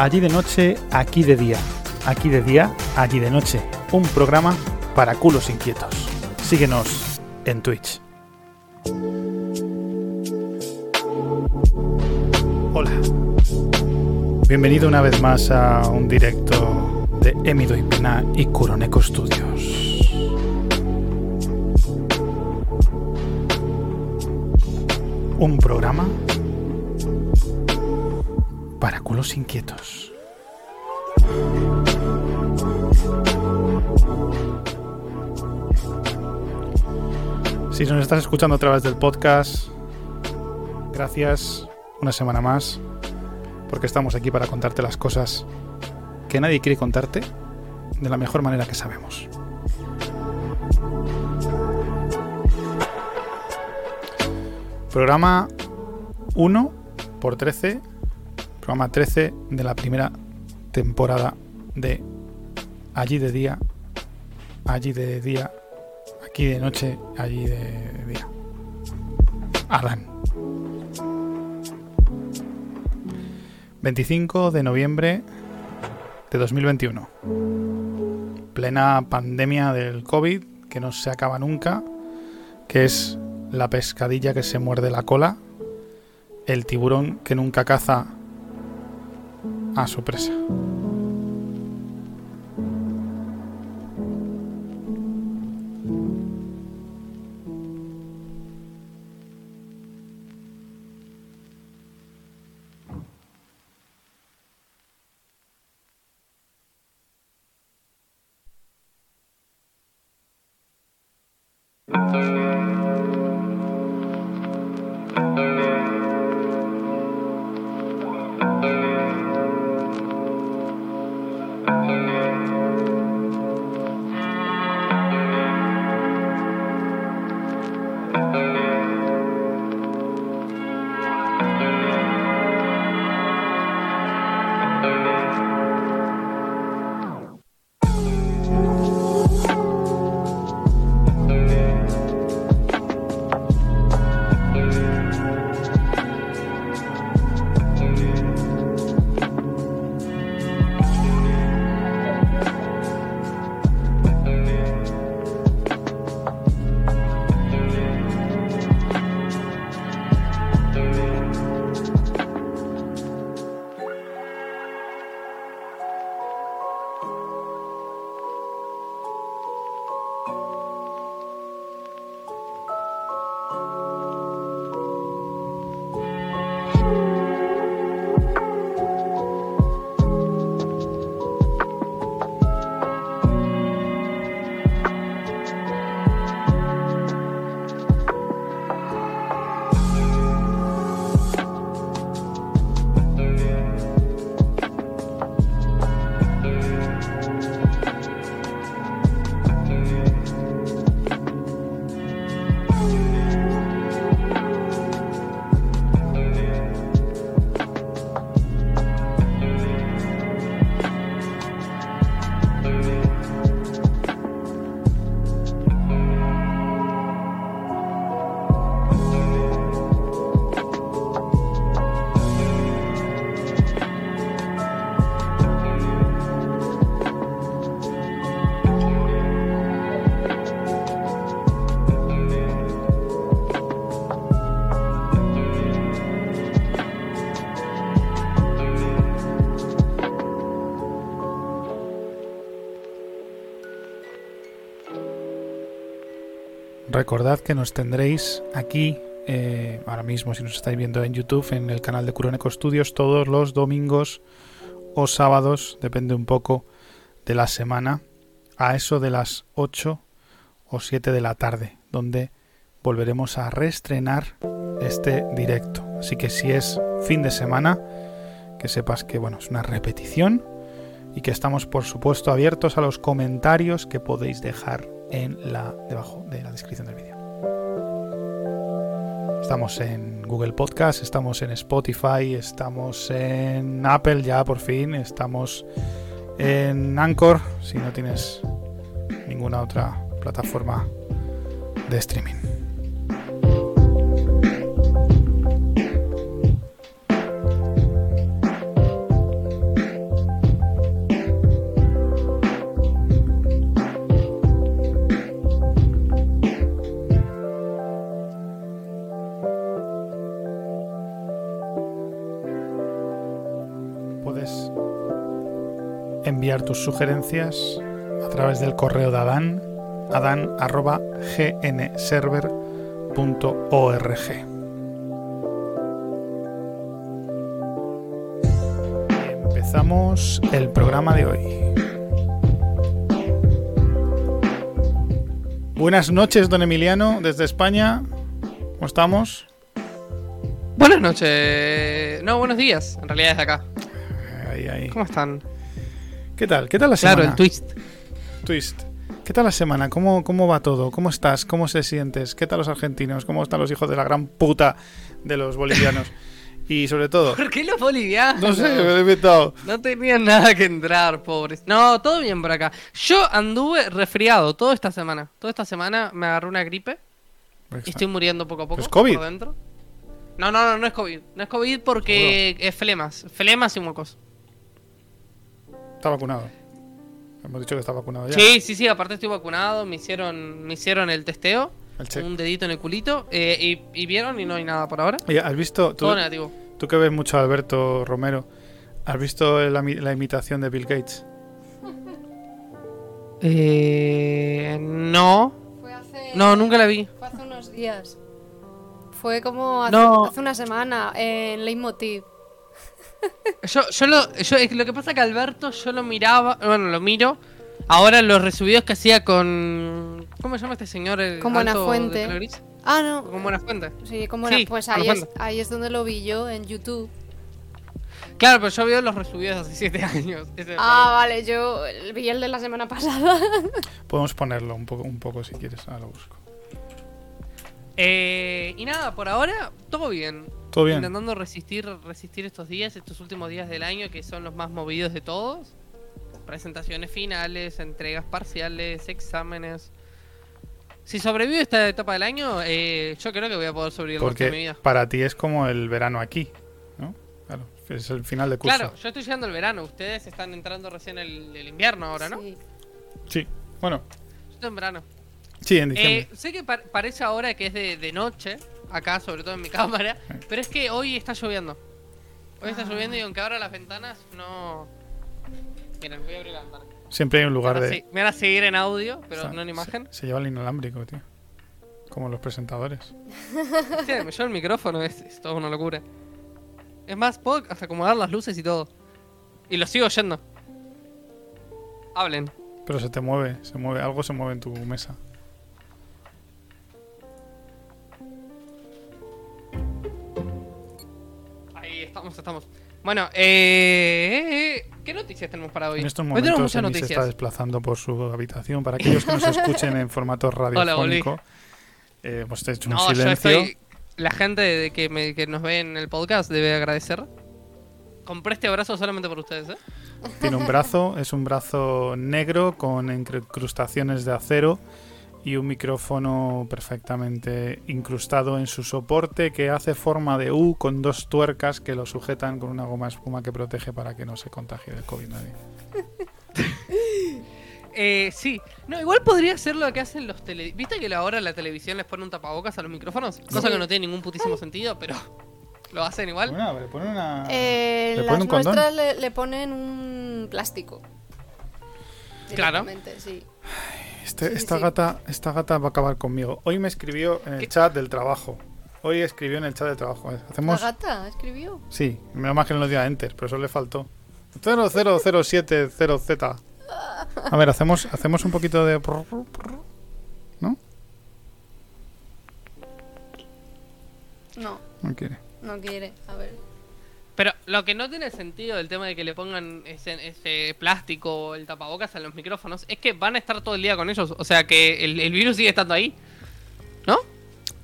Allí de noche, aquí de día. Aquí de día, allí de noche. Un programa para culos inquietos. Síguenos en Twitch. Hola. Bienvenido una vez más a un directo de Emido y Pena y Kuroneko Studios. Un programa para culos inquietos. Si nos estás escuchando a través del podcast, gracias una semana más, porque estamos aquí para contarte las cosas que nadie quiere contarte de la mejor manera que sabemos. Programa 1 por 13 programa 13 de la primera temporada de Allí de día, allí de día, aquí de noche, allí de día. Adán. 25 de noviembre de 2021. Plena pandemia del COVID que no se acaba nunca, que es la pescadilla que se muerde la cola, el tiburón que nunca caza a su presa. Recordad que nos tendréis aquí eh, ahora mismo, si nos estáis viendo en YouTube, en el canal de Curoneco Studios, todos los domingos o sábados, depende un poco de la semana, a eso de las 8 o 7 de la tarde, donde volveremos a reestrenar este directo. Así que si es fin de semana, que sepas que bueno, es una repetición y que estamos por supuesto abiertos a los comentarios que podéis dejar en la, debajo de la descripción del vídeo. Estamos en Google Podcast, estamos en Spotify, estamos en Apple ya por fin, estamos en Anchor si no tienes ninguna otra plataforma de streaming. Enviar tus sugerencias a través del correo de Adán, adan.gnserver.org. Empezamos el programa de hoy. Buenas noches, don Emiliano, desde España. ¿Cómo estamos? Buenas noches. No, buenos días. En realidad desde acá. Ahí, ahí. ¿Cómo están? ¿Qué tal? ¿Qué tal la semana? Claro, el twist. Twist. ¿Qué tal la semana? ¿Cómo, ¿Cómo va todo? ¿Cómo estás? ¿Cómo se sientes? ¿Qué tal los argentinos? ¿Cómo están los hijos de la gran puta de los bolivianos? Y sobre todo... ¿Por qué los bolivianos? No sé, me lo he inventado. No tenían nada que entrar, pobres. No, todo bien por acá. Yo anduve resfriado toda esta semana. Toda esta semana me agarró una gripe. Y estoy muriendo poco a poco ¿Es COVID? por dentro. No, no, no, no es COVID. No es COVID porque es flemas. Flemas y mocos. Está vacunado. Hemos dicho que está vacunado ya. Sí, sí, sí. Aparte estoy vacunado. Me hicieron, me hicieron el testeo. El check. Un dedito en el culito. eh, y, y vieron y no hay nada por ahora. Oye, ¿has visto? Tú, Todo negativo. tú que ves mucho a Alberto Romero, ¿has visto la, mi- la imitación de Bill Gates? Eh, no. Fue hace, No, nunca la vi. Fue hace unos días. Fue como hace, No. hace una semana en Leitmotiv. Yo, yo lo, yo, es lo que pasa que Alberto yo lo miraba, bueno, lo miro. Ahora los resubidos que hacía con. ¿Cómo se llama este señor? El de pelo gris? Ah, no. Con Buenafuente. Sí, como Sí, era. Pues ahí es, ahí es donde lo vi yo, en YouTube. Claro, pero yo veo los resubidos de hace 7 años. Ese es Ah, vale, yo vi el de la semana pasada. Podemos ponerlo un poco, un poco si quieres. Ahora lo busco. Eh, y nada, por ahora, todo bien. ¿Todo bien? Intentando resistir, resistir estos días, estos últimos días del año que son los más movidos de todos. Presentaciones finales, entregas parciales, exámenes. Si sobrevivo esta etapa del año, eh, yo creo que voy a poder sobrevivir el resto de mi Porque vida. para ti es como el verano aquí, ¿no? Claro, es el final de curso. Claro, yo estoy llegando al verano. Ustedes están entrando recién el, el invierno ahora, ¿no? Sí. Sí, bueno, Yo estoy en verano. sí, en diciembre. Eh, sé que par- parece ahora que es de, de noche, acá, sobre todo en mi cámara, pero es que hoy está lloviendo. Hoy está Ah. lloviendo y aunque abra las ventanas, no. Miren, voy a abrir la ventana. Siempre hay un Me lugar a de... se- me van a seguir en audio, pero o sea, no en imagen. Se, se lleva el inalámbrico, tío. Como los presentadores. Sí, me llevo el micrófono, es, es toda una locura. Es más, puedo hasta acomodar las luces y todo. Y lo sigo oyendo. Hablen. Pero se te mueve, se mueve, algo se mueve en tu mesa. Estamos, estamos. Bueno, eh, ¿qué noticias tenemos para hoy? En estos momentos tenemos muchas Emi se está noticias. desplazando por su habitación. Para aquellos que nos escuchen en formato radiofónico, eh, hemos hecho un No, yo silencio. estoy. La gente de que, me- que nos ve en el podcast debe agradecer. Compré este abrazo solamente por ustedes, ¿eh? Tiene un brazo, es un brazo negro con incrustaciones de acero y un micrófono perfectamente incrustado en su soporte que hace forma de U con dos tuercas que lo sujetan con una goma espuma que protege para que no se contagie del COVID nadie. Eh, sí. No, igual podría ser lo que hacen los tele... ¿Viste que ahora la televisión les pone un tapabocas a los micrófonos? Cosa Sí. que no tiene ningún putísimo sentido, pero lo hacen igual. Bueno, le ponen una... Eh, ¿Le las ponen un condón? nuestras le, le ponen un plástico. Claro. Sí. Este- Sí, esta, sí. Gata, esta gata va a acabar conmigo. Hoy me escribió en el ¿Qué? chat del trabajo. Hoy escribió en el chat del trabajo. La Hacemos... gata escribió. Sí, menos más que no le dio a Enter, pero eso le faltó. 00070Z. A ver, hacemos, hacemos un poquito de... ¿No? No, No quiere. no quiere. A ver. Pero lo que no tiene sentido del tema de que le pongan ese, ese plástico o el tapabocas a los micrófonos es que van a estar todo el día con ellos. O sea que el, el virus sigue estando ahí. ¿No?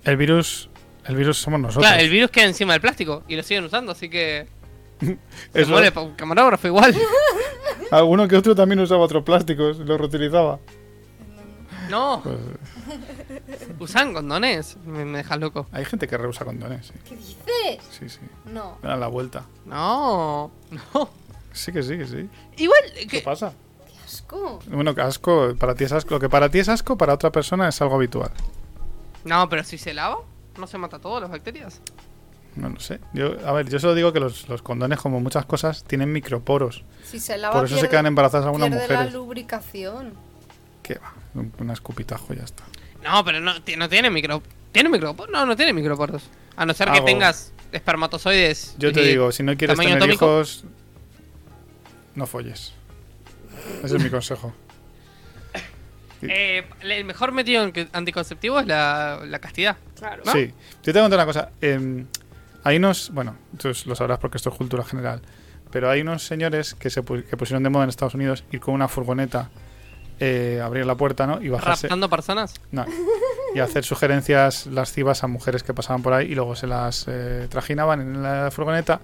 El virus... El virus somos nosotros. Claro, el virus queda encima del plástico y lo siguen usando, así que. Se muere camarógrafo igual. Alguno que otro también usaba otros plásticos y los reutilizaba. No, Pues, usan condones. Me, me dejas loco. hay gente que reusa condones, sí. ¿Qué dices? Sí, sí. No. Dan la vuelta. No, no. Sí que sí, que sí. Igual. ¿Qué pasa? Qué asco. Bueno, que asco, para ti es asco. Lo que para ti es asco, para otra persona es algo habitual. no, pero si se lava, no se mata todo las bacterias. No lo sé. Yo, a ver, yo solo digo que los, los condones, como muchas cosas, tienen microporos. Si se lava, Por eso se quedan embarazadas algunas pierde la mujeres. lubricación. Que va, un, un escupitajo y ya está. No, pero no, no tiene micro. ¿Tiene microporos? No, no tiene microporos. A no ser que Hago- tengas espermatozoides. Yo te digo, si no quieres tener atómico. hijos, no folles. Ese es mi consejo. eh, el mejor método anti- anticonceptivo es la, la castidad. Claro. ¿No? Sí, yo te voy a contar una cosa. eh, hay unos, bueno, tú lo sabrás porque esto es cultura general, pero hay unos señores que se pu- que pusieron de moda en Estados Unidos ir con una furgoneta, eh, abrir la puerta, ¿no? Y bajarse. Raptando personas. No, y hacer sugerencias lascivas a mujeres que pasaban por ahí y luego se las eh, trajinaban en la furgoneta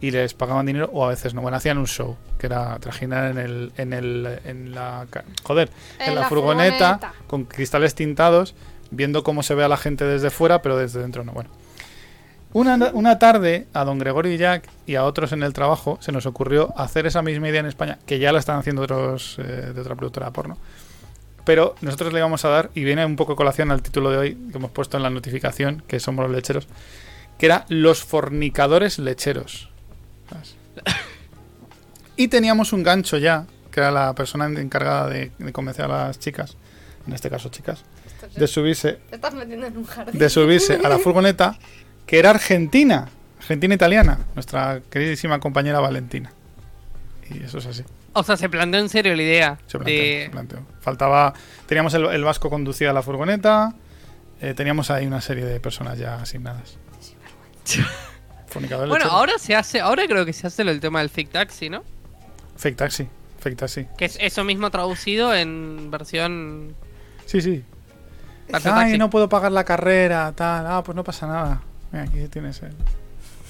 y les pagaban dinero o a veces no. Bueno, hacían un show que era trajinar en el, en el, en la, joder, en, En la, la furgoneta, furgoneta. con cristales tintados, viendo cómo se ve a la gente desde fuera, pero desde dentro no. Bueno, una, una tarde a don Gregorio y Jack y a otros en el trabajo se nos ocurrió hacer esa misma idea en España, que ya la están haciendo otros eh, de otra productora de porno. Pero nosotros le íbamos a dar, y viene un poco a colación al título de hoy, que hemos puesto en la notificación, que somos los lecheros, que era Los fornicadores lecheros. Y teníamos un gancho ya, que era la persona encargada de, de convencer a las chicas, en este caso chicas, de se- subirse, de subirse a la furgoneta, que era argentina, argentina italiana, nuestra queridísima compañera Valentina. Y eso es así. O sea, se planteó en serio la idea Se planteó, de. se planteó. Faltaba. Teníamos el, el vasco conducía la furgoneta. eh, teníamos ahí una serie de personas ya asignadas. Bueno, lechero. ahora se hace, ahora creo que se hace del tema del fake taxi, ¿no? Fake taxi. Fake taxi. Que es eso mismo traducido en versión Sí, sí. Ay, taxi. no puedo pagar la carrera, tal. Ah, pues no pasa nada. Mira, aquí tienes el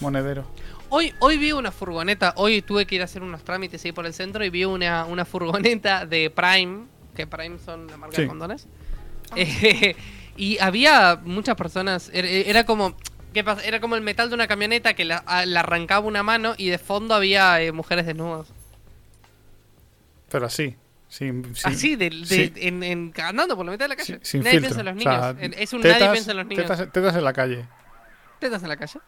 monedero. Hoy, hoy vi una furgoneta, hoy tuve que ir a hacer unos trámites ahí por el centro y vi una, una furgoneta de Prime, que Prime son la marca Sí. de condones. Eh, y había muchas personas, era, era como, ¿qué pasa? Era como el metal de una camioneta que la, arrancaba una mano y de fondo había eh, mujeres desnudas. Pero así. Sin, sin- Así, de, de- sí. en, en- andando por la mitad de la calle. sin- sin nadie filtro. piensa en los O niños. sea, es un tetas- nadie piensa en los niños. Tetas, tetas en la calle. Tetas en la calle.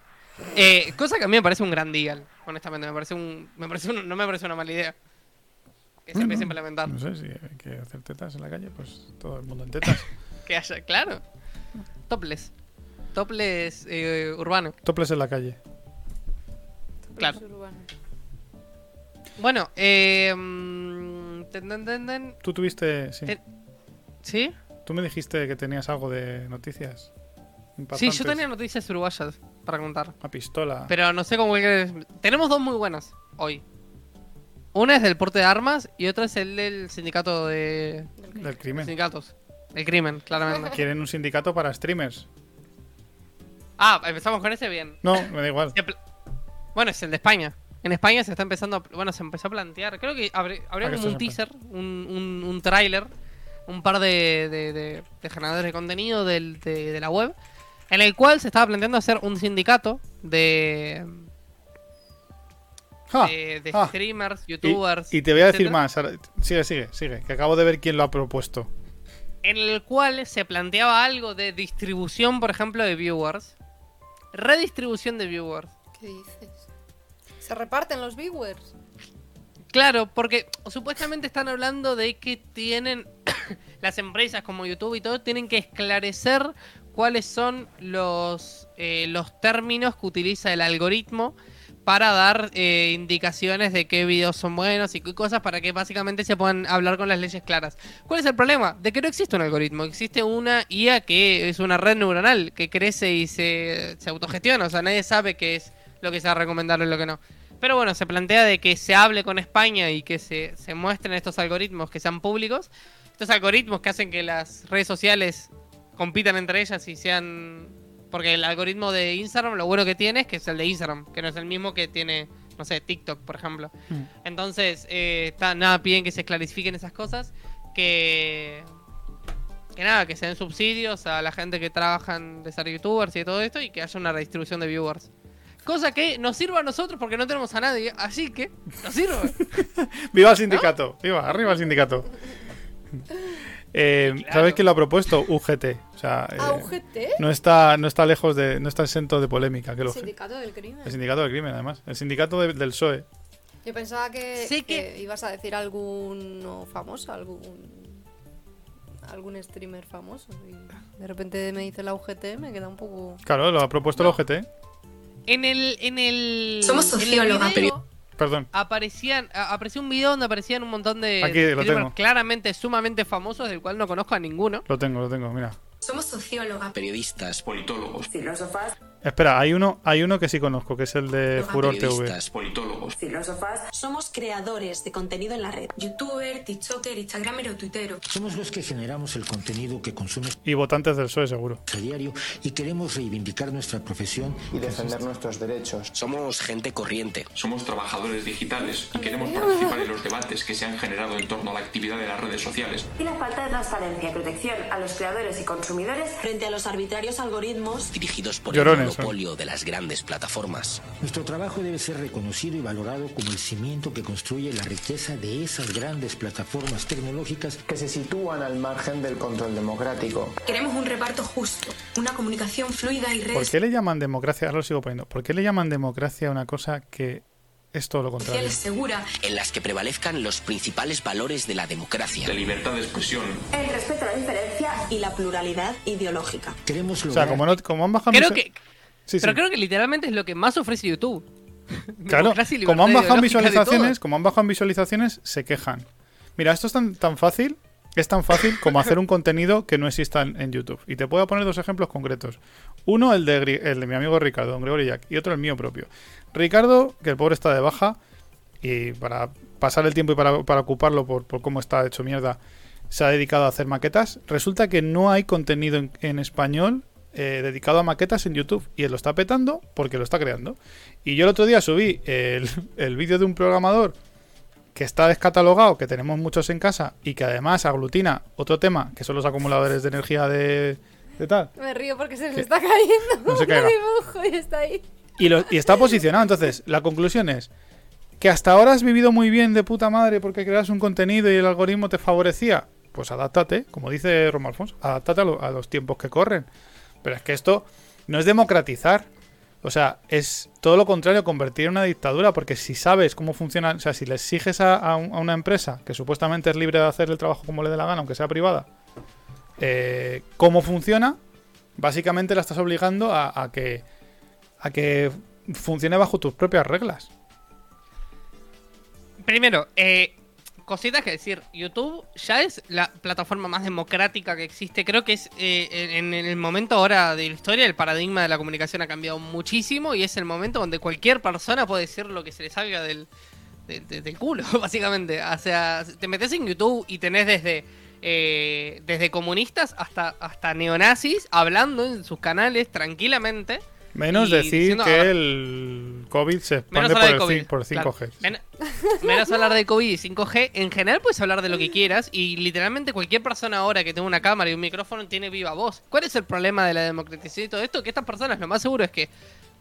Eh, cosa que a mí me parece un gran deal, honestamente. Me parece un, me parece un- no me parece una mala idea. Que se No, empiece a no. implementar. No sé si hay que hacer tetas en la calle, pues todo el mundo en tetas. Que haya, claro. Topless. Topless eh, urbano. Toples en la calle. Claro. Bueno, eh. mm, ten, ten, ten, ten. Tú tuviste. Sí. ¿Sí? Tú me dijiste que tenías algo de noticias. Sí, yo tenía noticias uruguayas para contar. Una pistola. Pero no sé cómo. Tenemos dos muy buenas hoy. Una es del porte de armas y otra es el del sindicato de. del crimen. Sindicatos. El crimen, claramente. Quieren un sindicato para streamers. Ah, empezamos con ese bien. No, me da igual. Bueno, es el de España. En España se está empezando, a- bueno, se empezó a plantear, creo que habría, como un teaser, un, un, un tráiler, un par de, de, de- de generadores de contenido del- de la web, en el cual se estaba planteando hacer un sindicato de, Ja, de, de ah. streamers, youtubers. y te voy a decir etcétera, más. Sigue, sigue, sigue. Que acabo de ver quién lo ha propuesto. En el cual se planteaba algo de distribución, por ejemplo, de viewers. Redistribución de viewers. ¿Qué dices? ¿Se reparten los viewers? Claro, porque supuestamente están hablando de que tienen las empresas como YouTube y todo tienen que esclarecer cuáles son los, eh, los términos que utiliza el algoritmo para dar eh, indicaciones de qué videos son buenos y qué cosas para que básicamente se puedan hablar con las leyes claras. ¿Cuál es el problema? De que no existe un algoritmo, existe una IA que es una red neuronal que crece y se, se autogestiona, o sea, nadie sabe qué es lo que se va a recomendar o lo que no. Pero bueno, se plantea de que se hable con España y que se, se muestren estos algoritmos que sean públicos. Estos algoritmos que hacen que las redes sociales compitan entre ellas y sean... Porque el algoritmo de Instagram lo bueno que tiene es que es el de Instagram, que no es el mismo que tiene, no sé, TikTok, por ejemplo. Mm. Entonces, eh, está, nada, piden que se clarifiquen esas cosas, que... Que nada, que se den subsidios a la gente que trabajan de ser youtubers y de todo esto y que haya una redistribución de viewers. Cosa que nos sirva a nosotros porque no tenemos a nadie, así que nos sirve. ¡Viva el sindicato! ¡Viva! ¡Arriba el sindicato! Eh, Claro. ¿Sabes quién lo ha propuesto? UGT. O sea, eh, ¿A UGT? no está, no está lejos de, no está exento de polémica. Que lo, Sindicato del crimen. el sindicato del crimen, además. El sindicato de- del PSOE. Yo pensaba que, Sé que que- ibas a decir alguno famoso, algún algún streamer famoso. Y de repente me dice la UGT, me queda un poco... Claro, lo ha propuesto el UGT. En el. En el Somos el sociólogas, video Perdón. Aparecían, apareció un video donde aparecían un montón de Aquí lo tengo. claramente sumamente famosos, del cual no conozco a ninguno. Lo tengo, lo tengo, mira. Somos sociólogas, periodistas, politólogos, filósofas, Espera, hay uno, hay uno que sí conozco, que es el de Furor TV. politólogos, filósofas, Somos creadores de contenido en la red. youtuber, tiktoker, instagramer o tuitero. Somos los que generamos el contenido que consumes Y votantes del PSOE, seguro. a diario y queremos reivindicar nuestra profesión y defender nuestros derechos. somos gente corriente. Somos trabajadores digitales y queremos participar en los debates que se han generado en torno a la actividad de las redes sociales. y la falta de transparencia y protección a los creadores y consumidores Frente a los arbitrarios algoritmos, Dirigidos por Llorones, monopolio de las grandes plataformas. Nuestro trabajo debe ser reconocido y valorado como el cimiento que construye la riqueza de esas grandes plataformas tecnológicas que se sitúan al margen del control democrático. Queremos un reparto justo, una comunicación fluida y ¿Por redes qué le llaman democracia? Ahora lo sigo poniendo. ¿Por qué le llaman democracia a una cosa que es todo lo contrario? segura. En las que prevalezcan los principales valores de la democracia. De libertad de expresión, el respeto a la diferencia y la pluralidad ideológica. queremos O sea, lograr como, no, como han bajado... Creo visu- que. Sí, sí. Pero creo que literalmente es lo que más ofrece YouTube. Claro, como han bajado visualizaciones, todo. como han bajado en visualizaciones, se quejan. Mira, esto es tan, tan fácil, es tan fácil como hacer un contenido que no exista en, en YouTube. Y te puedo poner dos ejemplos concretos. Uno, el de, Gri- el de mi amigo Ricardo, don Gregorio Jack, y otro el mío propio. Ricardo, que el pobre está de baja, y para pasar el tiempo y para, para ocuparlo por, por cómo está hecho mierda, se ha dedicado a hacer maquetas. Resulta que no hay contenido en, en español eh, dedicado a maquetas en YouTube. Y él lo está petando porque lo está creando. Y yo el otro día subí el, el vídeo de un programador que está descatalogado, que tenemos muchos en casa y que además aglutina otro tema, que son los acumuladores de energía de, de tal. Me río porque se ¿Qué? le está cayendo No se caiga. dibujo y está ahí. Y, lo- y está posicionado. Entonces, la conclusión es que hasta ahora has vivido muy bien de puta madre porque creas un contenido y el algoritmo te favorecía. Pues adáptate, como dice Romo Alfonso, adáptate a, lo- a los tiempos que corren. Pero es que esto no es democratizar. O sea, es todo lo contrario, convertir en una dictadura, porque si sabes cómo funciona, o sea, si le exiges a, a un- a una empresa que supuestamente es libre de hacer el trabajo como le dé la gana, aunque sea privada, eh, cómo funciona, básicamente la estás obligando a, a que a que funcione bajo tus propias reglas. Primero, eh, cositas que decir. YouTube ya es la plataforma más democrática que existe. Creo que es eh, en, el momento ahora de la historia el paradigma de la comunicación ha cambiado muchísimo y es el momento donde cualquier persona puede decir lo que se le salga del, de- de- del culo, básicamente. O sea, te metes en YouTube y tenés desde eh, desde comunistas hasta hasta neonazis hablando en sus canales tranquilamente. Menos decir que el COVID se expande por, el COVID. por 5G. claro. Men- menos hablar de COVID y 5G. En general puedes hablar de lo que quieras y literalmente cualquier persona ahora que tenga una cámara y un micrófono tiene viva voz. ¿Cuál es el problema de la democratización y todo esto? Que estas personas lo más seguro es que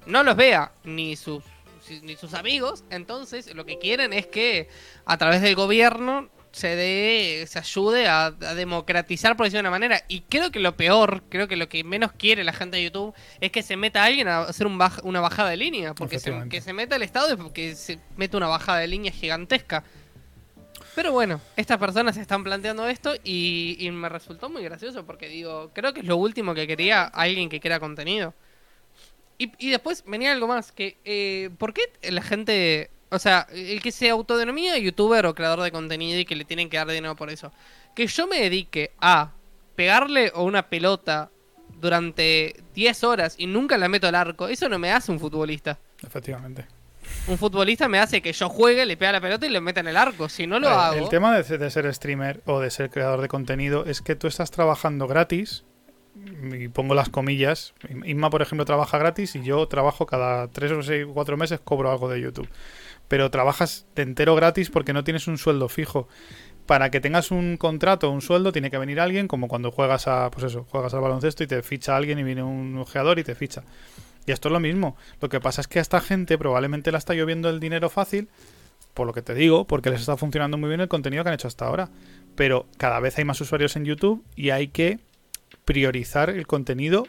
no los vea ni sus ni sus amigos. Entonces lo que quieren es que a través del gobierno se dé, se ayude a, a democratizar por decirlo de una manera. Y creo que lo peor, creo que lo que menos quiere la gente de YouTube es que se meta alguien a hacer un baj- una bajada de línea. Porque se, que se meta el Estado es porque se mete una bajada de línea gigantesca. Pero bueno, estas personas están planteando esto y, y me resultó muy gracioso porque digo, creo que es lo último que quería alguien que crea contenido. Y, y después venía algo más, que eh, ¿por qué la gente, o sea, el que se autodenomina youtuber o creador de contenido y que le tienen que dar dinero por eso, que yo me dedique a pegarle a una pelota durante 10 horas y nunca la meto al arco, eso no me hace un futbolista. Efectivamente. Un futbolista me hace que yo juegue, le pega la pelota y le meta en el arco. Si no lo hago. El tema de, de ser streamer o de ser creador de contenido es que tú estás trabajando gratis. Y pongo las comillas. Inma, por ejemplo, trabaja gratis y yo trabajo cada 3 o 6 4 meses, cobro algo de YouTube. Pero trabajas de entero gratis porque no tienes un sueldo fijo. Para que tengas un contrato o un sueldo, tiene que venir alguien, como cuando juegas a, pues eso, juegas al baloncesto y te ficha alguien y viene un ojeador y te ficha. Y esto es lo mismo. Lo que pasa es que a esta gente probablemente la está lloviendo el dinero fácil por lo que te digo, porque les está funcionando muy bien el contenido que han hecho hasta ahora. Pero cada vez hay más usuarios en YouTube y hay que priorizar el contenido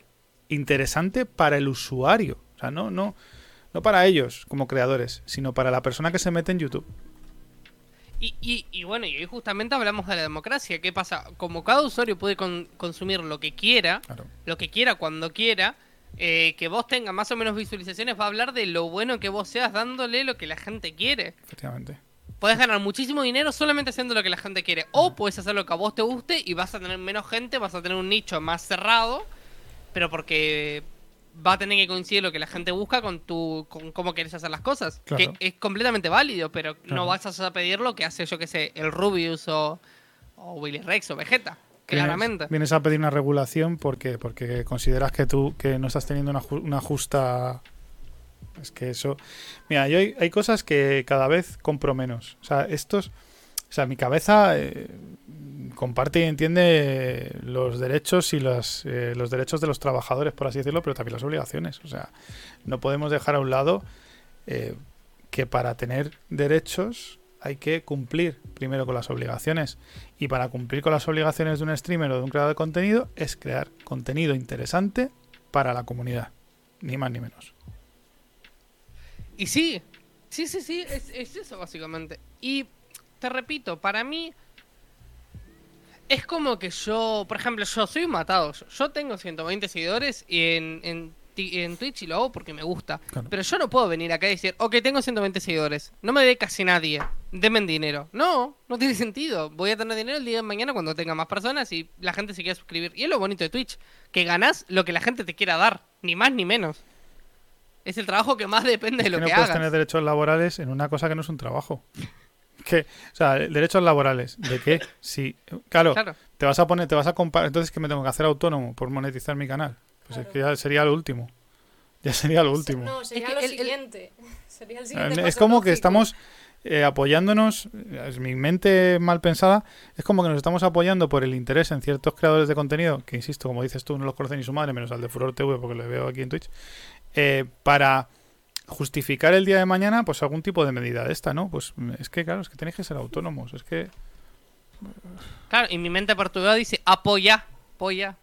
interesante para el usuario. O sea, no, no, no para ellos como creadores, sino para la persona que se mete en YouTube. Y, y, y bueno, y hoy justamente hablamos de la democracia. ¿Qué pasa? Como cada usuario puede con- consumir lo que quiera, Claro. lo que quiera cuando quiera, eh, que vos tengas más o menos visualizaciones, va a hablar de lo bueno que vos seas dándole lo que la gente quiere. Efectivamente. Podés ganar muchísimo dinero solamente haciendo lo que la gente quiere. O puedes hacer lo que a vos te guste y vas a tener menos gente, vas a tener un nicho más cerrado, pero porque va a tener que coincidir lo que la gente busca con tu con cómo quieres hacer las cosas. Claro. Que es completamente válido, pero Claro. no vas a pedir lo que hace, yo que sé, el Rubius o, o Willy Rex o Vegeta. Claramente. Vienes, vienes a pedir una regulación porque porque consideras que tú que no estás teniendo una, ju- una justa es que eso mira yo hay, hay cosas que cada vez compro menos o sea estos o sea mi cabeza eh, comparte y entiende los derechos y los, eh, los derechos de los trabajadores por así decirlo pero también las obligaciones o sea no podemos dejar a un lado eh, que para tener derechos hay que cumplir primero con las obligaciones. Y para cumplir con las obligaciones de un streamer o de un creador de contenido es crear contenido interesante para la comunidad. Ni más ni menos. Y sí, sí, sí, sí, es, es eso básicamente. Y te repito, para mí es como que yo, por ejemplo, yo soy matado. Yo, tengo 120 seguidores y en, en, en Twitch y lo hago porque me gusta. Claro. Pero yo no puedo venir acá y decir, ok, tengo 120 seguidores, no me ve casi nadie, denme dinero. No, no tiene sentido. Voy a tener dinero el día de mañana cuando tenga más personas y la gente se quiera suscribir. Y es lo bonito de Twitch, que ganás lo que la gente te quiera dar, ni más ni menos. Es el trabajo que más depende de lo que que, no puedes tener derechos laborales en una cosa que no es un trabajo. Que, o sea, derechos laborales. ¿De qué? Sí. Claro, Claro. te vas a poner, te vas a comparar. Entonces, ¿qué me tengo que hacer autónomo por monetizar mi canal? Pues es que ya sería lo último. Ya sería lo último. No, sería que lo el- el- siguiente. Sería el Eh, siguiente Es paso como que estamos eh, apoyándonos, eh, es mi mente mal pensada, es como que nos estamos apoyando por el interés en ciertos creadores de contenido, que insisto, como dices tú, no los conocen ni su madre, menos al de Furor TV, porque le veo aquí en Twitch, eh, para justificar el día de mañana, pues algún tipo de medida de esta, ¿no? Pues es que, claro, es que tenéis que ser autónomos, es que, Claro, y mi mente perturbada dice apoya, apoya.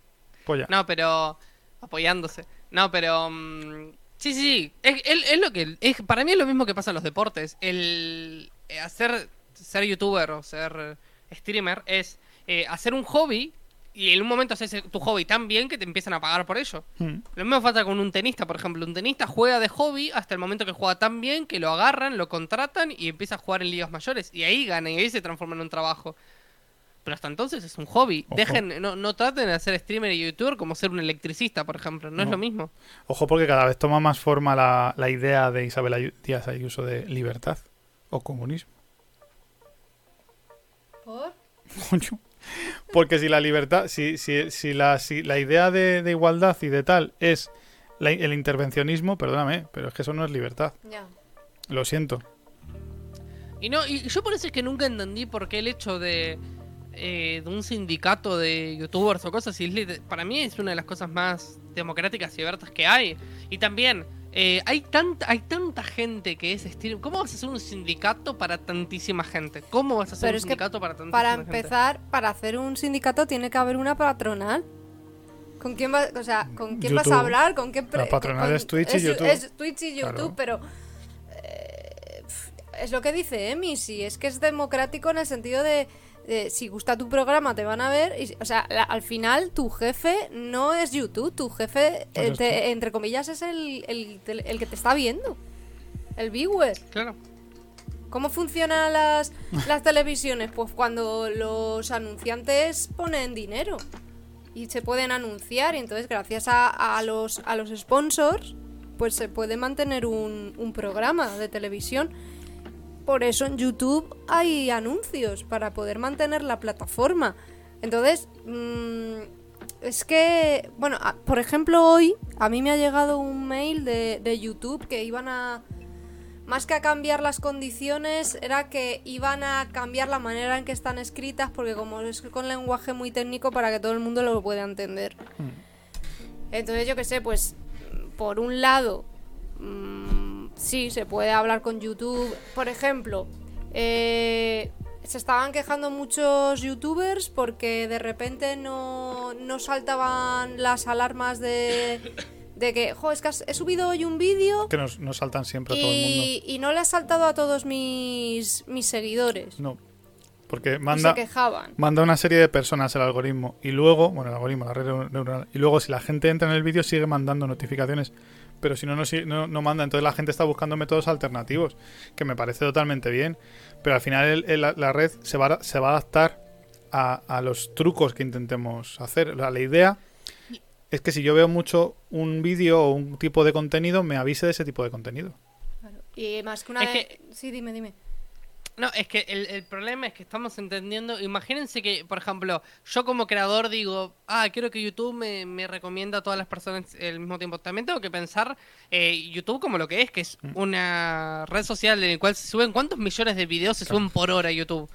polla. No, pero apoyándose. No, pero mm, sí, sí, sí. Es, es- es lo que es, para mí es lo mismo que pasa en los deportes. El eh, hacer ser youtuber o ser streamer es eh, hacer un hobby y en un momento haces tu hobby tan bien que te empiezan a pagar por ello. Mm. Lo mismo pasa con un tenista, por ejemplo. Un tenista juega de hobby hasta el momento que juega tan bien que lo agarran, lo contratan y empieza a jugar en ligas mayores. Y ahí gana y ahí se transforma en un trabajo. Pero hasta entonces es un hobby. Ojo. Dejen, no, no traten de hacer streamer y youtuber como ser un electricista, por ejemplo. No, es lo mismo. Ojo porque cada vez toma más forma la, la idea de Isabel Ayu- Díaz Ayuso de libertad o comunismo. ¿Por? Coño. Porque si la libertad, si, si, si, la, si la idea de, de igualdad y de tal es la- el intervencionismo, perdóname, pero es que eso no es libertad. Ya. Lo siento. Y no, y yo por eso es que nunca entendí por qué el hecho de, eh, de un sindicato de youtubers o cosas así, es li- para mí es una de las cosas más democráticas y abiertas que hay. Y también, eh, hay, tanta, hay tanta gente que es streamer. ¿Cómo vas a hacer un sindicato para tantísima gente? ¿Cómo vas a hacer Pero un sindicato para tantísima Para gente? empezar, para hacer un sindicato tiene que haber una patronal. ¿Con quién, va, o sea, ¿con quién vas a hablar? ¿Con qué La patronal con- es Twitch y YouTube. Es Twitch y YouTube, Claro. pero eh, es lo que dice Emi, si es que es democrático en el sentido de, si gusta tu programa te van a ver, y, o sea, la- al final tu jefe no es YouTube, tu jefe, Pues eh, te- entre comillas, es el, el, el que te está viendo, el viewer. Claro. ¿Cómo funcionan las, las televisiones? Pues cuando los anunciantes ponen dinero y se pueden anunciar y entonces gracias a, a los, a los sponsors pues se puede mantener un, un programa de televisión. Por eso en YouTube hay anuncios para poder mantener la plataforma. Entonces, mm, es que, bueno, a- por ejemplo hoy a mí me ha llegado un mail de, de YouTube que iban a, más que a cambiar las condiciones, era que iban a cambiar la manera en que están escritas, porque como es con lenguaje muy técnico para que todo el mundo lo pueda entender. Entonces, yo qué sé, pues, por un lado, mm, sí, se puede hablar con YouTube. Por ejemplo, Eh, se estaban quejando muchos youtubers porque de repente no, no saltaban las alarmas de, de que, jo, es que has- he subido hoy un vídeo Que nos, nos saltan siempre a todo el mundo. y, y no le ha saltado a todos mis, mis seguidores. No. Porque Y manda, se quejaban. manda una serie de personas el algoritmo. Y luego, bueno, el algoritmo, la red neu- neuronal. Y luego, si la gente entra en el vídeo, sigue mandando notificaciones. Pero si no, no, no, manda. Entonces la gente está buscando métodos alternativos. Que me parece totalmente bien. Pero al final el- el- la, red se va, a- se va a adaptar a, a los trucos que intentemos hacer. O sea, la idea es que si yo veo mucho un vídeo o un tipo de contenido, me avise de ese tipo de contenido. Y más que una... Es que- Sí, dime, dime. No, es que el, el problema es que estamos entendiendo. Imagínense que, por ejemplo, yo como creador digo, ah, quiero que YouTube me, me recomienda a todas las personas al mismo tiempo. También tengo que pensar eh, YouTube como lo que es, que es Mm. una red social en la cual se suben cuántos millones de videos se suben por hora a YouTube.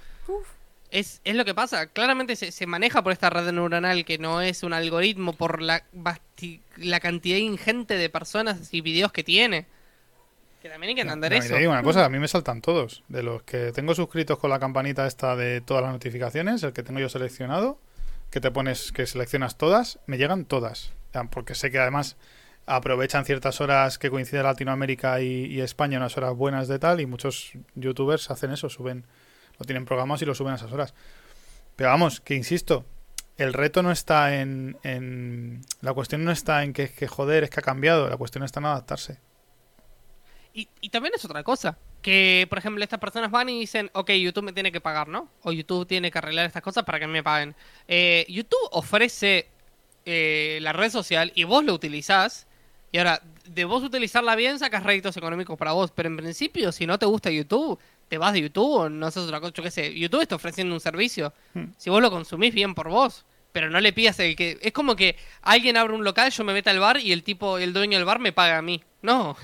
Es, es lo que pasa. Claramente se, se maneja por esta red neuronal que no es un algoritmo por la, la cantidad ingente de personas y videos que tiene. Que también hay que entender No, eso. te digo una cosa, a mí me saltan todos. De los que tengo suscritos con la campanita esta de todas las notificaciones, el que tengo yo seleccionado, que te pones, que seleccionas todas, me llegan todas. Porque sé que además aprovechan ciertas horas que coincide Latinoamérica y, y España, unas horas buenas de tal, y muchos youtubers hacen eso, suben, lo tienen programados y lo suben a esas horas. Pero vamos, que insisto, el reto no está en, en la cuestión no está en que, que joder, es que ha cambiado, la cuestión está en adaptarse. Y, y también es otra cosa. Que, por ejemplo, estas personas van y dicen, ok, YouTube me tiene que pagar, ¿no? O YouTube tiene que arreglar estas cosas para que me paguen. Eh, YouTube ofrece eh, la red social y vos lo utilizás. Y ahora, de vos utilizarla bien, sacas réditos económicos para vos. Pero en principio, si no te gusta YouTube, te vas de YouTube o no haces otra cosa. Yo qué sé, YouTube está ofreciendo un servicio. Hmm. Si vos lo consumís bien por vos. Pero no le pidas el que... Es como que alguien abre un local, yo me meto al bar y el tipo, el dueño del bar me paga a mí. No.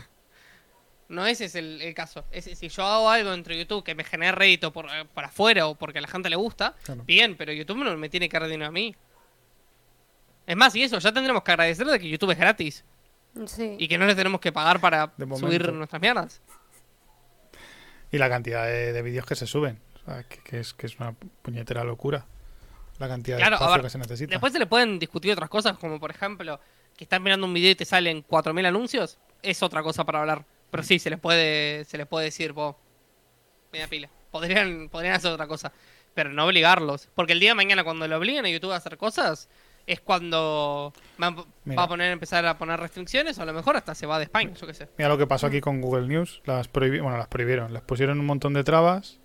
No ese es el, el caso. Es, si yo hago algo entre YouTube que me genere rédito por, eh, por afuera o porque a la gente le gusta, Claro. bien, pero YouTube no me tiene que dar dinero a mí. Es más, y eso, ya tendremos que agradecer de que YouTube es gratis Sí. y que no le tenemos que pagar para subir nuestras mierdas. Y la cantidad de, de vídeos que se suben. O sea, que, que es, que es una puñetera locura. La cantidad Claro, de espacio ver, que se necesita. después se le pueden discutir otras cosas, como por ejemplo, que estás mirando un video y te salen 4.000 anuncios, es otra cosa para hablar. Pero sí, se les puede, se les puede decir, vos, media pila. Podrían, podrían hacer otra cosa, pero no obligarlos. Porque el día de mañana cuando lo obliguen a YouTube a hacer cosas, es cuando va, Mira. a poner, empezar a poner restricciones o a lo mejor hasta se va de España, yo qué sé. Mira lo que pasó aquí con Google News. Las prohibi- bueno, las prohibieron. Les pusieron un montón de trabas.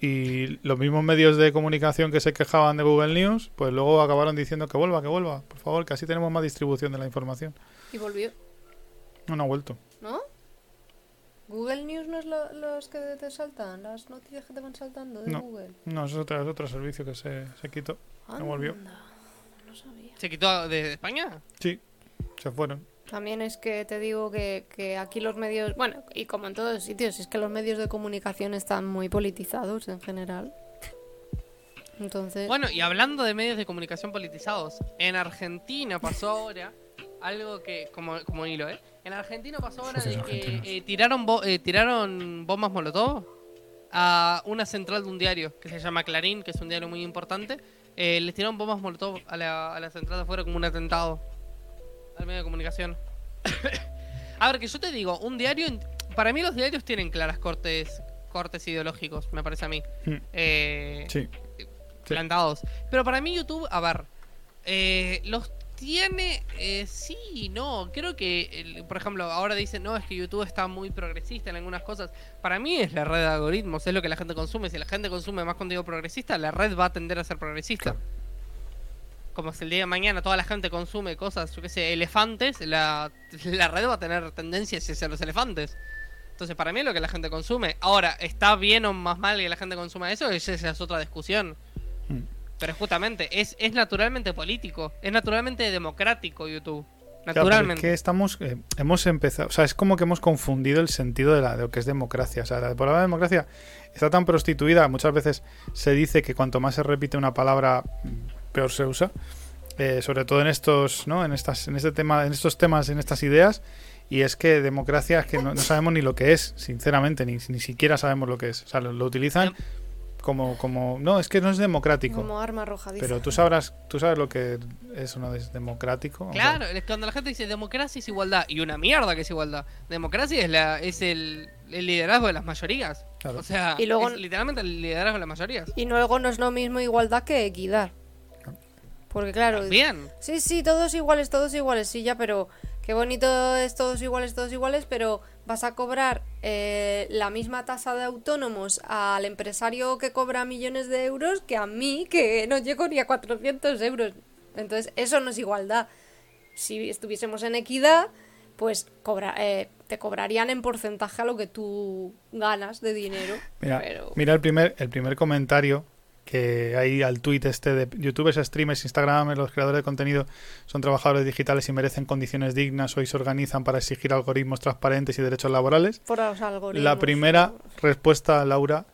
Y los mismos medios de comunicación que se quejaban de Google News, pues luego acabaron diciendo que vuelva, que vuelva. Por favor, que así tenemos más distribución de la información. Y volvió, No, no ha vuelto. Google News no es lo- los que te saltan, las noticias que te van saltando de No. Google. No, eso es otro, es otro servicio que se, se quitó. No volvió. No sabía. ¿Se quitó de, de España? Sí, se fueron. También es que te digo que, que aquí los medios, bueno, y como en todos sitios, es que los medios de comunicación están muy politizados en general. Entonces, Bueno, y hablando de medios de comunicación politizados, en Argentina pasó ahora algo que, como, como hilo, ¿eh? En Argentina pasó ahora de que eh, tiraron, bo- eh, tiraron bombas molotov a una central de un diario que se llama Clarín, que es un diario muy importante. Eh, les tiraron bombas molotov a la, a la central de afuera como un atentado al medio de comunicación. a ver, que yo te digo, un diario... Para mí los diarios tienen claras cortes, cortes ideológicos, me parece a mí. Hmm. Eh, Sí. plantados. Pero para mí YouTube, a ver, eh, los tiene, eh, sí no. Creo que, por ejemplo, ahora dicen, no, es que YouTube está muy progresista en algunas cosas. Para mí es la red de algoritmos, es lo que la gente consume. Si la gente consume más contenido progresista, la red va a tender a ser progresista. Como si el día de mañana toda la gente consume cosas, yo qué sé, elefantes, la, la red va a tener tendencias hacia los elefantes. Entonces, para mí es lo que la gente consume. Ahora, ¿está bien o más mal que la gente consuma eso? Esa es otra discusión. Mm. Pero justamente, es, es naturalmente político, es naturalmente democrático YouTube. Claro, Naturalmente. que estamos, eh, hemos empezado, o sea, es como que hemos confundido el sentido de, la, de lo que es democracia. O sea, la palabra democracia está tan prostituida, muchas veces se dice que cuanto más se repite una palabra, mm, peor se usa. Eh, sobre todo en estos, ¿no? En estas, en este tema, en estos temas, en estas ideas. Y es que democracia es que no, no sabemos ni lo que es, sinceramente, ni, ni siquiera sabemos lo que es. O sea, lo, lo utilizan como, como... No, es que no es democrático. Como arma arrojadiza. Pero tú sabrás, tú sabes lo que es uno es democrático. O sea, Claro, es cuando la gente dice democracia es igualdad, y una mierda que es igualdad. Democracia es la es el, el liderazgo de las mayorías. Claro. O sea, Y luego- es literalmente el liderazgo de las mayorías. Y luego no es lo mismo igualdad que equidad. Porque claro, Bien. sí, sí, todos iguales, todos iguales, sí, ya, pero qué bonito es todos iguales, todos iguales, pero vas a cobrar eh, la misma tasa de autónomos al empresario que cobra millones de euros que a mí, que no llego ni a 400 euros. Entonces, eso no es igualdad. Si estuviésemos en equidad, pues cobra, eh, te cobrarían en porcentaje a lo que tú ganas de dinero. Mira, pero... mira el primer, el primer comentario que hay al tweet este de youtubers, streamers, instagramers, los creadores de contenido son trabajadores digitales y merecen condiciones dignas. Hoy se organizan para exigir algoritmos transparentes y derechos laborales. por los algoritmos. La primera respuesta, Laura.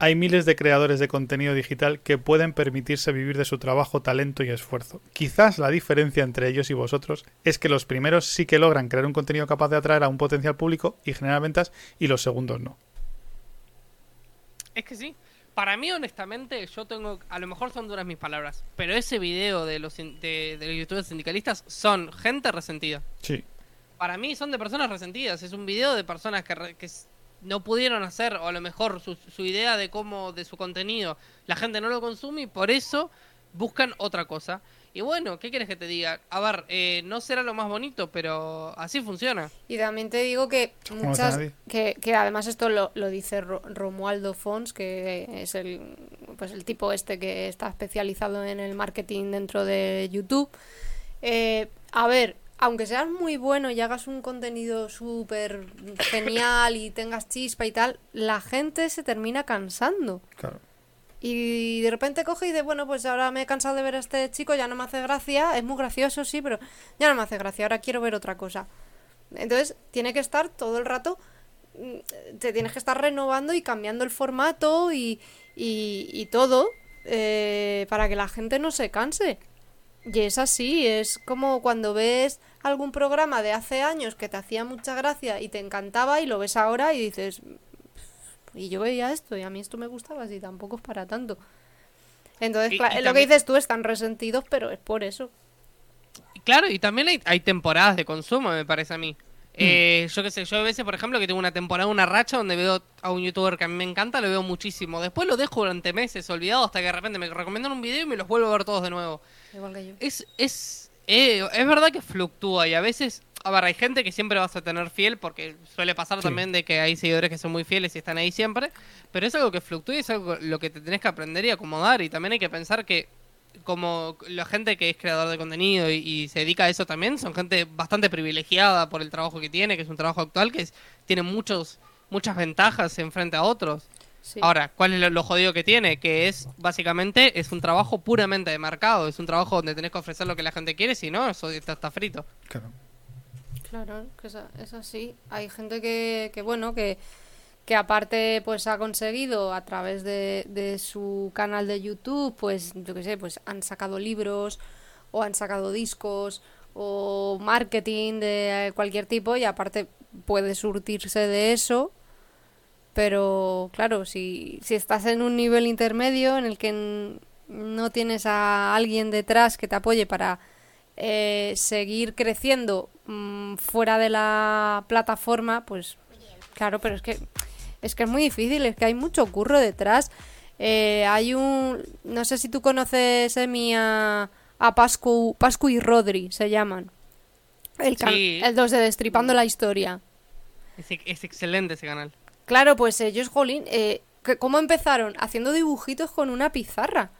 Hay miles de creadores de contenido digital que pueden permitirse vivir de su trabajo, talento y esfuerzo. Quizás la diferencia entre ellos y vosotros es que los primeros sí que logran crear un contenido capaz de atraer a un potencial público y generar ventas y los segundos no. Es que sí. Para mí, honestamente, yo tengo. A lo mejor son duras mis palabras. Pero ese video de los, de, de los youtubers sindicalistas son gente resentida. Sí. Para mí son de personas resentidas. Es un video de personas que, re- que no pudieron hacer, o a lo mejor su, su idea de cómo, de su contenido, la gente no lo consume y por eso buscan otra cosa. Y bueno, ¿qué quieres que te diga? A ver, eh, no será lo más bonito, pero así funciona. Y también te digo que muchas que, que además esto lo, lo dice Ro- Romualdo Fons, que es el pues el tipo este que está especializado en el marketing dentro de YouTube. Eh, a ver, aunque seas muy bueno y hagas un contenido súper genial y tengas chispa y tal, la gente se termina cansando. Claro. Y de repente coge y dice, bueno, pues ahora me he cansado de ver a este chico, ya no me hace gracia, es muy gracioso, sí, pero ya no me hace gracia, ahora quiero ver otra cosa. Entonces, tiene que estar todo el rato, mm, te tienes que estar renovando y cambiando el formato y, y, y todo eh, para que la gente no se canse. Y es así, es como cuando ves algún programa de hace años que te hacía mucha gracia y te encantaba y lo ves ahora y dices, y yo veía esto y a mí esto me gustaba así, tampoco es para tanto. Entonces, Y- cla- y lo que dices tú, están resentidos, pero es por eso. Claro, y también hay, hay temporadas de consumo, me parece a mí. Eh, yo qué sé, yo a veces, por ejemplo, que tengo una temporada, una racha donde veo a un youtuber que a mí me encanta, lo veo muchísimo. Después lo dejo durante meses olvidado hasta que de repente me recomiendan un video y me los vuelvo a ver todos de nuevo. Igual que yo. Es, es, eh, es verdad que fluctúa y a veces, a ver, hay gente que siempre vas a tener fiel porque suele pasar Sí. también de que hay seguidores que son muy fieles y están ahí siempre, pero es algo que fluctúa y es algo lo que te tenés que aprender y acomodar y también hay que pensar que como la gente que es creador de contenido y, y se dedica a eso también son gente bastante privilegiada por el trabajo que tiene, que es un trabajo actual que es- tiene muchos muchas ventajas en frente a otros. Sí. Ahora, ¿cuál es lo, lo jodido que tiene? Que es, básicamente, es un trabajo puramente de mercado. Es un trabajo donde tenés que ofrecer lo que la gente quiere, si no, eso está, está frito. Claro. Claro, que es, así. Hay gente que, que bueno, que, que aparte pues ha conseguido a través de, de su canal de YouTube, pues yo qué sé, pues han sacado libros o han sacado discos o marketing de cualquier tipo y aparte puede surtirse de eso. Pero claro, si, si estás en un nivel intermedio en el que no tienes a alguien detrás que te apoye para eh, seguir creciendo mm, fuera de la plataforma, pues claro, pero es que es que es muy difícil, es que hay mucho curro detrás. Eh, hay un, no sé si tú conoces Emi a, a Pascu, Pascu y Rodri, se llaman. El, Sí. el dos de Destripando la Historia. Es, es excelente ese canal. Claro, pues ellos, jolín, eh, ¿cómo empezaron? Haciendo dibujitos con una pizarra.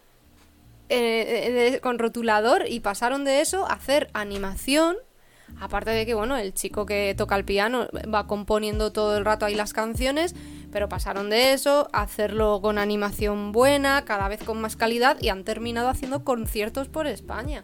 Eh, eh, con rotulador y pasaron de eso a hacer animación. Aparte de que, bueno, el chico que toca el piano va componiendo todo el rato ahí las canciones, pero pasaron de eso a hacerlo con animación buena, cada vez con más calidad y han terminado haciendo conciertos por España.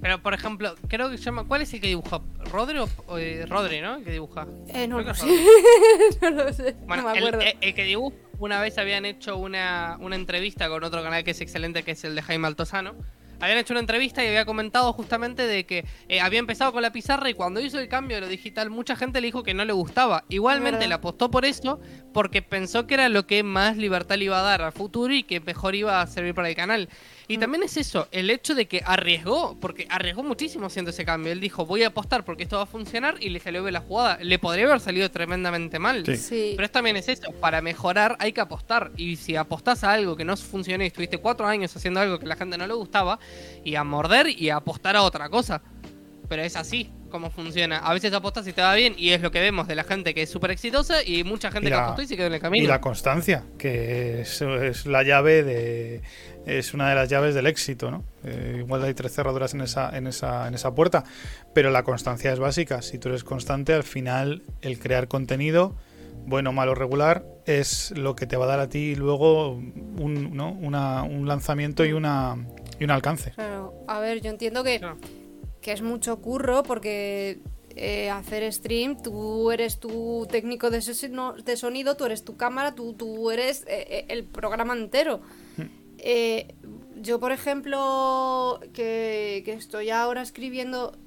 Pero, por ejemplo, creo que se llama... ¿Cuál es el que dibuja? ¿Rodri o, o, eh, Rodri, no? El que dibuja. Eh, no lo sé. Rodri. no lo sé. Bueno, no me el, acuerdo. el- el que dibuja, una vez habían hecho una, una entrevista con otro canal que es excelente, que es el de Jaime Altozano. habían hecho una entrevista y había comentado justamente de que eh, había empezado con la pizarra y cuando hizo el cambio de lo digital, mucha gente le dijo que no le gustaba. Igualmente le apostó por eso porque pensó que era lo que más libertad le iba a dar al futuro y que mejor iba a servir para el canal. Y también es eso, el hecho de que arriesgó, porque arriesgó muchísimo haciendo ese cambio. Él dijo, voy a apostar porque esto va a funcionar y le salió bien la jugada. Le podría haber salido tremendamente mal. Sí. Sí. Pero esto también es eso, para mejorar hay que apostar. Y si apostás a algo que no funcionó y estuviste cuatro años haciendo algo que a la gente no le gustaba, y a morder y a apostar a otra cosa. Pero es así como funciona. A veces apostas y te va bien, y es lo que vemos de la gente que es súper exitosa y mucha gente Y que la- apostó y se quedó en el Y camino. la constancia, que es, es la llave de. Es una de las llaves del éxito, ¿no? Eh, igual hay tres cerraduras en esa, en, esa, en esa puerta, pero la constancia es básica. Si tú eres constante, al final el crear contenido, bueno, malo, regular, es lo que te va a dar a ti luego un, ¿no? una, un lanzamiento y, una, y un alcance. Claro, a ver, yo entiendo que, Claro. Que es mucho curro porque eh, hacer stream, tú eres tu técnico de, sonido, tú eres tu cámara, tú, tú eres eh, eh, el programa entero. Eh, yo, por ejemplo, que, que estoy ahora escribiendo...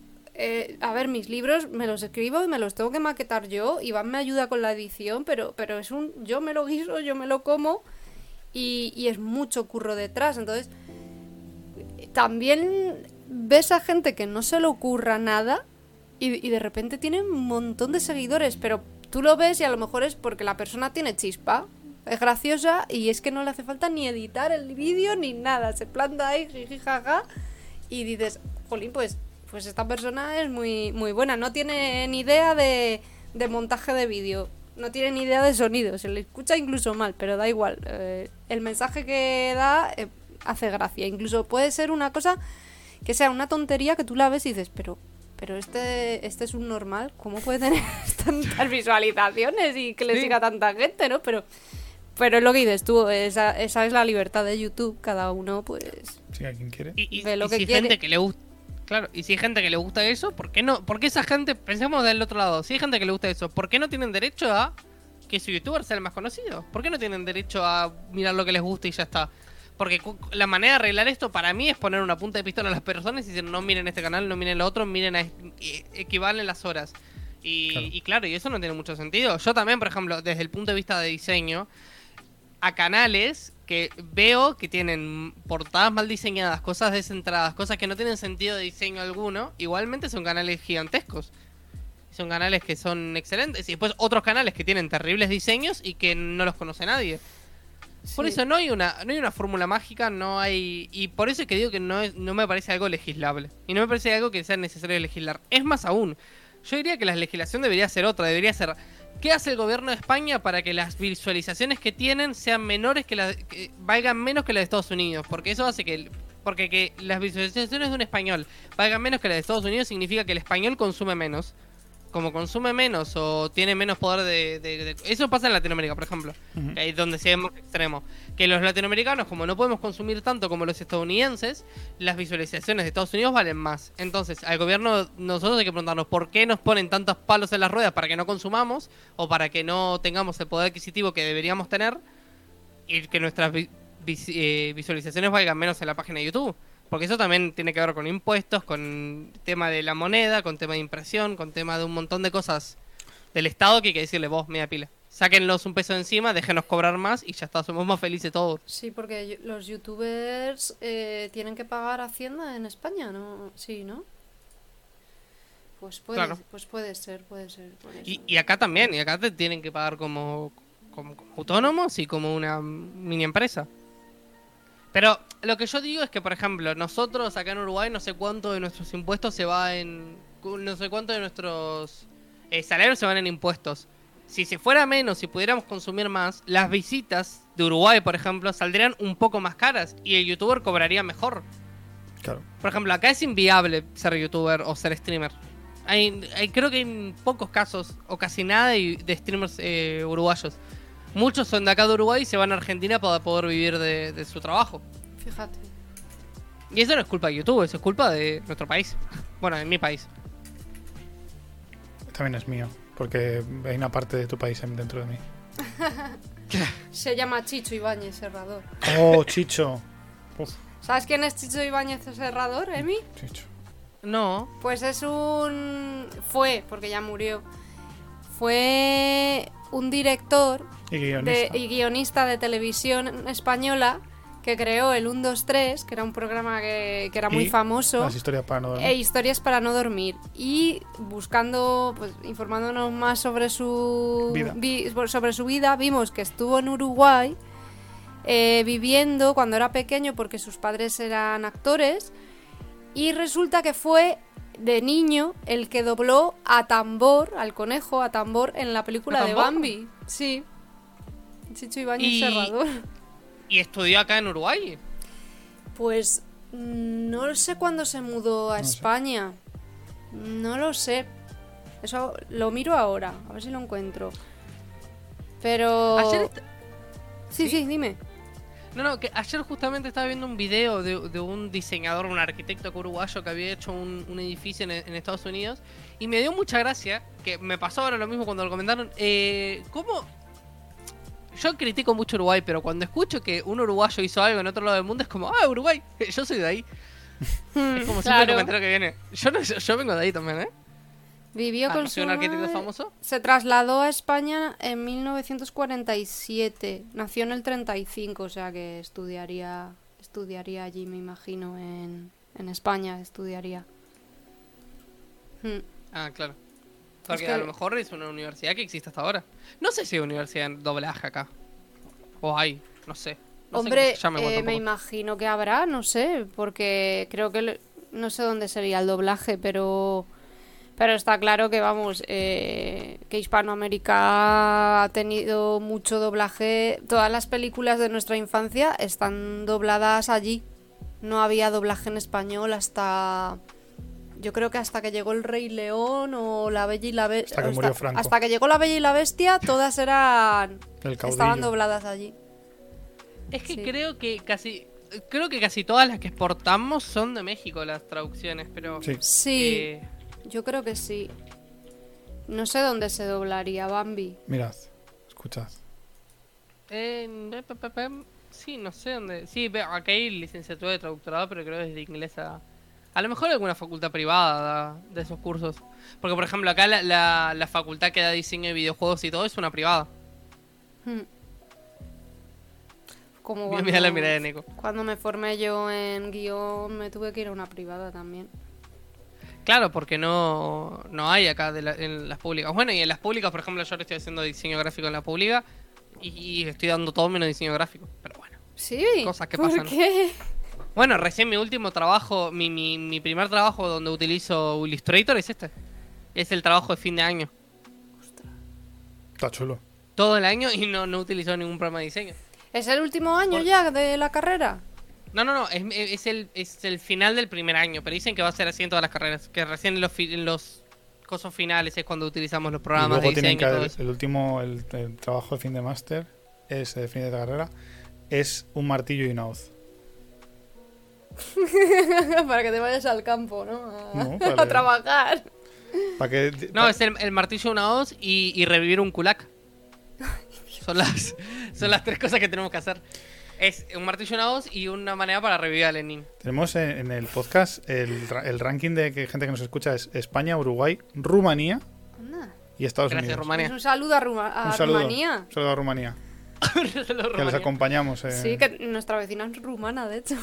a ver, mis libros me los escribo y me los tengo que maquetar yo. Iván me ayuda con la edición, pero, pero es un... Yo me lo guiso, yo me lo como y, y es mucho curro detrás. Entonces, también ves a gente que no se le ocurra nada y, de repente tiene un montón de seguidores, pero tú lo ves y a lo mejor es porque la persona tiene chispa, es graciosa y es que no le hace falta ni editar el vídeo ni nada, se planta ahí, jiji, jaja, y dices, jolín, pues, pues esta persona es muy, muy buena, no tiene ni idea de, de montaje de vídeo. No tiene ni idea de sonido, se le escucha incluso mal, pero da igual. eh, el mensaje que da eh, hace gracia. Incluso puede ser una cosa que sea una tontería que tú la ves y dices, pero, pero este, este es un normal, ¿cómo puede tener tantas visualizaciones y que le Sí. siga tanta gente, no? Pero, pero es lo que dices tú, esa, esa es la libertad de YouTube, cada uno pues... Si a quien quiere. Y, y- Ve lo y que si hay quiere. gente que le gusta. Claro, y si hay gente que le gusta eso, ¿por qué no? ¿Por qué esa gente, pensemos del otro lado, si hay gente que le gusta eso, ¿por qué no tienen derecho a que su youtuber sea el más conocido? ¿Por qué no tienen derecho a mirar lo que les gusta y ya está? Porque la manera de arreglar esto para mí es poner una punta de pistola a las personas y decir, no miren este canal, no miren lo otro, miren a, equivalen las horas. Y Claro. y claro, y eso no tiene mucho sentido. Yo también, por ejemplo, desde el punto de vista de diseño, a canales que veo que tienen portadas mal diseñadas, cosas descentradas, cosas que no tienen sentido de diseño alguno, igualmente son canales gigantescos. Son canales que son excelentes. Y después otros canales que tienen terribles diseños y que no los conoce nadie. Por sí. eso no hay una no hay una fórmula mágica, no hay y por eso es que digo que no es, no me parece algo legislable y no me parece algo que sea necesario legislar. Es más aún, yo diría que la legislación debería ser otra, debería ser ¿qué hace el gobierno de España para que las visualizaciones que tienen sean menores que las que valgan menos que las de Estados Unidos? Porque eso hace que porque que las visualizaciones de un español valgan menos que las de Estados Unidos significa que el español consume menos. Como consume menos o tiene menos poder de, de- de- Eso pasa en Latinoamérica, por ejemplo. Que es donde se ve más extremo. Que los latinoamericanos, como no podemos consumir tanto como los estadounidenses, las visualizaciones de Estados Unidos valen más. Entonces, al gobierno, nosotros hay que preguntarnos por qué nos ponen tantos palos en las ruedas para que no consumamos o para que no tengamos el poder adquisitivo que deberíamos tener y que nuestras vi- eh, visualizaciones valgan menos en la página de YouTube. Porque eso también tiene que ver con impuestos, con tema de la moneda, con tema de impresión, con tema de un montón de cosas del Estado que hay que decirle vos, media pila. Sáquenlos un peso de encima, déjenos cobrar más y ya está, somos más felices todos. Sí, porque los youtubers eh, tienen que pagar Hacienda en España, ¿no? Sí, ¿no? Pues puede, Claro. pues puede ser, puede ser. y acá también, y acá te tienen que pagar como, como, como autónomos y como una mini empresa. Pero lo que yo digo es que, por ejemplo, nosotros acá en Uruguay no sé cuánto de nuestros impuestos se va en... No sé cuánto de nuestros eh, salarios se van en impuestos. Si se fuera menos, si pudiéramos consumir más, las visitas de Uruguay, por ejemplo, saldrían un poco más caras y el youtuber cobraría mejor. Claro. Por ejemplo, acá es inviable ser youtuber o ser streamer. Hay, hay- creo que hay pocos casos, o casi nada, de, de streamers eh, uruguayos. Muchos son de acá de Uruguay y se van a Argentina para poder vivir de, de su trabajo. Fíjate. Y eso no es culpa de YouTube, eso es culpa de nuestro país. Bueno, de mi país. También es mío, porque hay una parte de tu país dentro de mí. Se llama Chicho Ibáñez Serrador. Oh, Chicho. Uf, ¿Sabes quién es Chicho Ibáñez Serrador, Emi? Chicho. No. Pues es un... Fue, porque ya murió. Fue un director Y de- guionista. y guionista de televisión española que creó el 1, 2, 3, que era un programa que, que era muy Y famoso. Las historias para no dormir. E historias para no dormir. Y buscando, pues informándonos más sobre su Vida. vi- sobre su vida, vimos que estuvo en Uruguay eh, viviendo cuando era pequeño porque sus padres eran actores. Y resulta que fue de niño el que dobló a Tambor, al conejo, a Tambor en la película ¿A de? Bambi. Sí. Chicho Ibáñez Y- Serrador. ¿Y estudió acá en Uruguay? Pues mm, no sé cuándo se mudó a No sé. España. No lo sé. Eso lo miro ahora, a ver si lo encuentro. Pero... Ayer est- Sí, sí, dime. No, no, que ayer justamente estaba viendo un video de, de un diseñador, un arquitecto uruguayo que había hecho un, un edificio en, en Estados Unidos y me dio mucha gracia, que me pasó ahora lo mismo cuando lo comentaron, eh, ¿cómo? Yo critico mucho Uruguay, pero cuando escucho que un uruguayo hizo algo en otro lado del mundo es como, ah, Uruguay, yo soy de ahí. es como siempre el Claro. comentario que viene. Yo, no- yo vengo de ahí también, ¿eh? Vivió Ah, con ¿no su un arquitecto madre. famoso? Se trasladó a España en 1947. Nació en el 35, o sea que estudiaría estudiaría allí, me imagino, en, en España estudiaría. Hmm. Ah, claro. Porque que- a lo mejor es una universidad que existe hasta ahora. No sé si hay universidad en doblaje acá. O hay, no sé. No sé Hombre, igual eh, me imagino que habrá, no sé, porque creo que le- no sé dónde sería el doblaje, pero pero está claro que vamos, eh, que Hispanoamérica ha tenido mucho doblaje. Todas las películas de nuestra infancia están dobladas allí. No había doblaje en español hasta yo creo que hasta que llegó el Rey León o la Bella y la Bestia. Hasta que murió Franco. hasta que llegó la Bella y la Bestia, todas eran El estaban dobladas allí. Es que Sí. creo que casi. Creo que casi todas las que exportamos son de México las traducciones, pero. Sí. Sí. eh, Yo creo que sí. No sé dónde se doblaría Bambi. Mirad, escuchad. pe- sí, no sé dónde. Sí, ve- acá hay licenciatura de traductorado, pero creo que es de inglés a. A lo mejor alguna facultad privada da- de esos cursos. Porque, por ejemplo, acá la, la, la facultad que da diseño de videojuegos y todo es una privada. Hmm. Como cuando, mira la mirada de Nico. cuando me formé yo en guion, me tuve que ir a una privada también. Claro, porque no, no hay acá de la- en las públicas. Bueno, y en las públicas, por ejemplo, yo ahora estoy haciendo diseño gráfico en la pública y, y estoy dando todo menos diseño gráfico. Pero bueno. Sí. Cosas que ¿Por pasan. qué? Bueno, recién mi último trabajo, mi, mi, mi primer trabajo donde utilizo Illustrator es este. Es el trabajo de fin de año. Está chulo. Todo el año y no, no utilizo ningún programa de diseño. ¿Es el último año Por- ya de la carrera? No, no, no, es, es el, es el final del primer año, pero dicen que va a ser así en todas las carreras. Que recién en los, en los cosas finales es cuando utilizamos los Y programas de luego tienen diseño que y todo haber- eso. el último, el, el trabajo de fin de máster, es de fin de carrera, es un martillo y una hoz. Para que te vayas al campo, ¿no? A, No, a para- trabajar. Para que, No, es el, el martillo, una hoz y, y revivir un kulak. Son las, son las tres cosas que tenemos que hacer. Es un martillo, una hoz y una manera para revivir a Lenin. Tenemos en, en el podcast el, ra- el ranking de que gente que nos escucha es España, Uruguay, Rumanía Anda. y Estados Gracias, Unidos. Rumania. Pues un saludo a, Ruma- a Un saludo, Rumanía. un saludo a Rumanía. Que les acompañamos. eh, Sí, que nuestra vecina es rumana, de hecho.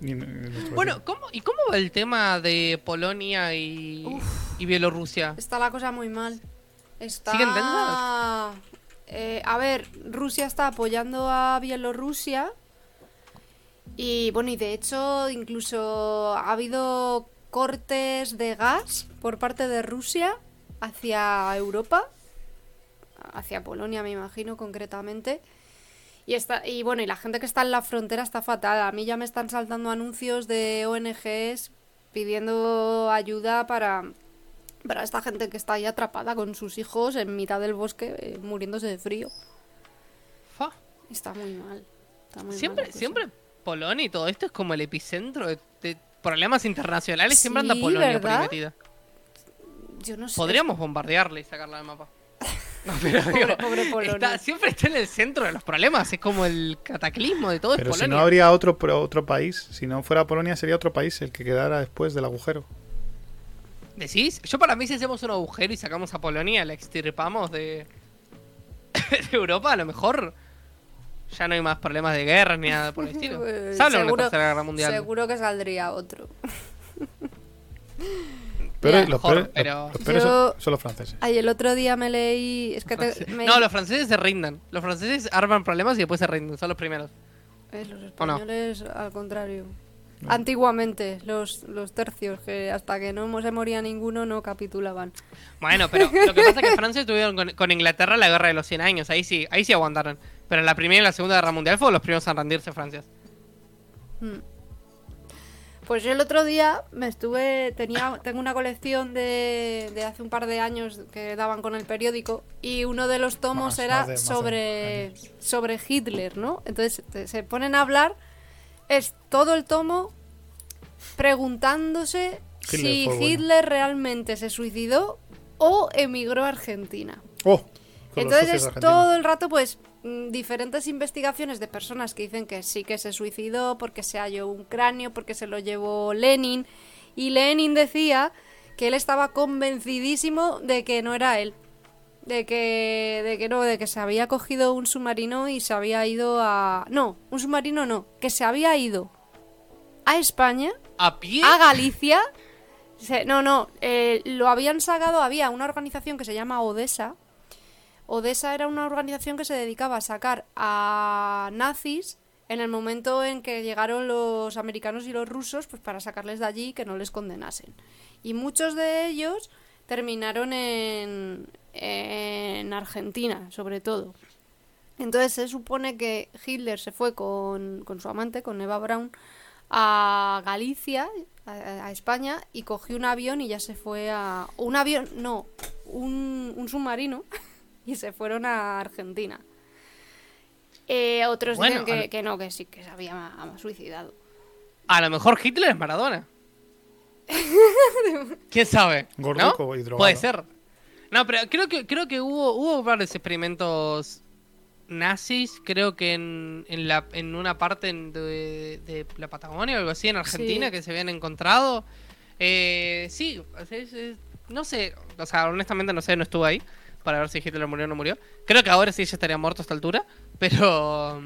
y- y nuestro Bueno. ¿cómo, ¿y cómo va el tema de Polonia y, y Bielorrusia? Está la cosa muy mal. Está... ¿Siguen? Eh, a ver, Rusia está apoyando a Bielorrusia. Y bueno, y de hecho, incluso ha habido cortes de gas por parte de Rusia hacia Europa. Hacia Polonia, me imagino, concretamente. Y, está, y bueno, y la gente que está en la frontera está fatal. A mí ya me están saltando anuncios de ONGs pidiendo ayuda para, para esta gente que está ahí atrapada con sus hijos en mitad del bosque, eh, muriéndose de frío. Fa. Está muy mal. Está muy mal Siempre, siempre Polonia y todo esto es como el epicentro de, de problemas internacionales. Siempre anda Polonia por ahí ¿verdad? metida. Yo no sé. Podríamos bombardearla y sacarla del mapa. No, pero Pobre- digo, pobre Polonia. está- siempre está en el centro de los problemas. Es como el cataclismo de todo. es Pero si Polonia. no habría otro, otro país, si no fuera Polonia sería otro país el que quedara después del agujero. ¿Decís? Yo para mí si hacemos un agujero y sacamos a Polonia, la extirpamos de, de Europa, a lo mejor ya no hay más problemas de guerra ni nada por el estilo. Eh, Se habla de una seguro- tercera guerra mundial. Seguro que saldría otro. Los peores, pero- los peores Yo- son, son los franceses. Ay, el otro día me leí. Es que te- me- No, los franceses se rinden. Los franceses arman problemas y después se rinden. Son los primeros. Eh, los españoles, al contrario. Antiguamente, los, los tercios, que hasta que no se moría ninguno, no capitulaban. Bueno, pero lo que pasa es que Francia tuvieron con, con Inglaterra la guerra de los 100 años. Ahí sí, ahí sí aguantaron. Pero en la primera y la segunda guerra mundial fueron los primeros en rendirse Francia. Mm. Pues yo el otro día me estuve. tenía Tengo una colección de, de hace un par de años que daban con el periódico. Y uno de los tomos Más- era más de- más de sobre, sobre Hitler, ¿no? Entonces te- se ponen a hablar. Es todo el tomo preguntándose Hitler si bueno. Hitler realmente se suicidó o emigró a Argentina. ¡Oh! Entonces todo el rato, pues, diferentes investigaciones de personas que dicen que sí que se suicidó porque se halló un cráneo, porque se lo llevó Lenin. Y Lenin decía que él estaba convencidísimo de que no era él. De que, de que no, de que se había cogido un submarino y se había ido a... No, un submarino no, que se había ido a España ¿A pie? a Galicia. Se- no, no, eh, lo habían sacado, había una organización que se llama Odessa. Odessa era una organización que se dedicaba a sacar a nazis en el momento en que llegaron los americanos y los rusos, pues para sacarles de allí que no les condenasen. Y muchos de ellos terminaron en, en Argentina, sobre todo. Entonces se supone que Hitler se fue con, con su amante, con Eva Braun, a Galicia, a, España, y cogió un avión y ya se fue a... Un avión, no, un submarino, y se fueron a Argentina. Eh, otros Bueno, dicen que, no, que sí, que se había suicidado. A lo mejor Hitler es Maradona. ¿Quién sabe? Gorduco ¿No? y drogado. Puede ser. No, pero creo que creo que hubo hubo varios experimentos nazis, creo que en, en, la, en una parte de, de la Patagonia o algo así, en Argentina, Sí. que se habían encontrado. Eh, sí, es- es- no sé, o sea, honestamente no sé, no estuve ahí para ver si Hitler murió o no murió. Creo que ahora sí ya estaría muerto a esta altura, pero...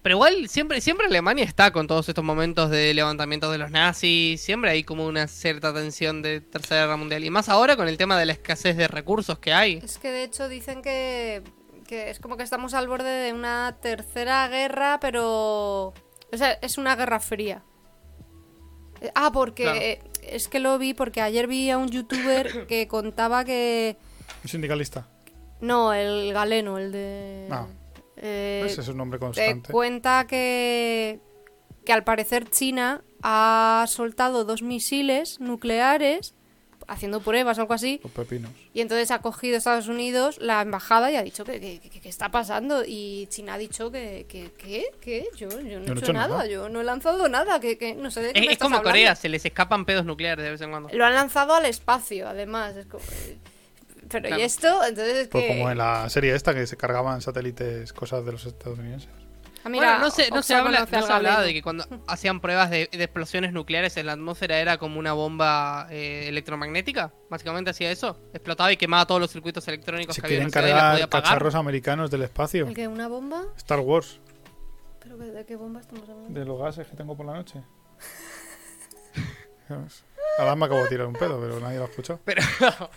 Pero igual siempre, siempre Alemania está con todos estos momentos de levantamiento de los nazis, siempre hay como una cierta tensión de Tercera Guerra Mundial. Y más ahora con el tema de la escasez de recursos que hay. Es que de hecho dicen que, que es como que estamos al borde de una tercera guerra, pero... O sea, es una guerra fría. Ah, porque Claro. Es que lo vi porque ayer vi a un youtuber que contaba que... Un sindicalista. No, el galeno, el de... Ah. eh, Ese es un nombre te constante. cuenta que, que al parecer China ha soltado dos misiles nucleares haciendo pruebas o algo así Los pepinos. y entonces ha cogido Estados Unidos la embajada y ha dicho que, que, que- que está pasando y China ha dicho que, que ¿qué? ¿Qué? Yo, yo no he hecho, nada. yo no he lanzado nada, que, que no sé de qué Es, me es estás como hablando. Corea, se les escapan pedos nucleares de vez en cuando. Lo han lanzado al espacio, además. Es como- Pero Claro. ¿y esto? Entonces es Pues que... como en la serie esta que se cargaban satélites, cosas de los estadounidenses. Ah, mira, bueno, no se, no se habla, no se hablaba de que cuando hacían pruebas de, de explosiones nucleares en la atmósfera era como una bomba eh, electromagnética. Básicamente hacía eso. Explotaba y quemaba todos los circuitos electrónicos Se que había podía apagar. cacharros americanos del espacio. ¿El que una bomba? Star Wars. ¿Pero de qué bomba estamos hablando? De los gases que tengo por la noche. Ahora me acabo de tirar un pedo, pero nadie lo ha escuchado. Pero,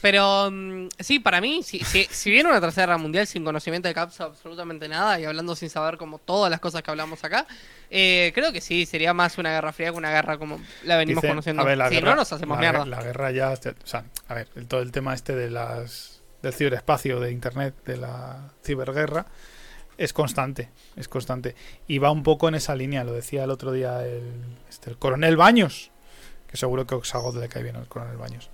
pero mm, sí, para mí, si, si, si viene una tercera guerra mundial sin conocimiento de CAPS absolutamente nada y hablando sin saber como todas las cosas que hablamos acá, eh, creo que sí, sería más una guerra fría que una guerra como la venimos Dicen- conociendo. a ver, la si guerra- no, nos hacemos la, mierda. La guerra ya. O sea, a ver, el- todo el tema este de las del ciberespacio, de internet, de la ciberguerra, es constante. Es constante. Y va un poco en esa línea, lo decía el otro día el, este, el coronel Baños, que seguro que Oxagot le cae bien al coronel Baños.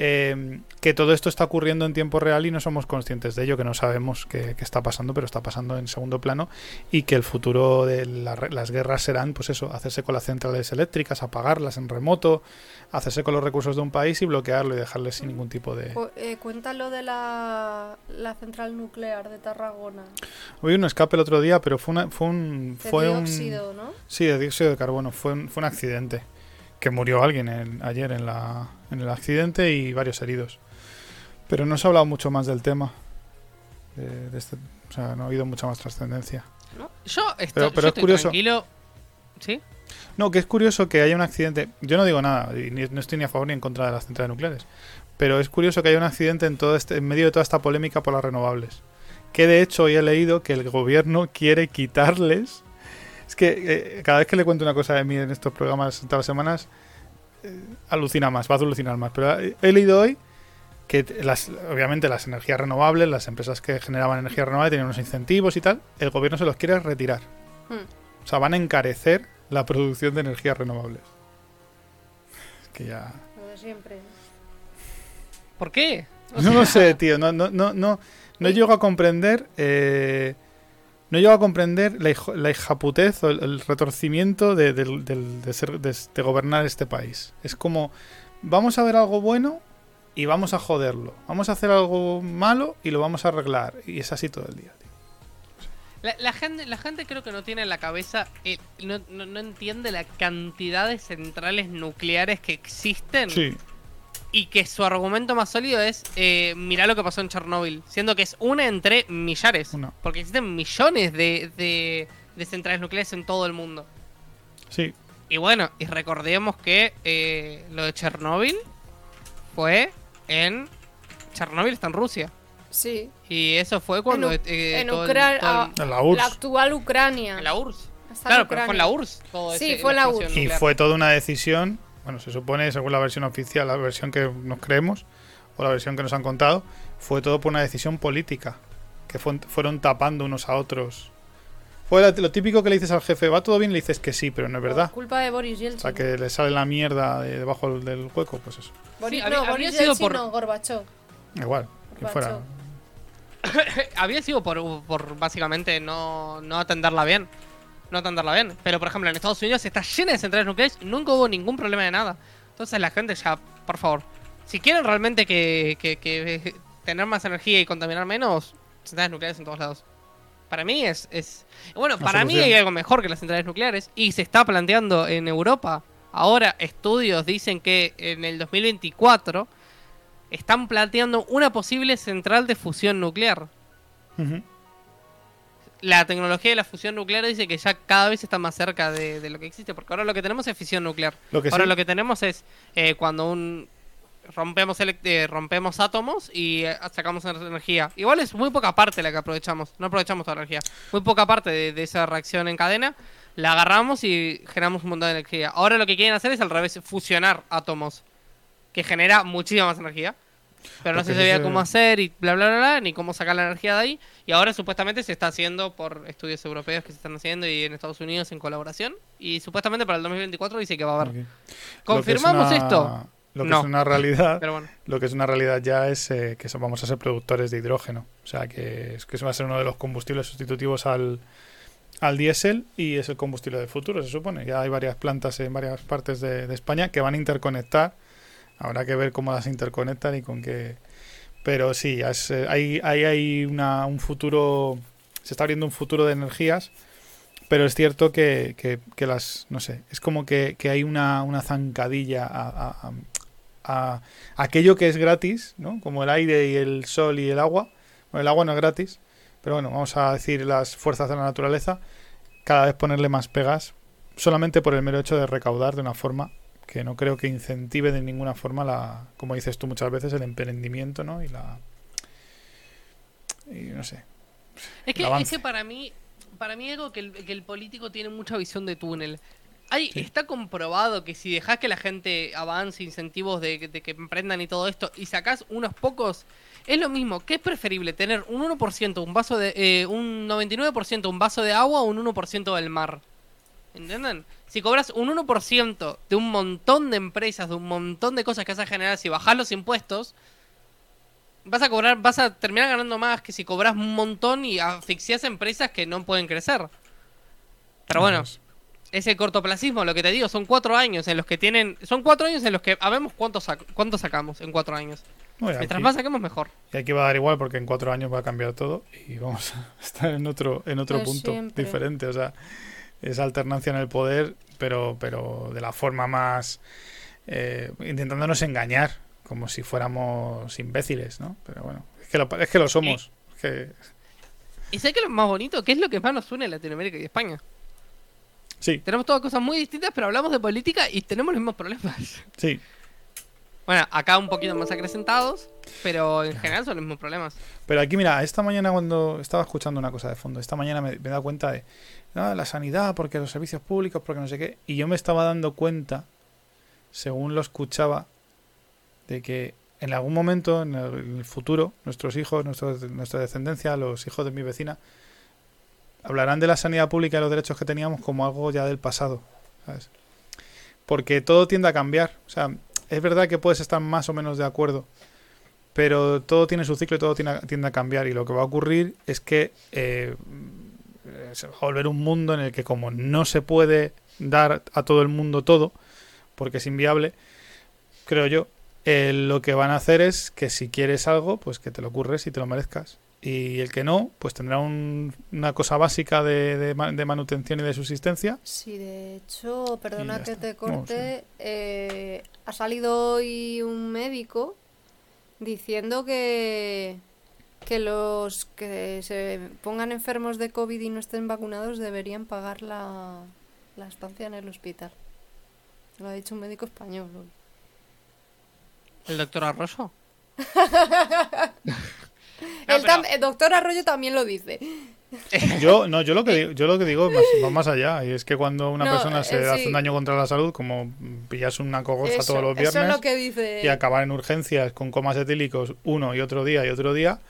eh, que todo esto está ocurriendo en tiempo real y no somos conscientes de ello, que no sabemos qué, está pasando, pero está pasando en segundo plano y que el futuro de la las guerras serán, pues eso, hacerse con las centrales eléctricas, apagarlas en remoto, hacerse con los recursos de un país y bloquearlo y dejarles sin ningún tipo de... Eh, cuéntalo de la, la central nuclear de Tarragona. Hubo un escape el otro día, pero fue, una- fue un... De Fue un dióxido, ¿no? Sí, de dióxido de carbono. Fue un, fue un accidente. Que murió alguien en- ayer en, la, en el accidente y varios heridos. Pero no se ha hablado mucho más del tema. De, de este, o sea, no ha habido mucha más trascendencia. ¿no? Yo, estoy, Pero- yo es estoy curioso. tranquilo. ¿Sí? No, que es curioso que haya un accidente. Yo no digo nada, y ni- no estoy ni a favor ni en contra de las centrales nucleares. Pero es curioso que haya un accidente en, todo este, en medio de toda esta polémica por las renovables. Que de hecho hoy he leído que el gobierno quiere quitarles. Es que eh, cada vez que le cuento una cosa de mí en estos programas todas las semanas, eh, alucina más, va a alucinar más. Pero he, he leído hoy que las, obviamente las energías renovables, las empresas que generaban energía renovable tenían unos incentivos y tal, el gobierno se los quiere retirar. Hmm. O sea, van a encarecer la producción de energías renovables. Es que ya... Lo de siempre. ¿Por qué? O No lo sé, tío. No, no, no, no, no llego a comprender... eh, no llego a comprender la, hijo- la hijaputez o el, el retorcimiento de, del- del- de ser- de- de gobernar este país. Es como, vamos a ver algo bueno y vamos a joderlo. Vamos a hacer algo malo y lo vamos a arreglar. Y es así todo el día. tío. La, la gente, la gente creo que no tiene en la cabeza, eh, no, no, no entiende la cantidad de centrales nucleares que existen Sí, y que su argumento más sólido es, eh, mirá lo que pasó en Chernóbil, siendo que es una entre millares, porque existen millones de, de, de centrales nucleares en todo el mundo. sí. Y bueno, y recordemos que eh, lo de Chernóbil fue en... Chernóbil está en Rusia. Sí. Y eso fue cuando... en, eh, en todo el- Ucrania. todo el- ah, la URSS. la actual Ucrania. en la URSS. Claro, pero fue en la. URSS. todo Sí, ese- fue en la explosión URSS. Y nuclear. fue toda una decisión, bueno, se supone, según la versión oficial, la versión que nos creemos, o la versión que nos han contado, fue todo por una decisión política, que fue- fueron tapando unos a otros. Fue lo típico que le dices al jefe, va todo bien, le dices que sí, pero no es verdad. Culpa de Boris O Yeltsin. sea, que le sale la mierda de debajo del hueco, pues eso. Boris, Sí, no, había Boris sido Yeltsin por- no, Gorbachev. Igual, que fuera. Había sido por, por básicamente no, no atenderla bien. No atenderla bien. Pero por ejemplo, en Estados Unidos está llena de centrales nucleares y nunca hubo ningún problema de nada. Entonces la gente ya, por favor, si quieren realmente que, que- que tener más energía y contaminar menos, centrales nucleares en todos lados. Para mí es... es bueno, para mí hay algo mejor que las centrales nucleares y se está planteando en Europa. Ahora estudios dicen que en el 2024 están planteando una posible central de fusión nuclear Ujú. La tecnología de la fusión nuclear dice que ya cada vez está más cerca de, de lo que existe, porque ahora lo que tenemos es fisión nuclear. Lo que ahora sí- lo que tenemos es eh, cuando un rompemos eh, rompemos átomos y eh, sacamos ener- energía. Igual es muy poca parte la que aprovechamos, no aprovechamos toda la energía. Muy poca parte de, de esa reacción en cadena la agarramos y generamos un montón de energía. Ahora lo que quieren hacer es al revés, fusionar átomos, que genera muchísima más energía. Pero no se sabía ese- cómo hacer y bla bla bla, bla, ni cómo sacar la energía de ahí. Y ahora supuestamente se está haciendo por estudios europeos que se están haciendo y en Estados Unidos en colaboración. Y supuestamente para el 2024 dice que va a haber. ¿Confirmamos es una- esto? Lo que No. es una realidad, Pero bueno. lo que es una realidad ya es eh, que vamos a ser productores de hidrógeno. O sea, que, es, que eso va a ser uno de los combustibles sustitutivos al, al diésel y es el combustible del futuro, se supone. Ya hay varias plantas en varias partes de, de España que van a interconectar. Habrá que ver cómo las interconectan y con qué. Pero sí, es, eh, hay, hay, hay una, un futuro. Se está abriendo un futuro de energías. Pero es cierto que, que- las. No sé. Es como que, que hay una, una zancadilla a- a- a aquello que es gratis, ¿no? Como el aire y el sol y el agua. Bueno, el agua no es gratis, pero bueno, vamos a decir las fuerzas de la naturaleza, cada vez ponerle más pegas, solamente por el mero hecho de recaudar de una forma que no creo que incentive de ninguna forma la, como dices tú muchas veces, el emprendimiento, ¿no? Y la... Y no sé. Es que, es que para mí, para mí algo que el, que el político tiene mucha visión de túnel. Hay, Está comprobado que si dejas que la gente avance, incentivos de, de que emprendan y todo esto, y sacás unos pocos, es lo mismo. ¿Qué es preferible? ¿Tener un 1%, un vaso de. eh, un 99% un vaso de agua o un 1% del mar? ¿Entienden? Si cobras un 1% de un montón de empresas, de un montón de cosas que vas a generar, si bajás los impuestos, vas a cobrar, vas a terminar ganando más que si cobras un montón y asfixias empresas que no pueden crecer. Pero bueno, es el cortoplacismo, lo que te digo, son cuatro años en los que tienen, son cuatro años en los que, habemos cuánto, sac- cuánto sacamos en cuatro años. Bueno, Mientras aquí- más saquemos, mejor. Y aquí va a dar igual porque en cuatro años va a cambiar todo y vamos a estar en otro, en otro punto siempre. diferente. O sea, esa alternancia en el poder, pero, pero de la forma más eh, intentándonos engañar, como si fuéramos imbéciles, ¿no? Pero bueno, es que lo, es que lo somos. Es que- Y sé que lo más bonito, ¿qué es lo que más nos une a Latinoamérica y España? sí, Tenemos todas cosas muy distintas, pero hablamos de política y tenemos los mismos problemas. sí. Bueno, acá un poquito más acrecentados, pero en general son los mismos problemas. Pero aquí, mira, esta mañana cuando estaba escuchando una cosa de fondo, esta mañana me, me he dado cuenta de "No, la sanidad, porque los servicios públicos, porque no sé qué. Y yo me estaba dando cuenta, según lo escuchaba, de que en algún momento, en el, en el futuro, nuestros hijos, nuestros- nuestra descendencia, los hijos de mi vecina, hablarán de la sanidad pública y los derechos que teníamos como algo ya del pasado. ¿sabes? Porque todo tiende a cambiar. O sea, es verdad que puedes estar más o menos de acuerdo pero todo tiene su ciclo y todo tiende a cambiar. Y lo que va a ocurrir es que se va a volver un mundo en el que como no se puede dar a todo el mundo todo porque es inviable creo yo eh, lo que van a hacer es que si quieres algo pues que te lo ocurres y te lo merezcas y el que no pues tendrá un- una cosa básica de, de ma- de manutención y de subsistencia Sí, de hecho, perdona que está. te No, corte, eh, ha salido hoy un médico diciendo que, que los que se pongan enfermos de COVID y no estén vacunados deberían pagar la, la estancia en el hospital. Lo ha dicho un médico español. hoy. ¿El doctor Arroyo? El, tam- el doctor Arroyo también lo dice. Yo, no, yo lo que digo, yo lo que digo es más, va más allá. Y es que cuando una No, persona se eh, hace sí. un daño contra la salud, como pillas una cogoza Eso, todos los eso es viernes lo que dice. y acabar en urgencias con comas etílicos uno y otro día y otro día,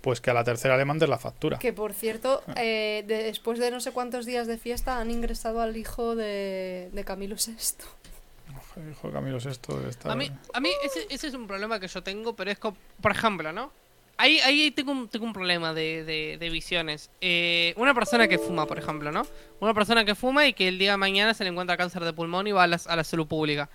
pues que a la tercera le mandes la factura. Que por cierto, eh, de- después de no sé cuántos días de fiesta han ingresado al hijo de, de Camilo VI. Hijo de Camilo Sesto debe estar- A mí, a mí ese, ese es un problema que yo tengo, pero es como, por ejemplo, ¿no? Ahí, ahí tengo, un, tengo un problema de, de- de visiones. Eh, una persona que fuma, por ejemplo, ¿no? Una persona que fuma y que el día de mañana se le encuentra cáncer de pulmón y va a la, a la salud pública.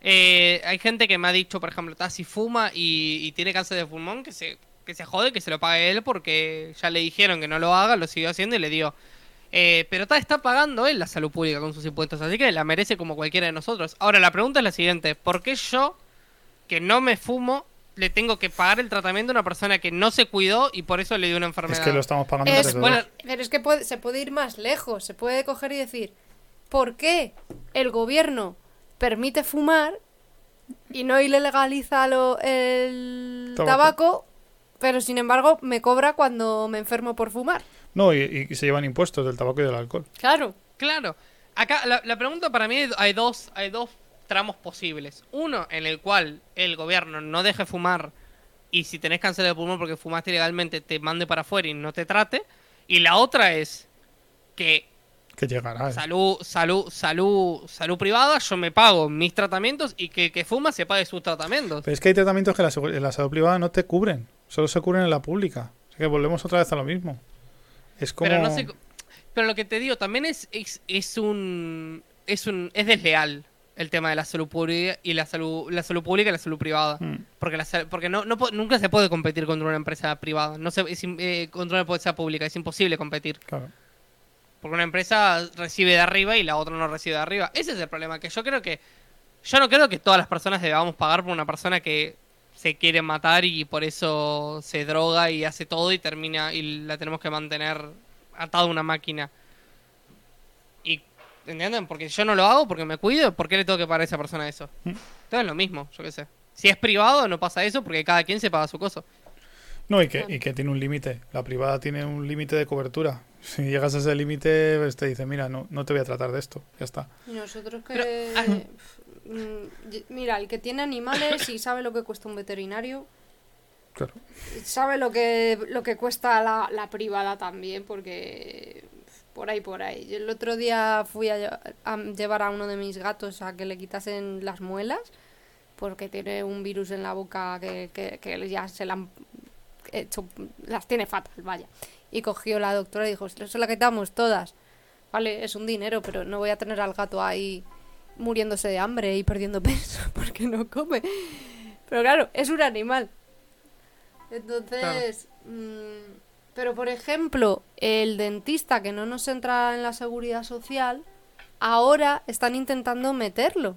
Eh, hay gente que me ha dicho, por ejemplo, "Ta, si fuma y, tiene cáncer de pulmón, que se, que se jode, que se lo pague él porque ya le dijeron que no lo haga, lo siguió haciendo y le dio. Eh, pero ta, está pagando él la salud pública con sus impuestos, así que la merece como cualquiera de nosotros. Ahora, la pregunta es la siguiente, ¿por qué yo, que no me fumo, le tengo que pagar el tratamiento a una persona que no se cuidó y por eso le dio una enfermedad? Es que lo estamos pagando Es, bueno, pero es que puede- se puede ir más lejos. Se puede coger y decir, ¿por qué el gobierno permite fumar y no ilegaliza lo- el Tabaco. tabaco, pero sin embargo me cobra cuando me enfermo por fumar? No, y, y se llevan impuestos del tabaco y del alcohol. Claro. Claro. Acá la, la pregunta para mí hay dos, hay dos tramos posibles. Uno en el cual el gobierno no deje fumar y si tenés cáncer de pulmón porque fumaste ilegalmente te mande para afuera y no te trate. Y la otra es que Que llegará. salud, salud, salud, salud privada, yo me pago mis tratamientos y que el que fuma se pague sus tratamientos. Pero es que hay tratamientos que la, segu- en la salud privada no te cubren. Solo se cubren en la pública. O sea que volvemos otra vez a lo mismo. Es como... Pero no sé, pero lo que te digo también es, es, es un es un es desleal el tema de la salud pública y la salud la salud pública y la salud privada. Mm. Porque la porque no, nunca se puede competir contra una empresa privada, no se es, eh, contra una empresa pública, es imposible competir. Claro. Porque una empresa recibe de arriba y la otra no recibe de arriba. Ese es el problema, que yo creo que yo no creo que todas las personas debamos pagar por una persona que se quiere matar y por eso se droga y hace todo y termina y la tenemos que mantener atada a una máquina. ¿Entienden? Porque yo no lo hago porque me cuido, ¿por qué le tengo que pagar a esa persona eso? Mm. Entonces es lo mismo, yo qué sé. Si es privado no pasa eso porque cada quien se paga su cosa. No, y que, y que tiene un límite. La privada tiene un límite de cobertura. Si llegas a ese límite, pues te dice, mira, no, no te voy a tratar de esto. Ya está. Y nosotros que... Pero. Mm, Mira, el que tiene animales y sabe lo que cuesta un veterinario, Claro. sabe lo que, lo que cuesta la, la privada también, porque Por ahí, por ahí. Yo el otro día fui a, lle- a llevar a uno de mis gatos a que le quitasen las muelas porque tiene un virus en la boca que, que, que ya se la han hecho, las tiene fatal, vaya. Y cogió la doctora y dijo, eso la quitamos todas. Vale, es un dinero, pero no voy a tener al gato ahí muriéndose de hambre y perdiendo peso porque no come. Pero claro, es un animal. Entonces, mm, pero por ejemplo, el dentista que no nos entra en la seguridad social, ahora están intentando meterlo.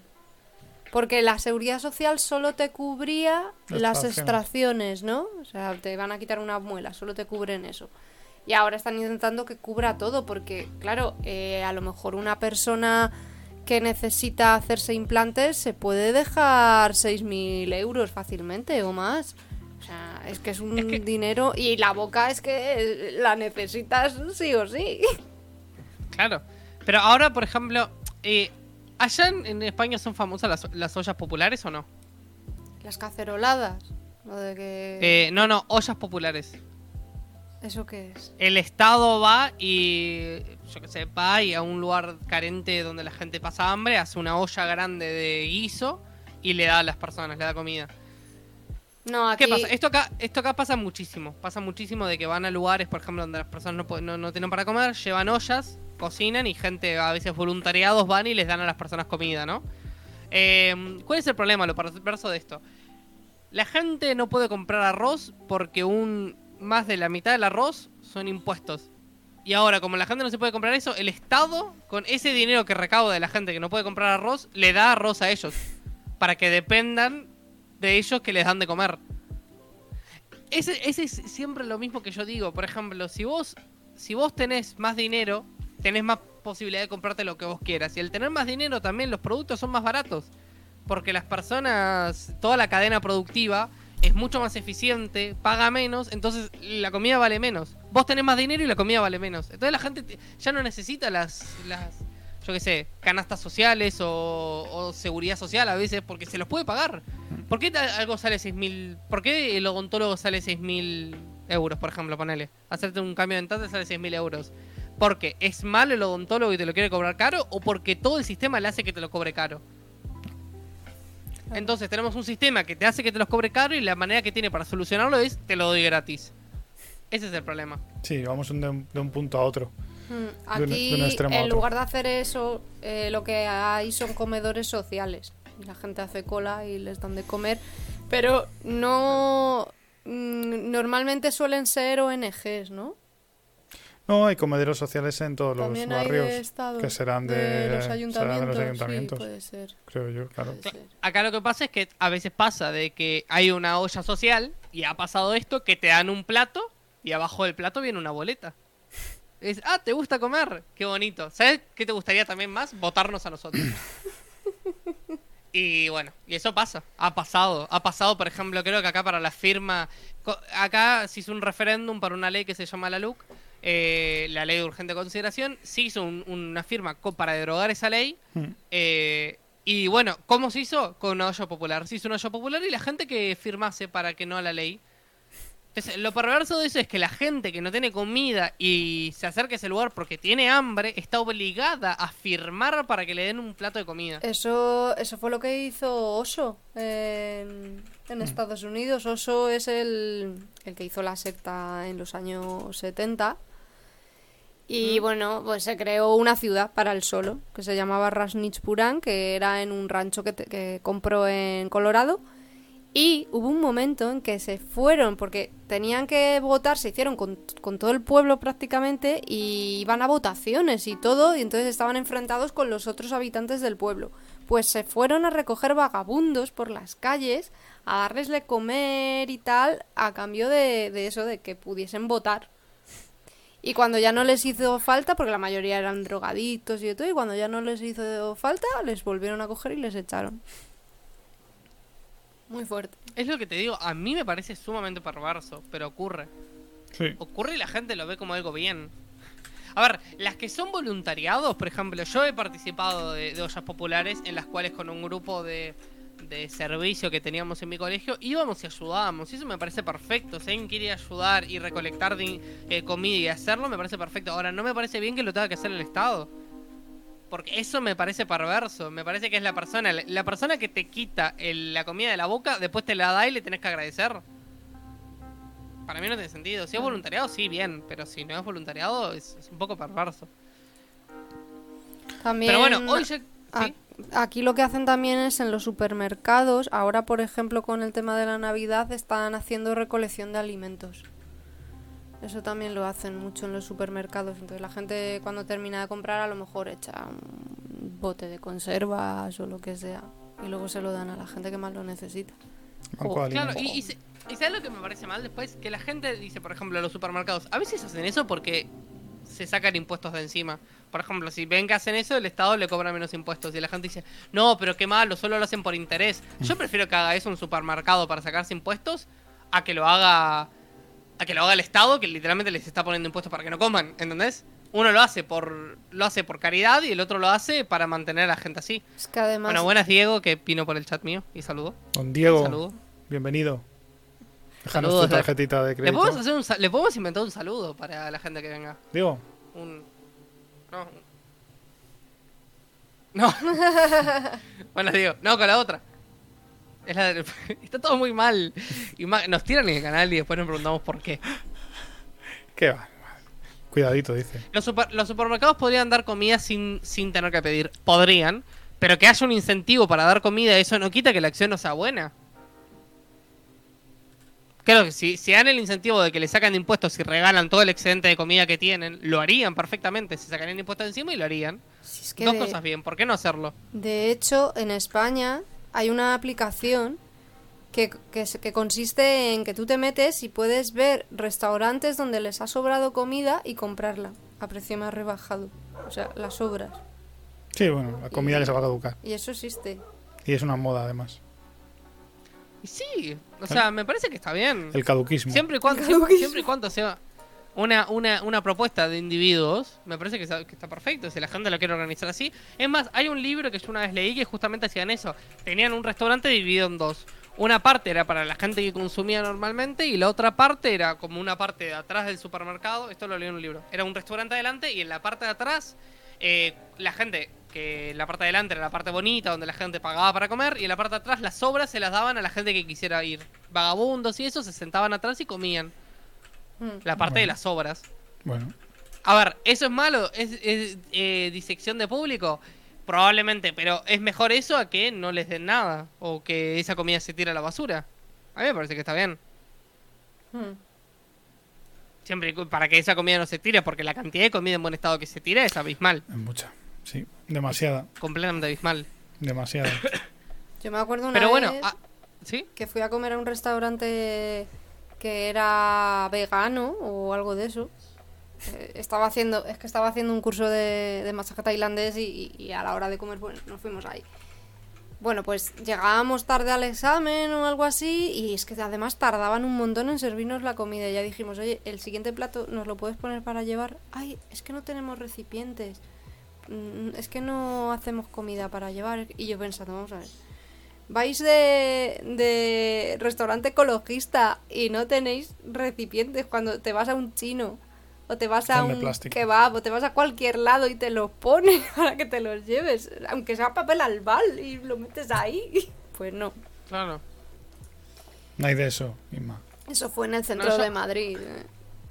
Porque la seguridad social solo te cubría Las extracciones, ¿no? O sea, te van a quitar una muela, solo te cubren eso. Y ahora están intentando que cubra todo, porque, claro, eh, a lo mejor una persona que necesita hacerse implantes se puede dejar 6.000 euros fácilmente o más. O sea, es que es un dinero y la boca es que la necesitas sí o sí. Claro. Pero ahora, por ejemplo, eh, ¿allá en, en España son famosas las, las ollas populares o no? Las caceroladas. Lo de que... Eh, no, no, ollas populares. ¿Eso qué es? El Estado va y, yo que sé, va y a un lugar carente donde la gente pasa hambre, hace una olla grande de guiso y le da a las personas, le da comida. No, aquí... ¿Qué pasa? Esto acá, esto acá pasa muchísimo. Pasa muchísimo de que van a lugares, por ejemplo, donde las personas no, no, no tienen para comer, llevan ollas, cocinan y gente, a veces voluntariados, van y les dan a las personas comida, ¿no? Eh, ¿Cuál es el problema, lo perverso de esto? La gente no puede comprar arroz porque un más de la mitad del arroz son impuestos. Y ahora, como la gente no se puede comprar eso, el Estado, con ese dinero que recauda de la gente que no puede comprar arroz, le da arroz a ellos. Para que dependan de ellos que les dan de comer. Ese, ese es siempre lo mismo que yo digo. Por ejemplo, si vos, si vos tenés más dinero, tenés más posibilidad de comprarte lo que vos quieras. Y al tener más dinero también los productos son más baratos. Porque las personas, toda la cadena productiva es mucho más eficiente, paga menos, entonces la comida vale menos. Vos tenés más dinero y la comida vale menos. Entonces la gente te- ya no necesita las, las yo qué sé, canastas sociales o, seguridad social a veces porque se los puede pagar. ¿Por qué algo sale 6 mil? ¿Por qué el odontólogo sale 6 mil euros, por ejemplo, ponele? Hacerte un cambio dental te sale 6 mil euros. ¿Porque es malo el odontólogo y te lo quiere cobrar caro o porque todo el sistema le hace que te lo cobre caro? Entonces tenemos un sistema que te hace que te los cobre caro y la manera que tiene para solucionarlo es te lo doy gratis. Ese es el problema. Sí, vamos de de un punto a otro. Mm, Aquí, de un extremo a en lugar de hacer eso, eh, lo que hay son comedores sociales. Y la gente hace cola y les dan de comer. Pero no. mm, Normalmente suelen ser ONGs, ¿no? No, hay comederos sociales en todos los También barrios que serán de, de los serán de ayuntamientos. los sí, ayuntamientos, puede ser. creo yo, claro. Acá lo que pasa es que a veces pasa de que hay una olla social y ha pasado esto que te dan un plato y abajo del plato viene una boleta. Es, ah, ¿te gusta comer? Qué bonito. ¿Sabes qué te gustaría también más? Votarnos a nosotros. Y bueno, y eso pasa. Ha pasado. Ha pasado, por ejemplo, creo que acá para la firma. Acá se hizo un referéndum para una ley que se llama la LUC, eh, la ley de urgente consideración. Se hizo un- una firma para derogar esa ley. Mm. Eh, y bueno, ¿cómo se hizo? Con una olla popular. Se hizo una olla popular y la gente que firmase para que no a la ley. Entonces, lo perverso de eso es que la gente que no tiene comida y se acerca a ese lugar porque tiene hambre, está obligada a firmar para que le den un plato de comida. Eso, eso fue lo que hizo Oso en, en Estados Unidos. Oso es el, el que hizo la secta en los años 70. Y bueno, pues se creó una ciudad para él solo, que se llamaba Rasnichpuran, que era en un rancho que, te- que compró en Colorado. Y hubo un momento en que se fueron, porque tenían que votar, se hicieron con, con todo el pueblo prácticamente, y iban a votaciones y todo, y entonces estaban enfrentados con los otros habitantes del pueblo. Pues se fueron a recoger vagabundos por las calles, a darles de comer y tal, a cambio de, de eso, de que pudiesen votar. Y cuando ya no les hizo falta, porque la mayoría eran drogadictos y todo, y cuando ya no les hizo falta, les volvieron a coger y les echaron. Muy fuerte. Es lo que te digo, a mí me parece sumamente perverso, pero ocurre. Sí. Ocurre y la gente lo ve como algo bien. A ver, las que son voluntariados, por ejemplo, yo he participado de, de ollas populares en las cuales con un grupo de, de servicio que teníamos en mi colegio, íbamos y ayudábamos. Y eso me parece perfecto. Si alguien quiere ayudar y recolectar di- eh, comida y hacerlo, me parece perfecto. Ahora, no me parece bien que lo tenga que hacer el Estado. Porque eso me parece perverso. Me parece que es la persona, la persona que te quita el- la comida de la boca, después te la da y le tenés que agradecer. Para mí no tiene sentido. Si es voluntariado, sí, bien. Pero si no es voluntariado, es, es un poco perverso. También, Pero bueno, hoy ya- a- ¿sí? Aquí lo que hacen también es en los supermercados, ahora por ejemplo con el tema de la Navidad están haciendo recolección de alimentos. Eso también lo hacen mucho en los supermercados. Entonces la gente cuando termina de comprar a lo mejor echa un bote de conservas o lo que sea. Y luego se lo dan a la gente que más lo necesita. De Claro, y, y, ¿sabes lo que me parece mal después? Que la gente dice, por ejemplo, los supermercados, a veces hacen eso porque se sacan impuestos de encima. Por ejemplo, si ven que hacen eso, el Estado le cobra menos impuestos. Y la gente dice, no, pero qué malo, solo lo hacen por interés. Yo prefiero que haga eso un supermercado para sacarse impuestos a que lo haga a que lo haga el Estado, que literalmente les está poniendo impuestos para que no coman, ¿entendés? Uno lo hace por lo hace por caridad y el otro lo hace para mantener a la gente así. Es que además... Bueno, buenas Diego, que vino por el chat mío y saludó. Don Diego, Saludo. bienvenido. Déjanos Saludos, tu tarjetita de Le crédito. podemos, hacer un, sa- le podemos inventar un saludo para la gente que venga. Diego, Un. No. No. bueno, digo, no, con la otra. Es la de- Está todo muy mal. Y ma- nos tiran en el canal y después nos preguntamos por qué. ¿qué va? Cuidadito, dice. Los, super- los supermercados podrían dar comida sin, sin tener que pedir. Podrían. Pero que haya un incentivo para dar comida, eso no quita que la acción no sea buena. Creo que si, si dan el incentivo de que le sacan de impuestos y regalan todo el excedente de comida que tienen, lo harían perfectamente. Se sacarían impuestos encima y lo harían. Si es que Dos de- cosas bien, ¿por qué no hacerlo? De hecho, en España hay una aplicación que, que, se- que consiste en que tú te metes y puedes ver restaurantes donde les ha sobrado comida y comprarla a precio más rebajado. O sea, las sobras. Sí, bueno, la comida que se va a caducar. Y eso existe. Y es una moda, además. Y sí, o sea, me parece que está bien. El caduquismo. Siempre y cuando, siempre, siempre y cuando sea una, una, una propuesta de individuos, me parece que está, está perfecto. Si la gente lo quiere organizar así. Es más, hay un libro que yo una vez leí que justamente hacían eso. Tenían un restaurante dividido en dos. Una parte era para la gente que consumía normalmente y la otra parte era como una parte de atrás del supermercado. Esto lo leí en un libro. Era un restaurante adelante y en la parte de atrás eh, la gente que la parte de adelante era la parte bonita donde la gente pagaba para comer y en la parte de atrás las sobras se las daban a la gente que quisiera ir. Vagabundos y eso se sentaban atrás y comían. Mm. La parte de Bueno. las sobras. Bueno, A ver, ¿eso es malo? ¿Es, es, eh, disección de público? Probablemente, pero es mejor eso a que no les den nada o que esa comida se tire a la basura. A mí me parece que está bien. Mm. Siempre para que esa comida no se tire, porque la cantidad de comida en buen estado que se tira es abismal. es mucha. Sí, demasiada. Completamente abismal. Demasiada. Yo me acuerdo una Pero bueno, vez ah, ¿sí? que fui a comer a un restaurante que era vegano o algo de eso. Eh, estaba haciendo, es que estaba haciendo un curso de, de masaje tailandés y, a la hora de comer, bueno, nos fuimos ahí. Bueno, pues llegábamos tarde al examen o algo así y es que además tardaban un montón en servirnos la comida. Ya dijimos, oye, el siguiente plato nos lo puedes poner para llevar. Ay, es que no tenemos recipientes. Mm, Es que no hacemos comida para llevar. Y yo pensando, vamos a ver. Vais de, de restaurante ecologista y no tenéis recipientes cuando te vas a un chino o te vas a un plástico. kebab o te vas a cualquier lado y te los ponen para que te los lleves, aunque sea papel albal y lo metes ahí. Pues no, Claro. No hay de eso, Inma. eso fue en el centro No, de Madrid. eh.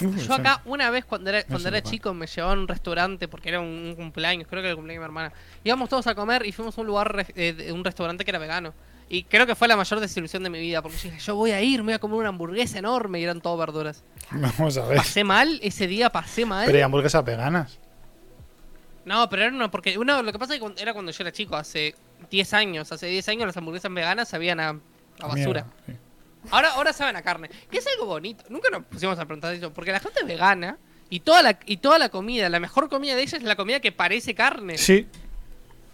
Yo acá, una vez cuando era, cuando era chico, me llevaban a un restaurante porque era un, cumpleaños, creo que era el cumpleaños de mi hermana. Íbamos todos a comer y fuimos a un lugar, eh, un restaurante que era vegano. Y creo que fue la mayor desilusión de mi vida, porque yo dije, yo voy a ir, me voy a comer una hamburguesa enorme y eran todo verduras. Vamos a ver. Pasé mal, ese día pasé mal. Pero hay hamburguesas veganas. No, pero era una, porque uno, lo que pasa es que era cuando yo era chico, hace 10 años, hace 10 años las hamburguesas veganas sabían a, a basura. Mierda, sí. Ahora, ahora saben a carne. Que es algo bonito. Nunca nos pusimos a preguntar eso. Porque la gente es vegana. Y toda la, y toda la comida, la mejor comida de ella es la comida que parece carne. Sí.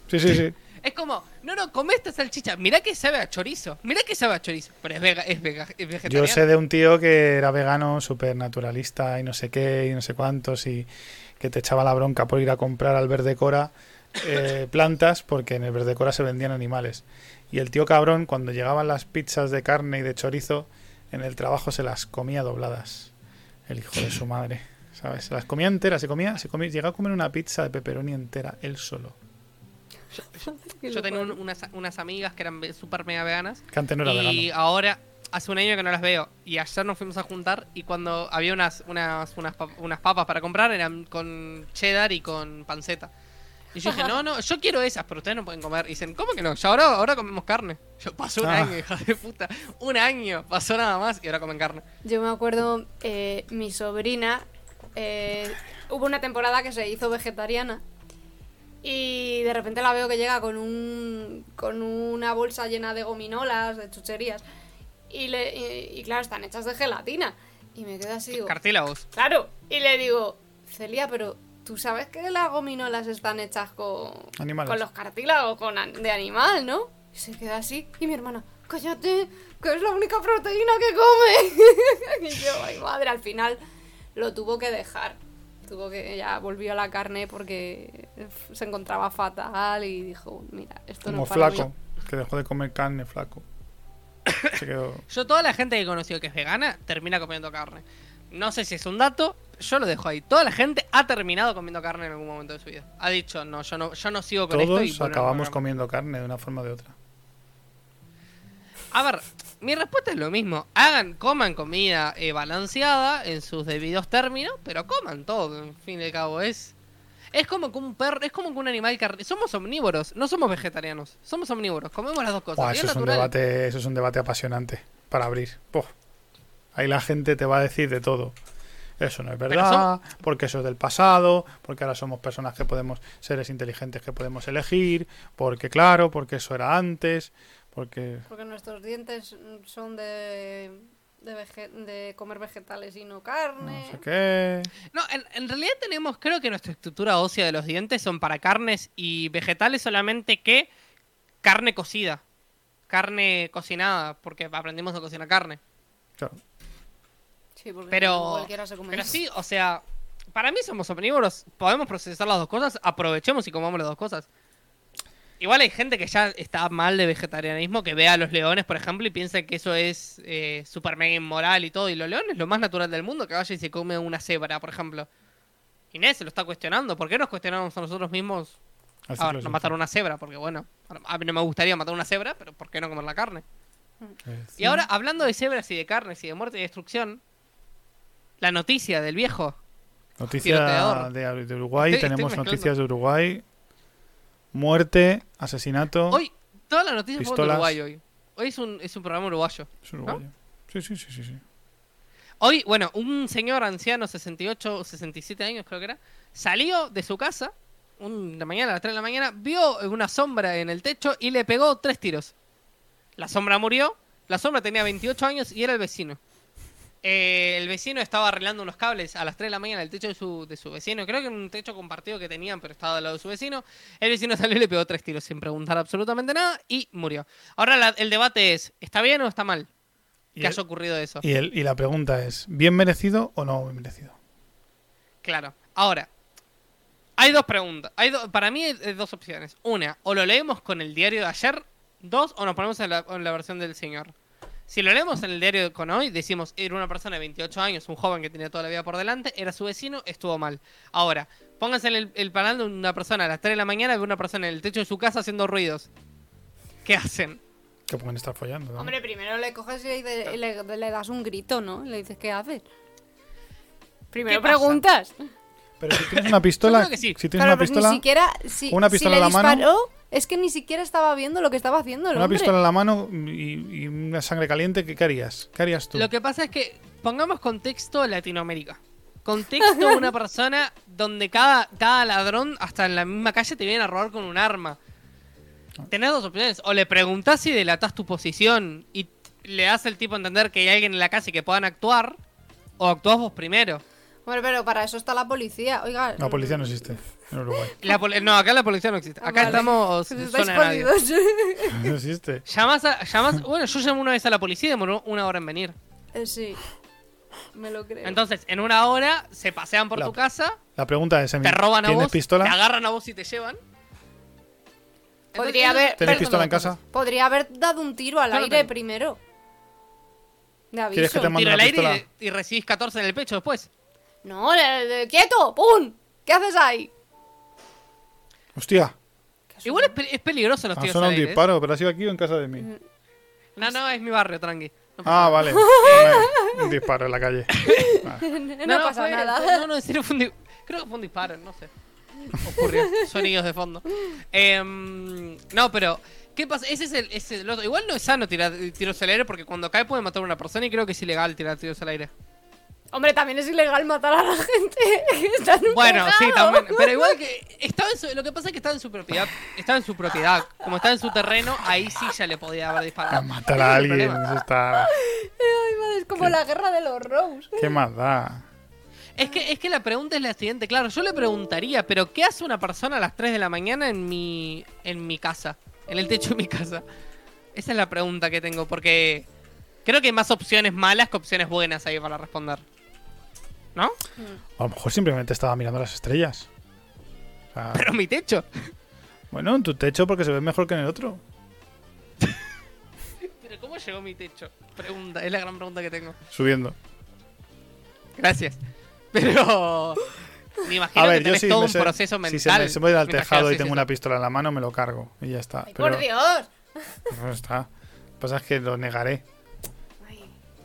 Sí, sí, sí. Es como, no, no, come esta salchicha. Mirá que sabe a chorizo. Mirá que sabe a chorizo. Pero es, vega, es, vega- es vegetariano. Yo sé de un tío que era vegano, súper naturalista y no sé qué y no sé cuántos y que te echaba la bronca por ir a comprar al verde Cora eh, plantas porque en el Verdecora se vendían animales. Y el tío cabrón, cuando llegaban las pizzas de carne y de chorizo, en el trabajo se las comía dobladas. El hijo de su madre. ¿Sabes? Se las comía enteras, se comía, se comía, llegaba a comer una pizza de pepperoni entera, él solo. Yo tenía un- unas, unas amigas que eran súper mega veganas. Que antes no era y vegano. ahora, hace un año que no las veo. Y ayer nos fuimos a juntar y cuando había unas, unas, unas, unas papas para comprar, eran con cheddar y con panceta. Y yo dije, no, no, yo quiero esas, pero ustedes no pueden comer. Y dicen, ¿cómo que no? Ya ahora, ahora comemos carne. Yo pasó un Ah. año, hija de puta. Un año, pasó nada más y ahora comen carne. Yo me acuerdo, eh, mi sobrina, eh, hubo una temporada que se hizo vegetariana y de repente la veo que llega con un con una bolsa llena de gominolas, de chucherías y, le, y, y claro, están hechas de gelatina y me quedo así, digo, Cartílagos. claro, y le digo, Celia, pero tú sabes que las gominolas están hechas con, Animales. con los cartílagos con an- de animal, ¿no? Y se queda así y mi hermana, cállate, que es la única proteína que come. y yo, ay madre, al final lo tuvo que dejar. Tuvo que, ya volvió a la carne porque se encontraba fatal y dijo, mira, esto no Como es para flaco, mí. que dejó de comer carne, flaco. Se quedó. Yo, toda la gente que he conocido que es vegana termina comiendo carne. No sé si es un dato, yo lo dejo ahí. Toda la gente ha terminado comiendo carne en algún momento de su vida. Ha dicho, no, yo no, yo no sigo con esto y Todos bueno, no acabamos comiendo carne de una forma o de otra. A ver, mi respuesta es lo mismo. Hagan, coman comida eh, balanceada en sus debidos términos, pero coman todo, en fin de cabo. Es, es como que un perro, es como que un animal carne. Somos omnívoros, no somos vegetarianos. Somos omnívoros, comemos las dos cosas. Buah, y eso, es un debate, eso es un debate apasionante para abrir. Ahí la gente te va a decir de todo. Eso no es verdad, porque eso es del pasado, porque ahora somos personas que podemos, seres inteligentes que podemos elegir, porque claro, porque eso era antes, porque... Porque nuestros dientes son de, de, vege- de comer vegetales y no carne. No sé qué... No, en, en realidad tenemos, creo que nuestra estructura ósea de los dientes son para carnes y vegetales solamente que carne cocida. Carne cocinada, porque aprendimos a cocinar carne. Claro. Sí, porque Pero, cualquiera se come pero eso. sí, o sea, para mí somos omnívoros, podemos procesar las dos cosas, aprovechemos y comamos las dos cosas. Igual hay gente que ya está mal de vegetarianismo, que ve a los leones, por ejemplo, y piensa que eso es eh, super mega inmoral y todo. Y los leones es lo más natural del mundo, que vaya y se come una cebra, por ejemplo. Inés se lo está cuestionando. ¿Por qué nos cuestionamos a nosotros mismos a ver, no matar fin. una cebra? Porque bueno, a mí no me gustaría matar una cebra, pero ¿por qué no comer la carne? Eh, Y ahora, hablando de cebras y de carnes y de muerte y destrucción, la noticia del viejo. Noticia de, de Uruguay, Estoy- tenemos noticias de Uruguay. Muerte, asesinato. Hoy, toda la noticia fue de. Uruguay hoy. Hoy es un, es un programa uruguayo. Es uruguayo. Sí, sí, sí, sí, sí. Hoy, bueno, un señor anciano, 68, 67 años creo que era, salió de su casa, una mañana, a las 3 de la mañana, vio una sombra en el techo y le pegó tres tiros. La sombra murió, la sombra tenía 28 años y era el vecino. Eh, el vecino estaba arreglando unos cables a las 3 de la mañana en el techo de su, de su vecino. Creo que en un techo compartido que tenían, pero estaba al lado de su vecino. El vecino salió y le pegó tres tiros sin preguntar absolutamente nada y murió. Ahora la- el debate es, ¿está bien o está mal el- haya ocurrido eso? Y, el- y la pregunta es, ¿bien merecido o no bien merecido? Claro. Ahora, hay dos preguntas. Hay do- para mí hay, hay dos opciones. Una, o lo leemos con el diario de ayer. Dos, o nos ponemos en la, en la versión del señor. Si lo leemos en el diario con hoy, decimos, era una persona de 28 años, un joven que tenía toda la vida por delante, era su vecino, estuvo mal. Ahora, pónganse en el, el panel de una persona a las 3 de la mañana ve una persona en el techo de su casa haciendo ruidos. ¿Qué hacen? Que pueden estar follando. ¿no? Hombre, primero le coges y le, le- le das un grito, ¿no? Le dices, ¿qué haces? Primero pasa? preguntas. Pero si tienes una pistola, Yo creo que sí. si tienes Claro, una pues pistola, ni siquiera. Si, una si pistola le en la mano- disparó, es que ni siquiera estaba viendo lo que estaba haciendo el una hombre. pistola en la mano y, y una sangre caliente, ¿qué, qué harías? ¿Qué harías tú? Lo que pasa es que pongamos contexto Latinoamérica. Contexto una persona donde cada, cada ladrón, hasta en la misma calle, te viene a robar con un arma. Tenés dos opciones. O le preguntás si delatás tu posición y le das al tipo a entender que hay alguien en la casa y que puedan actuar. O actuás vos primero. Bueno, pero para eso está la policía. Oiga. La policía no existe en Uruguay. La poli- no, acá la policía no existe. Acá Vale. estamos Pues estáis zona de nadie. jodidos. No existe. Llamás a, llamás- bueno, yo llamé una vez a la policía y demoró una hora en venir. Eh, sí. Me lo creo. Entonces, en una hora se pasean por La- tu casa La pregunta es, Emi, te roban a ¿tienes vos, pistola? te agarran a vos y te llevan. Podría haber, ¿Tenéis perdón, pistola en casa? podría haber dado un tiro al Yo no aire tengo. primero. De aviso. ¿Quieres que te mande Tiro una al aire pistola? y, y recibís 14 en el pecho después. No, le- le- quieto, ¡pum! ¿Qué haces ahí? Hostia, Igual es, pe- es peligroso los ha al un aire. ¿eh? disparo, pero ha sido aquí o en casa de mí. No, no, es mi barrio, tranqui. No Ah, vale. Un disparo en la calle. Vale. No, pasa fue- nada. no, no, en serio fue un Creo que fue un disparo, no sé. Ocurrió. Sonidos de fondo. Em, no, pero. ¿Qué pasa? Ese es el, ese es el otro. Igual no es sano tirar tiros al aire porque cuando cae puede matar a una persona y creo que es ilegal tirar tiros al aire. Hombre, también es ilegal matar a la gente que está en un Bueno, sí, también. Pero igual que. Estaba en su- lo que pasa es que estaba en su propiedad. Estaba en su propiedad. Como estaba en su terreno, ahí sí ya le podía haber A disparado. matar a es el alguien, eso está... Ay, madre, es como la guerra de los Rose. ¿Qué más da? Es que, es que la pregunta es la siguiente, claro, yo le preguntaría, pero ¿qué hace una persona a las 3 de la mañana en mi, en mi casa? En el techo de mi casa. Esa es la pregunta que tengo, porque creo que hay más opciones malas que opciones buenas ahí para responder. ¿No? A lo mejor simplemente estaba mirando las estrellas. O sea, Pero mi techo. bueno, en tu techo porque se ve mejor que en el otro. Pero ¿cómo llegó mi techo? Pregunta, es la gran pregunta que tengo. Subiendo. Gracias. Pero... Me imagino A ver, que yo tenés sí todo me un sé- proceso mental. Si se me, se me voy al tejado y tengo una pistola en la mano, me lo cargo. Y ya está. Pero, Por Dios. pues está. Lo que pasa es que lo negaré.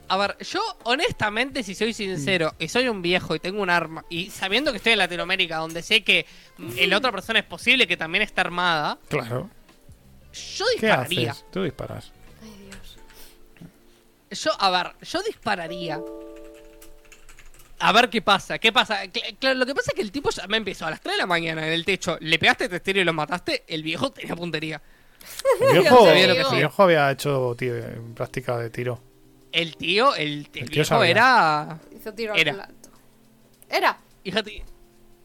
A ver, yo honestamente, si soy sincero, y soy un viejo y tengo un arma, y sabiendo que estoy en Latinoamérica, donde sé que mm, la otra persona es posible que también esté armada, Claro. yo ¿Qué dispararía. haces? Tú disparas. Yo, a ver, yo dispararía. A ver qué pasa, qué pasa. Claro, lo que pasa es que el tipo ya me empezó a las 3 de la mañana en el techo. Le pegaste testero y lo mataste. El viejo tenía puntería. El viejo, Sabía lo que el hacía. viejo había hecho tío, práctica de tiro. El tío, el, el tío viejo sabía. era. Hizo tiro Era. al plato. Era.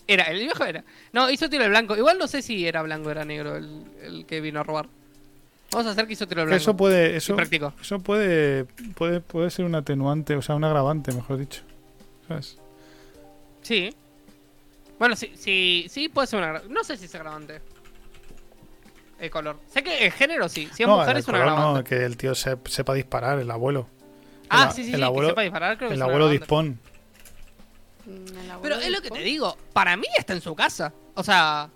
Era, el viejo era. No, hizo tiro al blanco. Igual no sé si era blanco o era negro el, el que vino a robar. Vamos a hacer que hizo tiro al blanco. Eso puede, eso, eso puede, puede, puede ser un atenuante, o sea, un agravante, mejor dicho. ¿Sabes? Sí. Bueno, sí, sí, sí puede ser una No sé si es agravante. El color. Sé que el género sí. Si es no, mujer es un color agravante. no, que el tío se- sepa disparar, el abuelo. Ah, sí, sí, el sí, abuelo, que sepa disparar, creo que el abuelo agravante. dispón. Pero es lo que te digo. Para mí está en su casa. O sea,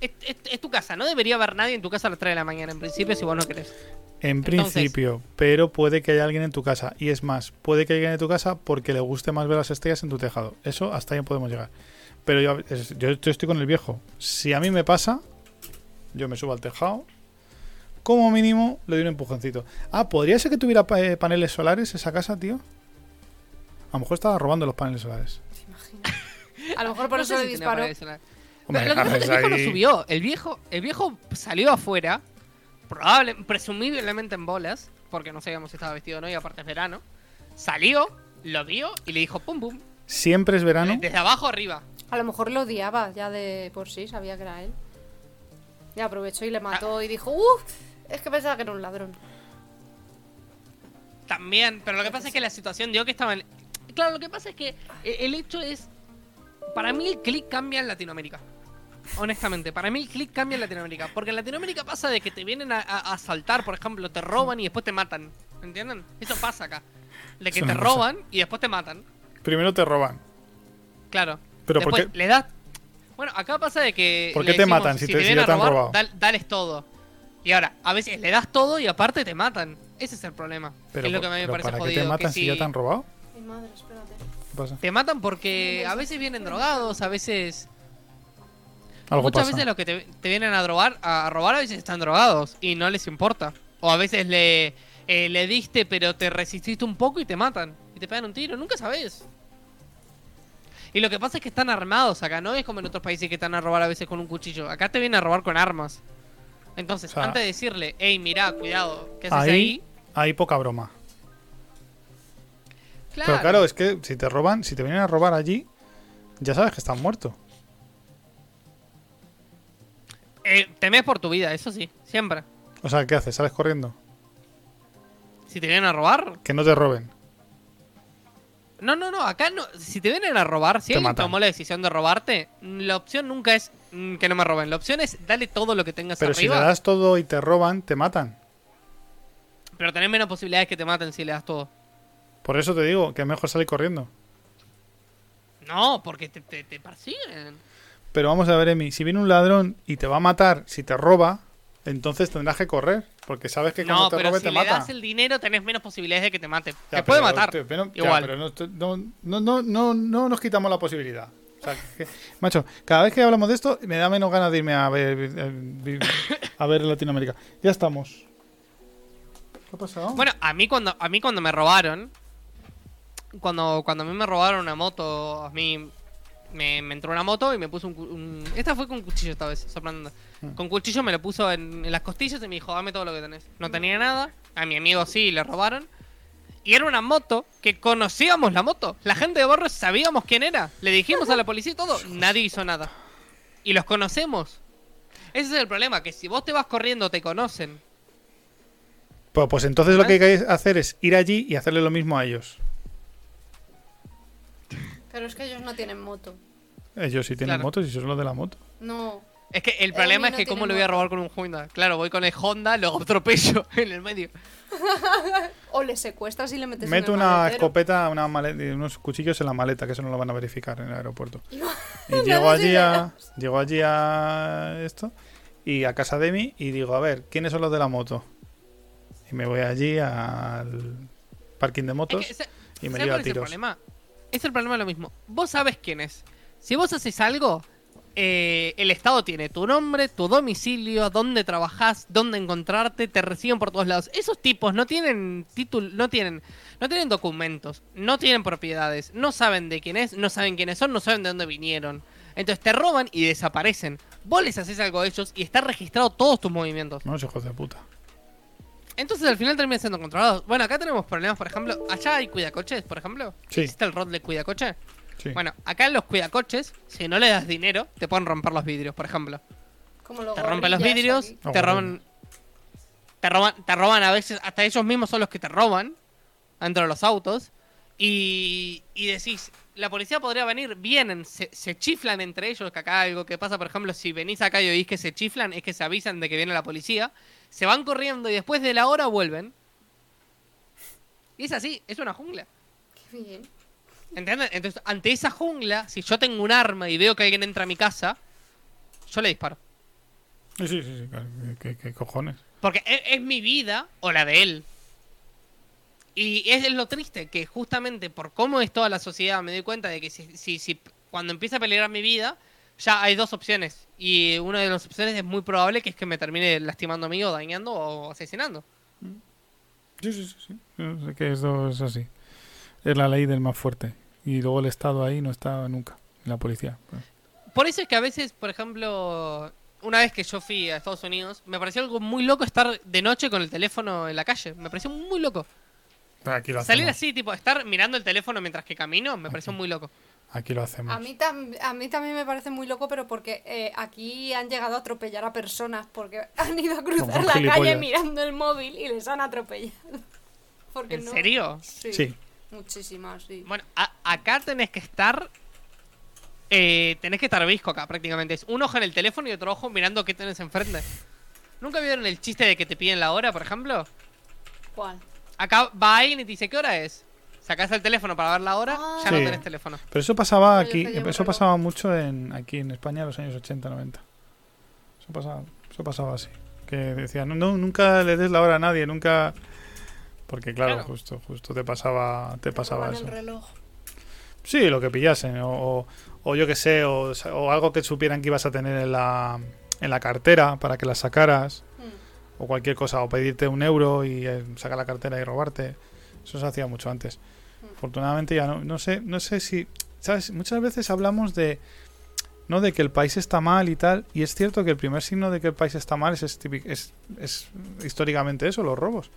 es, es- es tu casa. No debería haber nadie en tu casa a las 3 de la mañana, en principio, si vos no querés. En Entonces- principio, pero puede que haya alguien en tu casa. Y es más, puede que haya alguien en tu casa porque le guste más ver las estrellas en tu tejado. Eso hasta ahí podemos llegar. Pero yo, es- yo, yo estoy con el viejo. Si a mí me pasa, yo me subo al tejado. Como mínimo, le doy un empujoncito. Ah, ¿podría ser que tuviera eh, paneles solares esa casa, tío? A lo mejor estaba robando los paneles solares. A lo mejor por No eso le si disparó. Hombre, Pero lo que pasa es que el viejo no subió. El viejo, el viejo salió afuera, probable, presumiblemente en bolas, porque no sabíamos si estaba vestido o no, y aparte es verano. Salió, lo vio y le dijo pum pum. Siempre es verano. Desde abajo arriba. A lo mejor lo odiaba ya de por sí, sabía que era él. Y aprovechó y le mató y dijo, uff, es que pensaba que era un ladrón. También, pero lo que pasa es que la situación dio que estaban. Claro, lo que pasa es que e- el hecho es. Para mí el click cambia en Latinoamérica. Honestamente, para mí el click cambia en Latinoamérica. Porque en Latinoamérica pasa de que te vienen a, asaltar, por ejemplo, te roban y después te matan. ¿Entienden? Eso pasa acá. De que Eso te no pasa. roban y después te matan. Primero te roban. Claro. Pero ¿por después qué- le das. Bueno, acá pasa de que. ¿Por le qué te decimos, matan si te- si vienen ya a te han robar, robado? dal- dales todo. Y ahora, a veces le das todo y aparte te matan. Ese es el problema. Pero, es lo que a mí me parece ¿para jodido. qué te que matan si ya te han robado? Ay, madre, espérate. ¿Qué pasa? Te matan porque a veces vienen drogados, a veces. Algo muchas pasa. veces los que te, te vienen a robar, a robar a veces están drogados y no les importa. O a veces le, eh, le diste pero te resististe un poco y te matan. Y te pegan un tiro, nunca sabes. Y lo que pasa es que están armados acá, no es como en otros países que están a robar a veces con un cuchillo. Acá te vienen a robar con armas. Entonces, O sea, antes de decirle, hey, mirá, cuidado, ¿qué haces Ahí ahí? hay poca broma. Claro. Pero claro, es que si te roban, si te vienen a robar allí, ya sabes que están muertos. Eh, temes por tu vida, eso sí, siempre. O sea, ¿qué haces? ¿Sales corriendo? Si te vienen a robar, Que no te roben. No, no, no, acá no. Si te vienen a robar, si Te alguien matan. tomó la decisión de robarte, la opción nunca es mm, que no me roben. La opción es dale todo lo que tengas Pero si le das todo y te roban, te matan. Pero tenés menos posibilidades que te maten si le das todo. Por eso te digo que es mejor salir corriendo. No, porque te, te, te persiguen. Pero vamos a ver, Emi, si viene un ladrón y te va a matar si te roba, entonces tendrás que correr. Porque sabes que cuando No, te pero robe si te le mata. das el dinero tenés menos posibilidades de que te mate. Ya, te puede pero- matar. pero- ya, igual. pero no, no, no, no, no, no nos quitamos la posibilidad. O sea, que- macho, cada vez que hablamos de esto me da menos ganas de irme a ver, eh, a ver Latinoamérica. Ya estamos. ¿Qué ha pasado? Bueno, a mí cuando a mí cuando me robaron, cuando cuando a mí me robaron una moto, a mí me, me entró una moto y me puso un, un- esta fue con cuchillo esta vez, sorprendiendo. Mm. Con cuchillo me lo puso en, en las costillas y me dijo, dame todo lo que tenés. No tenía nada, a mi amigo sí le robaron. Y era una moto que conocíamos la moto. La gente de Barrio sabíamos quién era. Le dijimos a la policía y todo. Nadie hizo nada. Y los conocemos. Ese es el problema, que si vos te vas corriendo te conocen. Pues, pues entonces lo que hay que hacer es ir allí y hacerle lo mismo a ellos. Pero es que ellos no tienen moto. Ellos sí tienen Claro. motos y son los de la moto. No. Es que el Eh, problema es que no cómo le voy a robar con un Honda. Claro, voy con el Honda, lo atropello en el medio. O le secuestras y le metes en el una maletero. escopeta, una maleta, y unos cuchillos en la maleta, que eso no lo van a verificar en el aeropuerto. Y- llego allí a, llego allí a esto y a casa de mí y digo, a ver, ¿quiénes son los de la moto? Y me voy allí al parking de motos Es que, ese- y me ¿sabes lío a cuál es el tiros. problema? Es el problema lo mismo. Vos sabes quién es. Si vos haces algo, eh, el Estado tiene tu nombre, tu domicilio, dónde trabajás, dónde encontrarte, te reciben por todos lados. Esos tipos no tienen título, no tienen, no tienen documentos, no tienen propiedades, no saben de quién es, no saben quiénes son, no saben de dónde vinieron. Entonces te roban y desaparecen. Vos les haces algo a ellos y está registrado todos tus movimientos. No, hijos de puta. Entonces al final terminan siendo controlados. Bueno, acá tenemos problemas, por ejemplo. Allá hay cuidacoches, por ejemplo. Sí. ¿Existe el rol de cuidacoche? Sí. Bueno, acá en los cuidacoches, si no le das dinero, te pueden romper los vidrios, por ejemplo. Como los Te rompen los vidrios. Oh, te roban. Te roban, te roban a veces, hasta ellos mismos son los que te roban dentro de los autos. Y, y decís, la policía podría venir, vienen, se, se chiflan entre ellos, que acá algo que pasa, por ejemplo, si venís acá y oís que se chiflan, es que se avisan de que viene la policía, se van corriendo y después de la hora vuelven. Y es así, es una jungla. Qué bien. ¿Entiendes? Entonces, ante esa jungla, si yo tengo un arma y veo que alguien entra a mi casa, yo le disparo. Sí, sí, sí, ¿Qué, qué cojones? Porque es, es mi vida o la de él. Y es lo triste, que justamente por cómo es toda la sociedad me doy cuenta de que si, si, si cuando empieza a peligrar mi vida, ya hay dos opciones. Y una de las opciones es muy probable que es que me termine lastimando a mí o dañando o asesinando. Sí, sí, sí, sí. Yo sé que eso es así. Es la ley del más fuerte. Y luego el Estado ahí no está nunca. La policía. Por eso es que a veces, por ejemplo, una vez que yo fui a Estados Unidos, me pareció algo muy loco estar de noche con el teléfono en la calle. Me pareció muy loco. Aquí lo Salir así, tipo, estar mirando el teléfono mientras que camino, me pareció muy loco. Aquí lo hacemos. A mí, tam- a mí también me parece muy loco, pero porque eh, aquí han llegado a atropellar a personas porque han ido a cruzar la calle mirando el móvil y les han atropellado. Porque ¿En no- serio? Sí. Sí. Muchísimas, sí. Bueno, a- acá tenés que estar. Eh, tenés que estar visco acá prácticamente. Es un ojo en el teléfono y otro ojo mirando qué tenés enfrente. ¿Nunca vieron el chiste de que te piden la hora, por ejemplo? ¿Cuál? Acá va alguien y te dice, ¿qué hora es? Sacás el teléfono para ver la hora, Ah. ya no Sí. tenés teléfono. Pero eso pasaba No, aquí, eso pasaba mucho en aquí en España en los años 80, 90. Eso pasaba, eso pasaba así. Que decían, no, no, nunca le des la hora a nadie, nunca... Porque claro, Claro. justo justo te pasaba te pasaba eso. el reloj. Sí, lo que pillasen, o, o, o yo que sé, o, o algo que supieran que ibas a tener en la, en la cartera para que la sacaras, Hmm. o cualquier cosa, o pedirte un euro y eh, sacar la cartera y robarte. Eso se hacía mucho antes. Afortunadamente ya no, no sé, no sé si, sabes, muchas veces hablamos de no de que el país está mal y tal, y es cierto que el primer signo de que el país está mal es, es, es, es históricamente eso, los robos.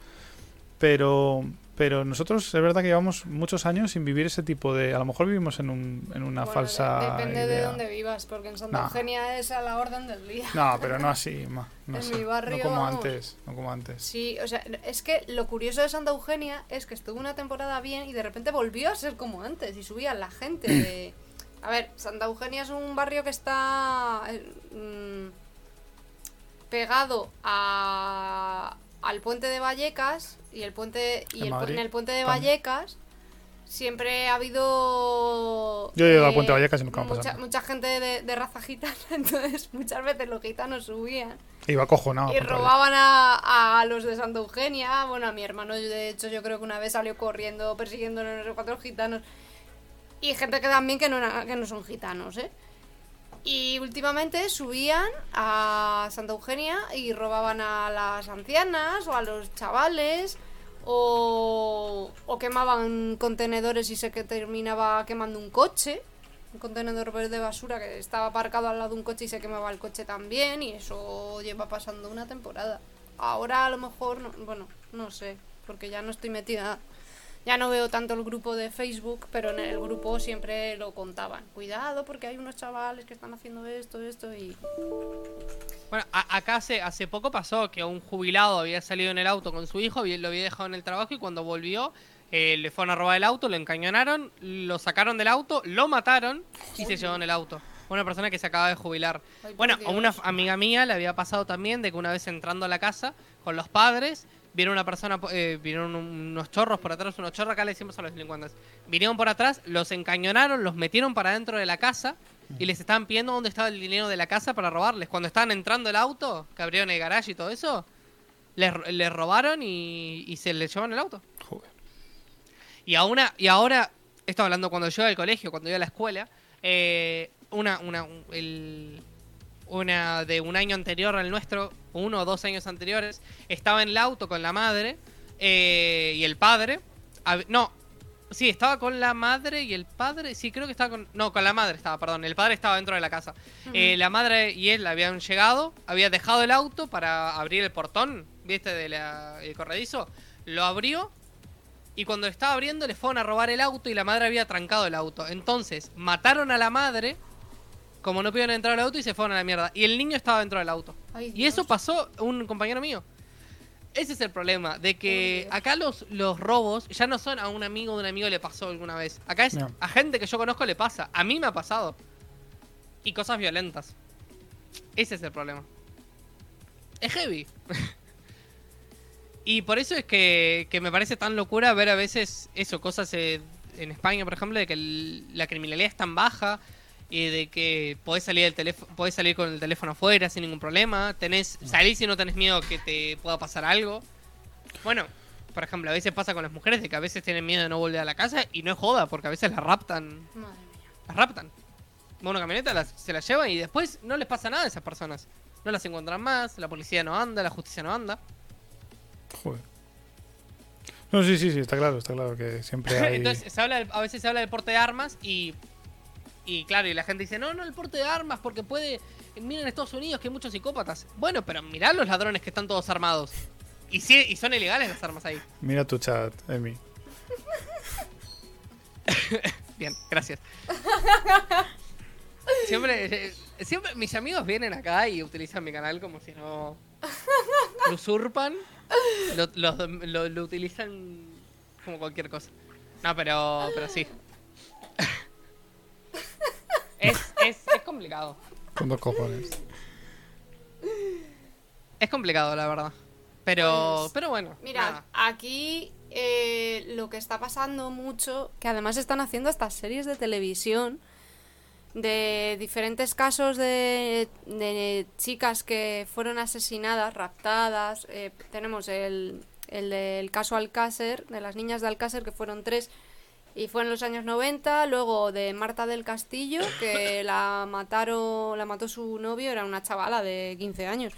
Pero pero nosotros es verdad que llevamos muchos años sin vivir ese tipo de, a lo mejor vivimos en un, en una Bueno, falsa de- depende de idea. dónde vivas, porque en Santa No. Eugenia es a la orden del día. No, pero no así, ma, no, En sé, mi barrio, no como vamos. antes, no como antes. Sí, o sea, es que lo curioso de Santa Eugenia es que estuvo una temporada bien y de repente volvió a ser como antes y subía la gente de, A ver, Santa Eugenia es un barrio que está eh, mm, pegado a, al puente de Vallecas y el puente y En el en el puente de. Vallecas siempre ha habido Yo he ido al eh, puente de Vallecas y nunca me ha mucha, pasado. mucha gente de, de raza gitana, entonces muchas veces los gitanos subían Iba cojonado. y robaban a, a los de Santa Eugenia. Bueno, a mi hermano, de hecho, yo creo que una vez salió corriendo persiguiendo a no sé cuatro gitanos. Y gente que también que no, que no son gitanos, ¿eh? Y últimamente subían a Santa Eugenia y robaban a las ancianas o a los chavales o, o quemaban contenedores y se que terminaba quemando un coche, un contenedor de basura que estaba aparcado al lado de un coche y se quemaba el coche también y eso lleva pasando una temporada. Ahora a lo mejor, no- bueno, no sé, porque ya no estoy metida, ya no veo tanto el grupo de Facebook, pero en el grupo siempre lo contaban. Cuidado porque hay unos chavales que están haciendo esto, esto y... Bueno, a- acá hace, hace poco pasó que un jubilado había salido en el auto con su hijo, lo había dejado en el trabajo y cuando volvió eh, le fueron a robar el auto, lo encañonaron, lo sacaron del auto, lo mataron y se llevaron el auto. Una persona que se acaba de jubilar. Ay, Bueno, a una amiga mía le había pasado también de que una vez entrando a la casa con los padres, vieron una persona, eh, vieron un- unos chorros por atrás, unos chorros acá le decimos a los delincuentes. Vinieron por atrás, los encañonaron, los metieron para dentro de la casa y les estaban pidiendo dónde estaba el dinero de la casa para robarles. Cuando estaban entrando el auto, que abrieron el garage y todo eso, les, les robaron y, y se les llevaron el auto. Joder. Y, a una, y ahora, esto hablando cuando yo iba al colegio, cuando iba a la escuela, eh, una, una, un- el- una de un año anterior al nuestro, uno o dos años anteriores, estaba en el auto con la madre eh, y el padre. No, sí, estaba con la madre y el padre, sí, creo que estaba con... No, con la madre estaba, perdón, el padre estaba dentro de la casa. Eh, la madre y él habían llegado, había dejado el auto para abrir el portón, ¿viste? Del corredizo. Lo abrió y cuando estaba abriendo le fueron a robar el auto y la madre había trancado el auto. Entonces mataron a la madre, como no pudieron entrar al auto y se fueron a la mierda. Y el niño estaba dentro del auto. Ay, Y eso pasó a un compañero mío. Ese es el problema, de que acá los, los robos ya no son a un amigo de un amigo le pasó alguna vez. Acá es No. a gente que yo conozco le pasa. A mí me ha pasado. Y cosas violentas. Ese es el problema. Es heavy. y por eso es que, que me parece tan locura ver a veces eso, cosas eh, en España, por ejemplo, de que el- la criminalidad es tan baja y de que podés salir, del teléfono, podés salir con el teléfono afuera sin ningún problema. Tenés, salís y no tenés miedo que te pueda pasar algo. Bueno, por ejemplo, a veces pasa con las mujeres de que a veces tienen miedo de no volver a la casa y no es joda, porque a veces las raptan. Madre mía. Las raptan. Va una camioneta, las- se las llevan y después no les pasa nada a esas personas. No las encuentran más, la policía no anda, la justicia no anda. Joder. No, sí, sí, sí, está claro, está claro que siempre hay... Entonces, se habla del- a veces se habla del porte de armas y. Y claro, y la gente dice, no, no, el porte de armas porque puede. Miren Estados Unidos que hay muchos psicópatas. Bueno, pero mirá los ladrones que están todos armados. Y, sí, y son ilegales las armas ahí. Mira tu chat, Emi. Bien, gracias. Siempre, eh, siempre mis amigos vienen acá y utilizan mi canal como si no lo usurpan, lo, lo- lo- lo utilizan como cualquier cosa. No, pero, pero sí. Es, es, es complicado. Con dos cojones. Es complicado, la verdad. Pero, Pues, pero bueno. Mira, nada. aquí eh, lo que está pasando mucho, que además están haciendo estas series de televisión de diferentes casos de, de chicas que fueron asesinadas, raptadas. eh, tenemos el, el del caso Alcácer, de las niñas de Alcácer, que fueron tres y fue en los años 90. Luego de Marta del Castillo, que la mataron, la mató su novio, era una chavala de 15 años.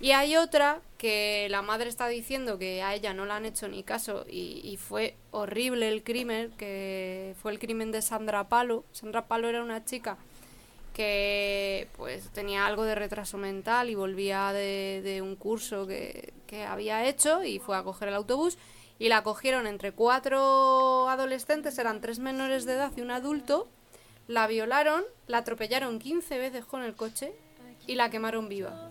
Y hay otra que la madre está diciendo que a ella no le han hecho ni caso y, y fue horrible el crimen, que fue el crimen de Sandra Palo. Sandra Palo era una chica que pues tenía algo de retraso mental y volvía de, de un curso que, que había hecho y fue a coger el autobús y la cogieron entre cuatro adolescentes, eran tres menores de edad y un adulto, la violaron, la atropellaron 15 veces con el coche y la quemaron viva.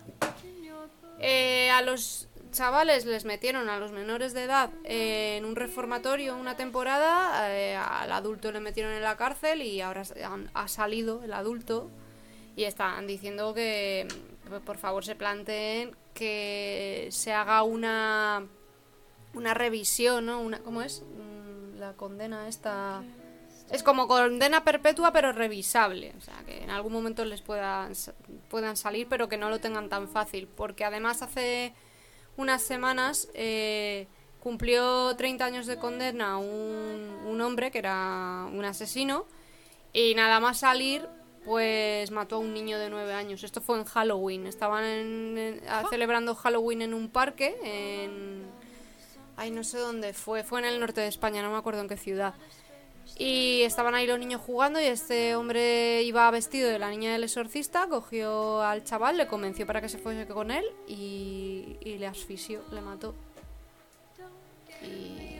Eh, a los chavales les metieron a los menores de edad en un reformatorio una temporada, eh, al adulto le metieron en la cárcel y ahora ha salido el adulto y están diciendo que por favor se planteen que se haga una una revisión, ¿no? Una, ¿Cómo es? Mm, La condena esta... Es como condena perpetua pero revisable, o sea, que en algún momento les puedan, puedan salir pero que no lo tengan tan fácil, porque además hace unas semanas eh, cumplió 30 años de condena un, un hombre que era un asesino y nada más salir pues mató a un niño de 9 años. Esto fue en Halloween, estaban en- en- a- celebrando Halloween en un parque en... Ay, no sé dónde fue, fue en el norte de España, no me acuerdo en qué ciudad. Y estaban ahí los niños jugando y este hombre iba vestido de la niña del exorcista, cogió al chaval, le convenció para que se fuese con él y, le asfixió, le mató. Y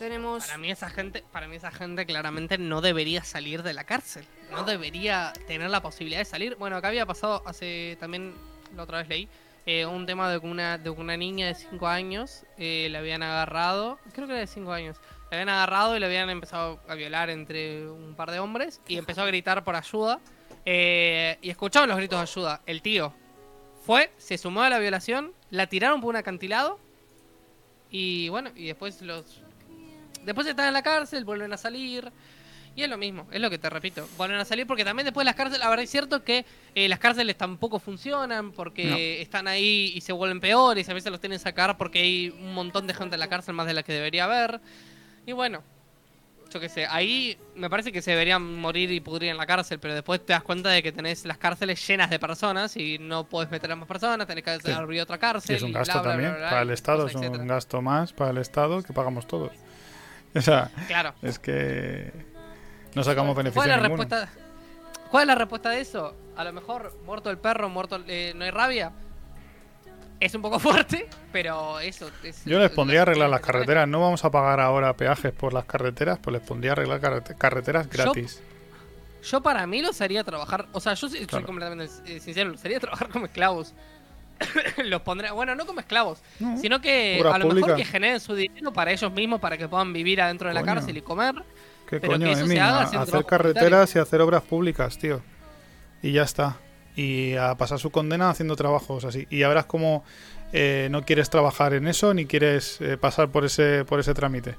tenemos... Para mí esa gente, para mí esa gente claramente no debería salir de la cárcel. No debería tener la posibilidad de salir. Bueno, acá había pasado hace también la otra vez leí eh, un tema de una de una niña de 5 años eh, le habían agarrado, creo que era de 5 años. Le habían agarrado y le habían empezado a violar entre un par de hombres y empezó a gritar por ayuda. eh, y escuchaban los gritos de ayuda. El tío fue, se sumó a la violación, la tiraron por un acantilado y bueno, y después los Después están en la cárcel, vuelven a salir. Y es lo mismo, es lo que te repito. Vuelven a salir porque también después las cárceles, la verdad es cierto que eh, las cárceles tampoco funcionan porque están ahí y se vuelven peores. A veces los tienen que sacar porque hay un montón de gente en la cárcel más de la que debería haber. Y bueno, yo qué sé, ahí me parece que se deberían morir y pudrir en la cárcel, pero después te das cuenta de que tenés las cárceles llenas de personas y no puedes meter a más personas, tenés que Sí. abrir otra cárcel. Y es un gasto bla, también bla, bla, para el Estado, es un etcétera. gasto más para el Estado que pagamos todos. O sea, Claro. es que no sacamos beneficio ¿Cuál es la respuesta? ¿Cuál es la respuesta de eso? A lo mejor muerto el perro, muerto eh, no hay rabia. Es un poco fuerte, pero eso es Yo les pondría a arreglar las carreteras. No vamos a pagar ahora peajes por las carreteras, pues les pondría a arreglar carrete- carreteras gratis. Yo para mí los haría trabajar, o sea, yo soy completamente eh, sincero, los haría trabajar como esclavos. los pondría, bueno, no como esclavos, No, sino que a lo mejor que generen su dinero para ellos mismos, para que puedan vivir adentro de la cárcel y comer. ¿Qué pero coño, que eso se haga hacer carreteras y hacer obras públicas, tío. Y ya está. Y a pasar su condena haciendo trabajos así. Y ya verás cómo eh, no quieres trabajar en eso ni quieres eh, pasar por ese, por ese trámite.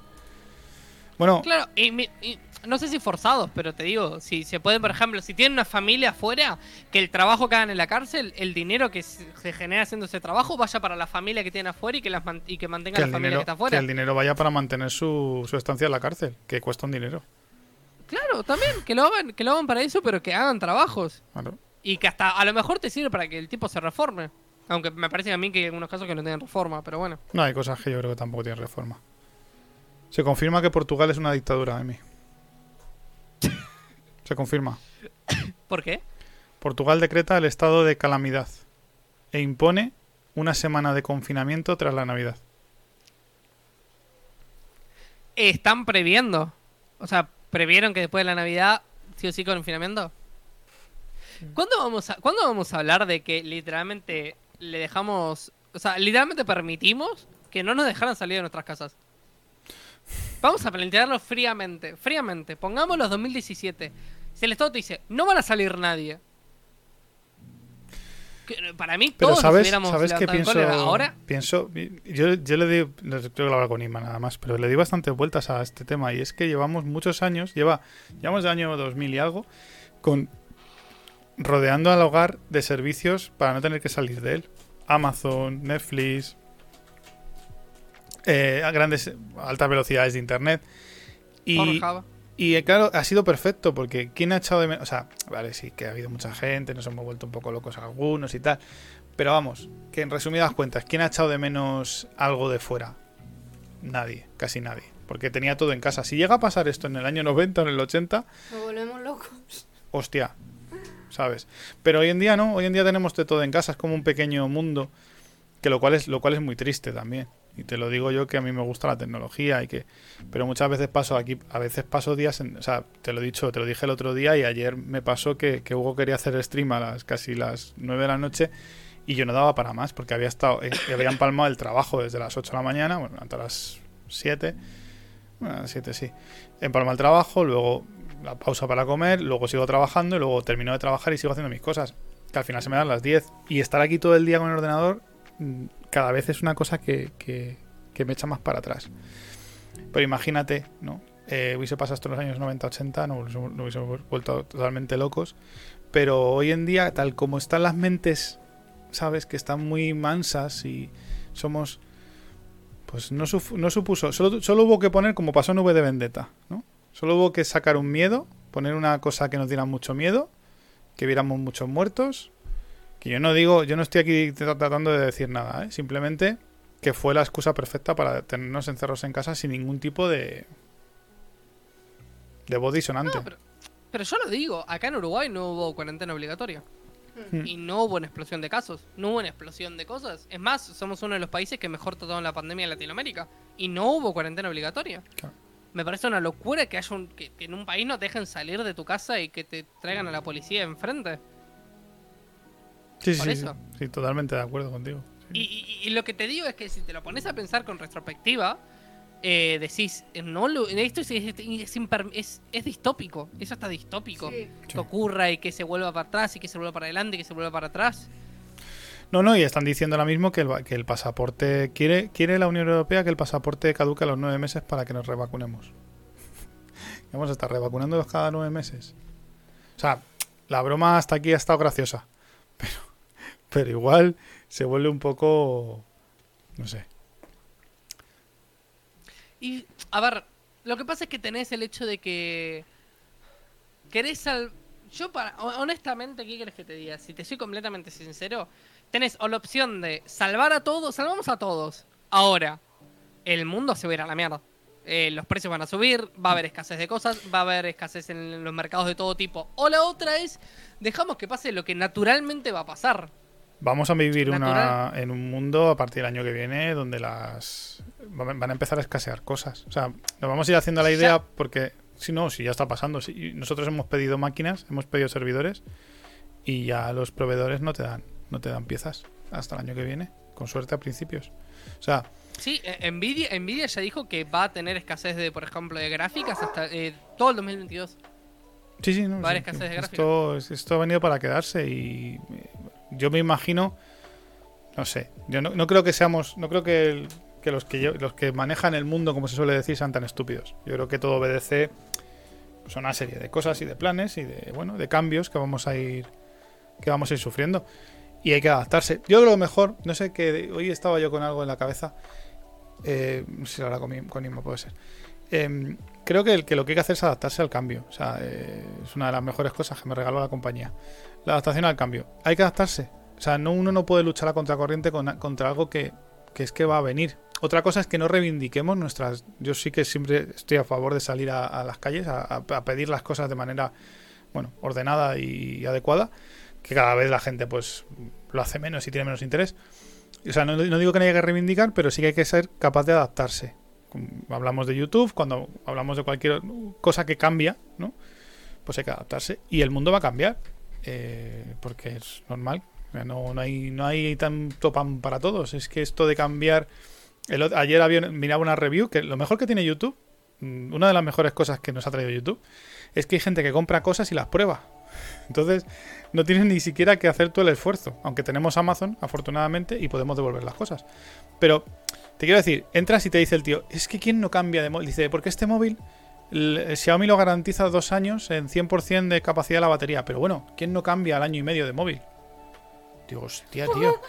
Bueno, Claro, y, mi- y no sé si forzados, pero te digo, si se pueden, por ejemplo, si tienen una familia afuera, que el trabajo que hagan en la cárcel, el dinero que se genera haciendo ese trabajo vaya para la familia que tienen afuera y que las man- y que mantenga que la familia dinero, que está que afuera. el dinero vaya para mantener su, su estancia en la cárcel, que cuesta un dinero. Claro, también, que lo hagan, que lo hagan para eso, pero que hagan trabajos. Claro. Y que hasta a lo mejor te sirve para que el tipo se reforme. Aunque me parece a mí que hay algunos casos que no tienen reforma, pero bueno. No, hay cosas que yo creo que tampoco tienen reforma. Se confirma que Portugal es una dictadura, Emi. Se confirma. ¿Por qué? Portugal decreta el estado de calamidad e impone una semana de confinamiento tras la Navidad. Están previendo. O sea, previeron que después de la Navidad, sí o sí confinamiento. ¿Cuándo vamos a, ¿cuándo vamos a hablar de que literalmente le dejamos. O sea, literalmente permitimos que no nos dejaran salir de nuestras casas? Vamos a plantearlo fríamente. Fríamente. Pongámoslo 2017. Si el Estado te dice, no van a salir nadie. Que, Para mí, Pero todos sabes, ¿sabes qué pienso? Ahora, Pienso, yo, yo le sé, creo que lo hablo con Isma nada más, pero le di bastantes vueltas a este tema y es que llevamos muchos años, lleva, llevamos el año 2000 y algo, con rodeando al hogar de servicios para no tener que salir de él. Amazon, Netflix, eh, a grandes, altas velocidades de internet. Y, Pornhub. Y eh, claro, ha sido perfecto porque ¿quién ha echado de menos? O sea, vale, sí, que ha habido mucha gente, nos hemos vuelto un poco locos algunos y tal. Pero vamos, que en resumidas cuentas, ¿quién ha echado de menos algo de fuera? Nadie, casi nadie. Porque tenía todo en casa. Si llega a pasar esto en el año 90 o en el 80, Nos volvemos locos. hostia, ¿sabes? Pero hoy en día no, hoy en día tenemos de todo en casa, es como un pequeño mundo, que lo cual es, lo cual es muy triste también. Y te lo digo yo que a mí me gusta la tecnología y que, pero muchas veces paso aquí, a veces paso días, en, o sea, te lo he dicho, te lo dije el otro día y ayer me pasó que, que Hugo quería hacer stream a las casi las 9 de la noche Y yo no daba para más porque había estado, eh, había empalmado el trabajo desde las 8 de la mañana, bueno, hasta las 7. Bueno, a las 7 sí. Empalma el trabajo, luego la pausa para comer, luego sigo trabajando y luego termino de trabajar y sigo haciendo mis cosas. Que al final se me dan las 10. Y estar aquí todo el día con el ordenador mm, cada vez es una cosa que, que, me echa más para atrás. Pero imagínate, ¿no? Eh, hubiese pasado esto en los años 90-80, no, no hubiésemos vuelto totalmente locos. Pero hoy en día, tal como están las mentes, ¿sabes? Que están muy mansas y somos... Pues no, no supuso... Solo, solo hubo que poner, como pasó en V de Vendetta, ¿no? Solo hubo que sacar un miedo, poner una cosa que nos diera mucho miedo, que viéramos muchos muertos. Que yo no digo, yo no estoy aquí tra- tratando de decir nada, ¿eh? Simplemente que fue la excusa perfecta para tenernos encerrados en casa sin ningún tipo de... de voz disonante. No, pero, pero yo lo digo, acá en Uruguay no hubo cuarentena obligatoria. Hmm. Y no hubo una explosión de casos, no hubo una explosión de cosas. Es más, somos uno de los países que mejor trataron la pandemia en Latinoamérica. Y no hubo cuarentena obligatoria. Claro. Me parece una locura que haya un, que, que en un país no te dejen salir de tu casa y que te traigan a la policía enfrente. Sí, sí, por sí, eso. sí, sí, totalmente de acuerdo contigo. Y, y- y lo que te digo es que si te lo pones a pensar con retrospectiva, eh, decís, eh, no lo- esto es, es, es es- es distópico, eso está distópico. Sí. Que ocurra y que se vuelva para atrás y que se vuelva para adelante y que se vuelva para atrás. No, no, y están diciendo ahora mismo que el, va- que el pasaporte. Quiere, quiere la Unión Europea que el pasaporte caduque a los nueve meses para que nos revacunemos. Vamos a estar revacunándolos cada nueve meses. O sea, la broma hasta aquí ha estado graciosa. Pero, pero igual se vuelve un poco. No sé. Y, a ver, lo que pasa es que tenés el hecho de que. Querés sal... Yo, para, ho- honestamente, ¿qué querés que te diga? Si te soy completamente sincero, tenés o la opción de salvar a todos, salvamos a todos. Ahora, el mundo se va a la mierda. Eh, los precios van a subir, va a haber escasez de cosas, va a haber escasez en los mercados de todo tipo. O la otra es, dejamos que pase lo que naturalmente va a pasar. Vamos a vivir una, en un mundo a partir del año que viene donde las van a empezar a escasear cosas. O sea, nos vamos a ir haciendo la idea porque si no, si ya está pasando. Si nosotros hemos pedido máquinas, hemos pedido servidores y ya los proveedores no te dan, no te dan piezas hasta el año que viene, con suerte a principios. O sea, Sí, eh, Nvidia, Nvidia ya dijo que va a tener escasez de, por ejemplo, de gráficas hasta eh, todo el 2022. Sí, sí, no. Va a haber sí, escasez de esto, es- esto ha venido para quedarse y eh, yo me imagino, no sé, yo no, no creo que seamos, no creo que, que los que lle- los que manejan el mundo, como se suele decir, sean tan estúpidos. Yo creo que todo obedece pues, a una serie de cosas y de planes y de bueno, de cambios que vamos a ir que vamos a ir sufriendo y hay que adaptarse. Yo creo lo mejor, no sé que hoy estaba yo con algo en la cabeza, eh, no sé si ahora con, con puede ser. Em, creo que, el- que lo que hay que hacer es adaptarse al cambio. O sea, eh, es una de las mejores cosas que me regaló la compañía. La adaptación al cambio. Hay que adaptarse. O sea, no, uno no puede luchar a contracorriente con- contra algo que, que es que va a venir. Otra cosa es que no reivindiquemos nuestras... Yo sí que siempre estoy a favor de salir a, las calles a, pedir las cosas de manera, bueno, ordenada y adecuada. Que cada vez la gente pues lo hace menos y tiene menos interés. O sea, no, no digo que no haya que reivindicar, pero sí que hay que ser capaz de adaptarse. Hablamos de YouTube, cuando hablamos de cualquier cosa que cambia, ¿no? Pues hay que adaptarse. Y el mundo va a cambiar. Eh, porque es normal. No, hay, no hay tanto pan para todos. Es que esto de cambiar. ayer había, miraba una review que lo mejor que tiene YouTube, mm, una de las mejores cosas que nos ha traído YouTube, es que hay gente que compra cosas y las prueba. Entonces, no tienes ni siquiera que hacer tú el esfuerzo. Aunque tenemos Amazon, afortunadamente, y podemos devolver las cosas. Pero, te quiero decir, entras y te dice el tío, es que ¿quién no cambia de móvil? Dice, porque este móvil, el, el Xiaomi lo garantiza dos años en 100% de capacidad de la batería. Pero bueno, ¿quién no cambia al año y medio de móvil? Digo, hostia, tío.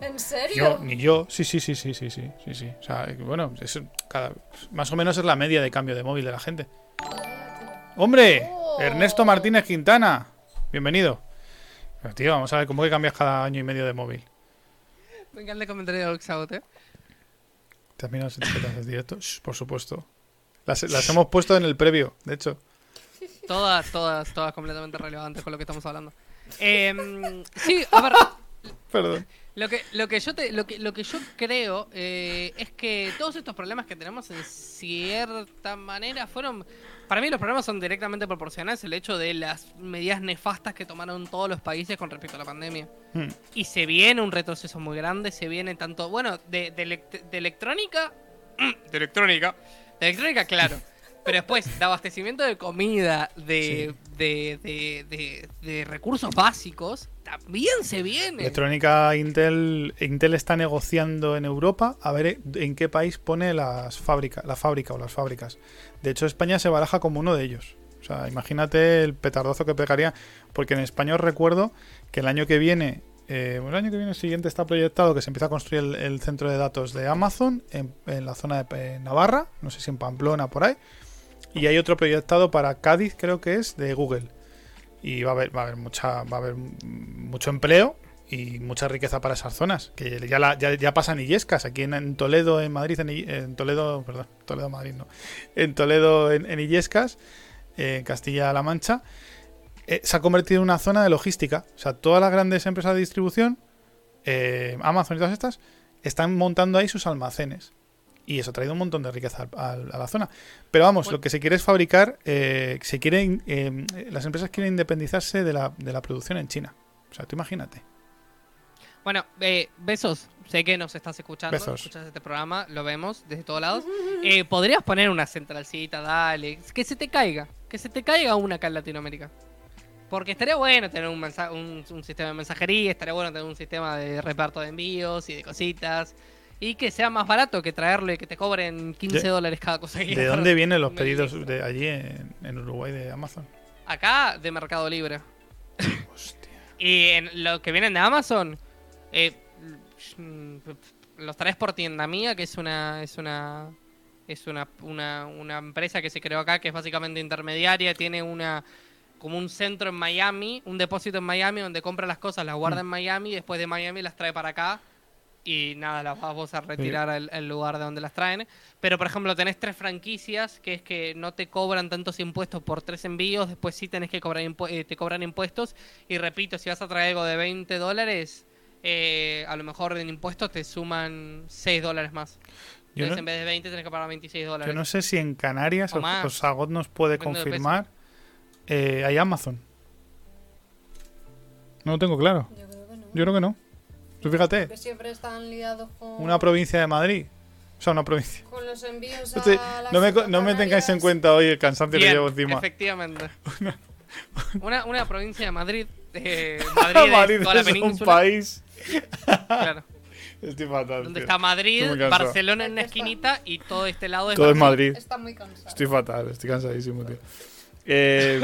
¿En Yo, serio? ni yo. Sí, sí, sí, sí, sí, sí, sí, sí. O sea, bueno, es cada, más o menos es la media de cambio de móvil de la gente. ¡Hombre! Ernesto Martínez Quintana. Bienvenido. Pero, tío, vamos a ver cómo que cambias cada año y medio de móvil. Me encanta el comentario de ¿eh? También las etiquetas del directo. Shh, por supuesto. Las, las hemos puesto en el previo, de hecho. Todas, todas, todas completamente relevantes con lo que estamos hablando. Em, sí, a ver, Perdón. Lo que, lo que yo te, lo que, lo que yo creo eh, es que todos estos problemas que tenemos en cierta manera fueron. Para mí los problemas son directamente proporcionales al hecho de las medidas nefastas que tomaron todos los países con respecto a la pandemia. Hmm. Y se viene un retroceso muy grande, se viene tanto, bueno, de, de elect- de electrónica, de electrónica, de electrónica, claro. Pero después, de abastecimiento de comida, de, de, de, de- de recursos básicos, también se viene. Electrónica Intel Intel está negociando en Europa a ver en qué país pone las fábricas, la fábrica o las fábricas. De hecho, España se baraja como uno de ellos. O sea, imagínate el petardazo que pegaría, porque en España os recuerdo que el año que viene, eh, el año que viene siguiente está proyectado que se empieza a construir el, el centro de datos de Amazon en, la zona de Navarra, no sé si en Pamplona por ahí, y hay otro proyectado para Cádiz, creo que es de Google. Y va a haber mucha va a haber mucho empleo y mucha riqueza para esas zonas que ya la- ya, pasan Illescas. Aquí en, Toledo en Madrid en, Toledo perdón Toledo Madrid no. En Toledo en, en Illescas en Castilla-La Mancha eh, se ha convertido en una zona de logística o sea todas las grandes empresas de distribución eh, Amazon y todas estas están montando ahí sus almacenes y eso ha traído un montón de riqueza a, la zona. Pero vamos, lo que se quiere es fabricar, eh, se quiere, eh, las empresas quieren independizarse de la, de la producción en China. O sea, tú imagínate. Bueno, eh, besos. Sé que nos estás escuchando, Besos. escuchas este programa, lo vemos desde todos lados. Eh, Podrías poner una centralcita, dale, que se te caiga, que se te caiga una acá en Latinoamérica. Porque estaría bueno tener un, un, un sistema de mensajería, estaría bueno tener un sistema de reparto de envíos y de cositas. Y que sea más barato que traerlo y que te cobren 15 De- dólares cada cosa. que ¿De dónde vienen los pedidos de allí en, en Uruguay de Amazon? Acá de Mercado Libre. y en lo que vienen de Amazon, eh, los traes por tienda mía, que es una es una es una, una, una empresa que se creó acá, que es básicamente intermediaria, tiene una como un centro en Miami, un depósito en Miami donde compra las cosas, las guarda en Miami y después de Miami las trae para acá y nada, las vas vos a retirar al, al lugar de donde las traen. Pero por ejemplo tenés tres franquicias, que es que no te cobran tantos impuestos por tres envíos, después sí tenés que cobrar impu- eh, te cobran impuestos. Y repito, si vas a traer algo de 20 dólares, eh, a lo mejor en impuestos te suman 6 dólares más. Entonces no- en vez de 20 tenés que pagar 26 dólares. Yo no sé si en Canarias, O o, Sagot nos puede confirmar, eh, hay Amazon. No lo tengo claro. Yo creo que no. Yo creo que no. Tú fíjate, Que siempre están liados con, una provincia de Madrid. O sea, una provincia. con los envíos a No, te- las no me, no me tengáis en cuenta hoy el cansancio que Bien, llevo encima. efectivamente. Una, una provincia de Madrid. eh, Madrid, es Madrid toda la es un país. Claro. Estoy fatal. Donde tío. está Madrid, Estoy. Barcelona en una esquinita y todo este lado es Todo es Brasil. Madrid. Está muy cansado. Estoy fatal, estoy cansadísimo, tío. Eh,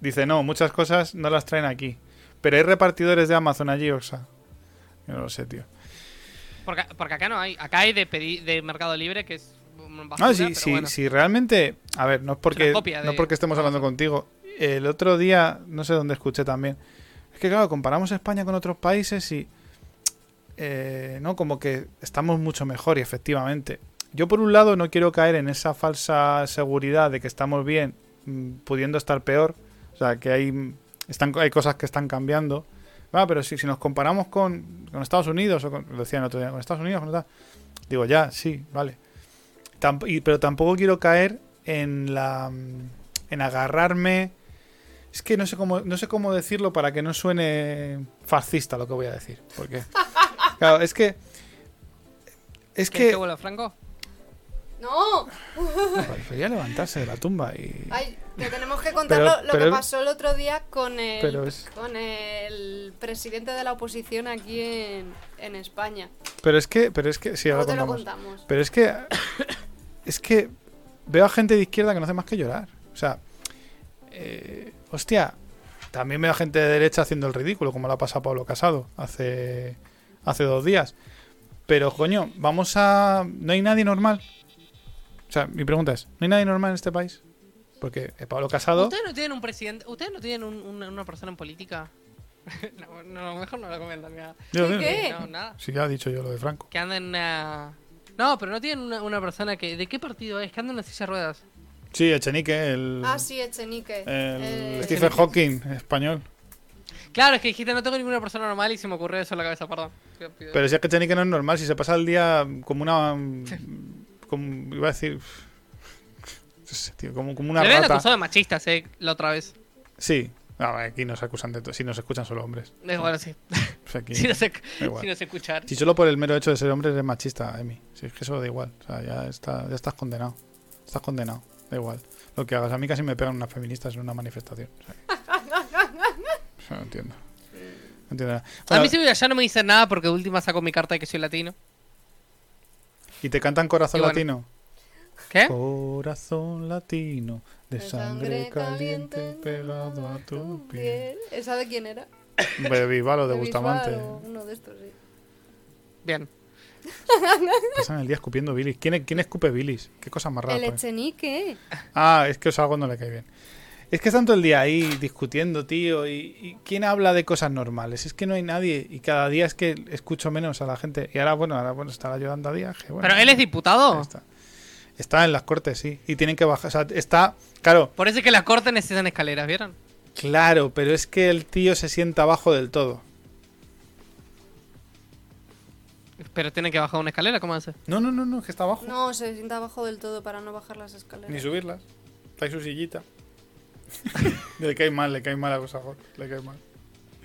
dice, no, muchas cosas no las traen aquí. Pero hay repartidores de Amazon allí, Oxa. Yo no lo sé, tío. Porque, porque acá no hay. Acá hay de, pedi- de Mercado Libre, que es basura, Ah, sí, pero sí, bueno. sí, realmente. A ver, no es porque, no de porque estemos hablando contigo. El otro día, no sé dónde escuché también. Es que, claro, comparamos España con otros países y. eh, no, como que estamos mucho mejor y efectivamente. Yo, por un lado, no quiero caer en esa falsa seguridad de que estamos bien, pudiendo estar peor. O sea, que hay, están, hay cosas que están cambiando. Va, pero si, si nos comparamos con, con Estados Unidos, o con, lo decían el otro día, con Estados Unidos, con tal, digo, ya, sí, vale. Tamp- y- pero tampoco quiero caer en la en agarrarme es que no sé cómo no sé cómo decirlo para que no suene fascista lo que voy a decir porque claro es que es ¿Quieres que Franco? ¡No! prefería levantarse de la tumba y Ay, que tenemos que contar Pero- lo, lo pero- que pasó el otro día con el, es- con el presidente de la oposición aquí en, en España. pero es que pero es que sí ahora lo contamos. pero es que es que veo a gente de izquierda que no hace más que llorar o sea eh, hostia también veo a gente de derecha haciendo el ridículo como le ha pasado Pablo Casado hace hace dos días pero coño vamos a no hay nadie normal o sea mi pregunta es no hay nadie normal en este país porque eh, Pablo Casado ¿Ustedes no tienen un presidente? ¿Ustedes no tienen un- una, una persona en política? no, no, mejor no lo comentan. nada. Yo, yo, ¿Qué? No, nada. sí ya he dicho yo lo de Franco Que anda en una... No, pero no tienen una, una persona que... ¿De qué partido es? Que anda en una silla de ruedas. sí Echenique el Ah, sí, Echenique. el Eh, Stephen Hawking español Claro, es que dijiste no tengo ninguna persona normal y se me ocurrió eso en la cabeza, perdón. Pero si es que Chenique no es normal, si se pasa el día como una. Como, iba a decir. no sé, tío, como, como una Le habían rata. acusado de machistas, eh, la otra vez. Sí. No, aquí nos acusan de todo. Si nos escuchan solo hombres. Eh, bueno, sí. Pues aquí- si, no se, da igual. si no se escuchar. Si solo por el mero hecho de ser hombre eres machista, Emi. Si es que eso da igual. O sea, ya, está, ya estás condenado. Estás condenado. Da igual. Lo que hagas. A mí casi me pegan unas feministas en una manifestación. O sea, que- o sea, no entiendo. No entiendo nada. A mí sí, ya no me dicen nada porque de última saco mi carta de que soy latino. ¿Y te cantan corazón bueno. latino? ¿Qué? Corazón latino, de De sangre caliente pegado a tu piel. ¿Esa de quién era? De Bisbal o de De Bustamante. Uno de estos, sí. Bien. Pasan el día escupiendo bilis. ¿Quién, quién escupe bilis? Qué cosa más rara. ¿El pues. Echenique? Ah, es que os algo no le cae bien. Es que están todo el día ahí discutiendo, tío. Y, y quién habla de cosas normales? Es que no hay nadie. Y cada día es que escucho menos a la gente. Y ahora, bueno, ahora bueno, está la Yolanda Díaz. bueno, ¿Pero él es diputado? Está. Está en las cortes, sí. Y tienen que bajar. O sea, está. Claro, Por eso es que las cortes necesitan escaleras, ¿vieron? claro, pero es que el tío se sienta abajo del todo. Pero tiene que bajar una escalera, ¿cómo hace? No, no, no, no, es que está abajo. No, se sienta abajo del todo para no bajar las escaleras. Ni subirlas. Está ahí su sillita. le cae mal, le cae mal a Gosajor. Le cae mal.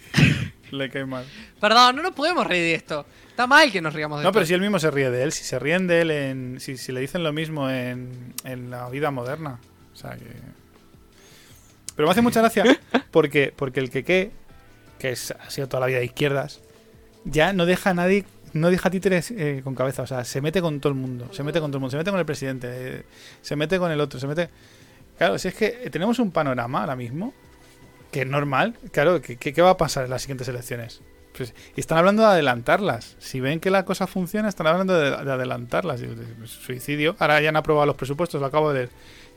le cae mal. Perdón, no nos podemos reír de esto. Está mal que nos riamos de No, esto. pero si él mismo se ríe de él, si se ríen de él, en, si, si le dicen lo mismo en, en la vida moderna. O sea que. Pero me hace mucha gracia porque, porque el que que es, ha sido toda la vida de izquierdas, ya no deja a nadie, no deja títeres eh, con cabeza. O sea, se mete con todo el mundo, se mete con todo el mundo, se mete con el presidente, eh, se mete con el otro, se mete. Claro, si es que tenemos un panorama ahora mismo que es normal, claro, ¿qué, qué, va a pasar en las siguientes elecciones? Pues, y están hablando de adelantarlas. Si ven que la cosa funciona, están hablando de, de adelantarlas. Y, de Suicidio. Ahora ya han aprobado los presupuestos, lo acabo de leer.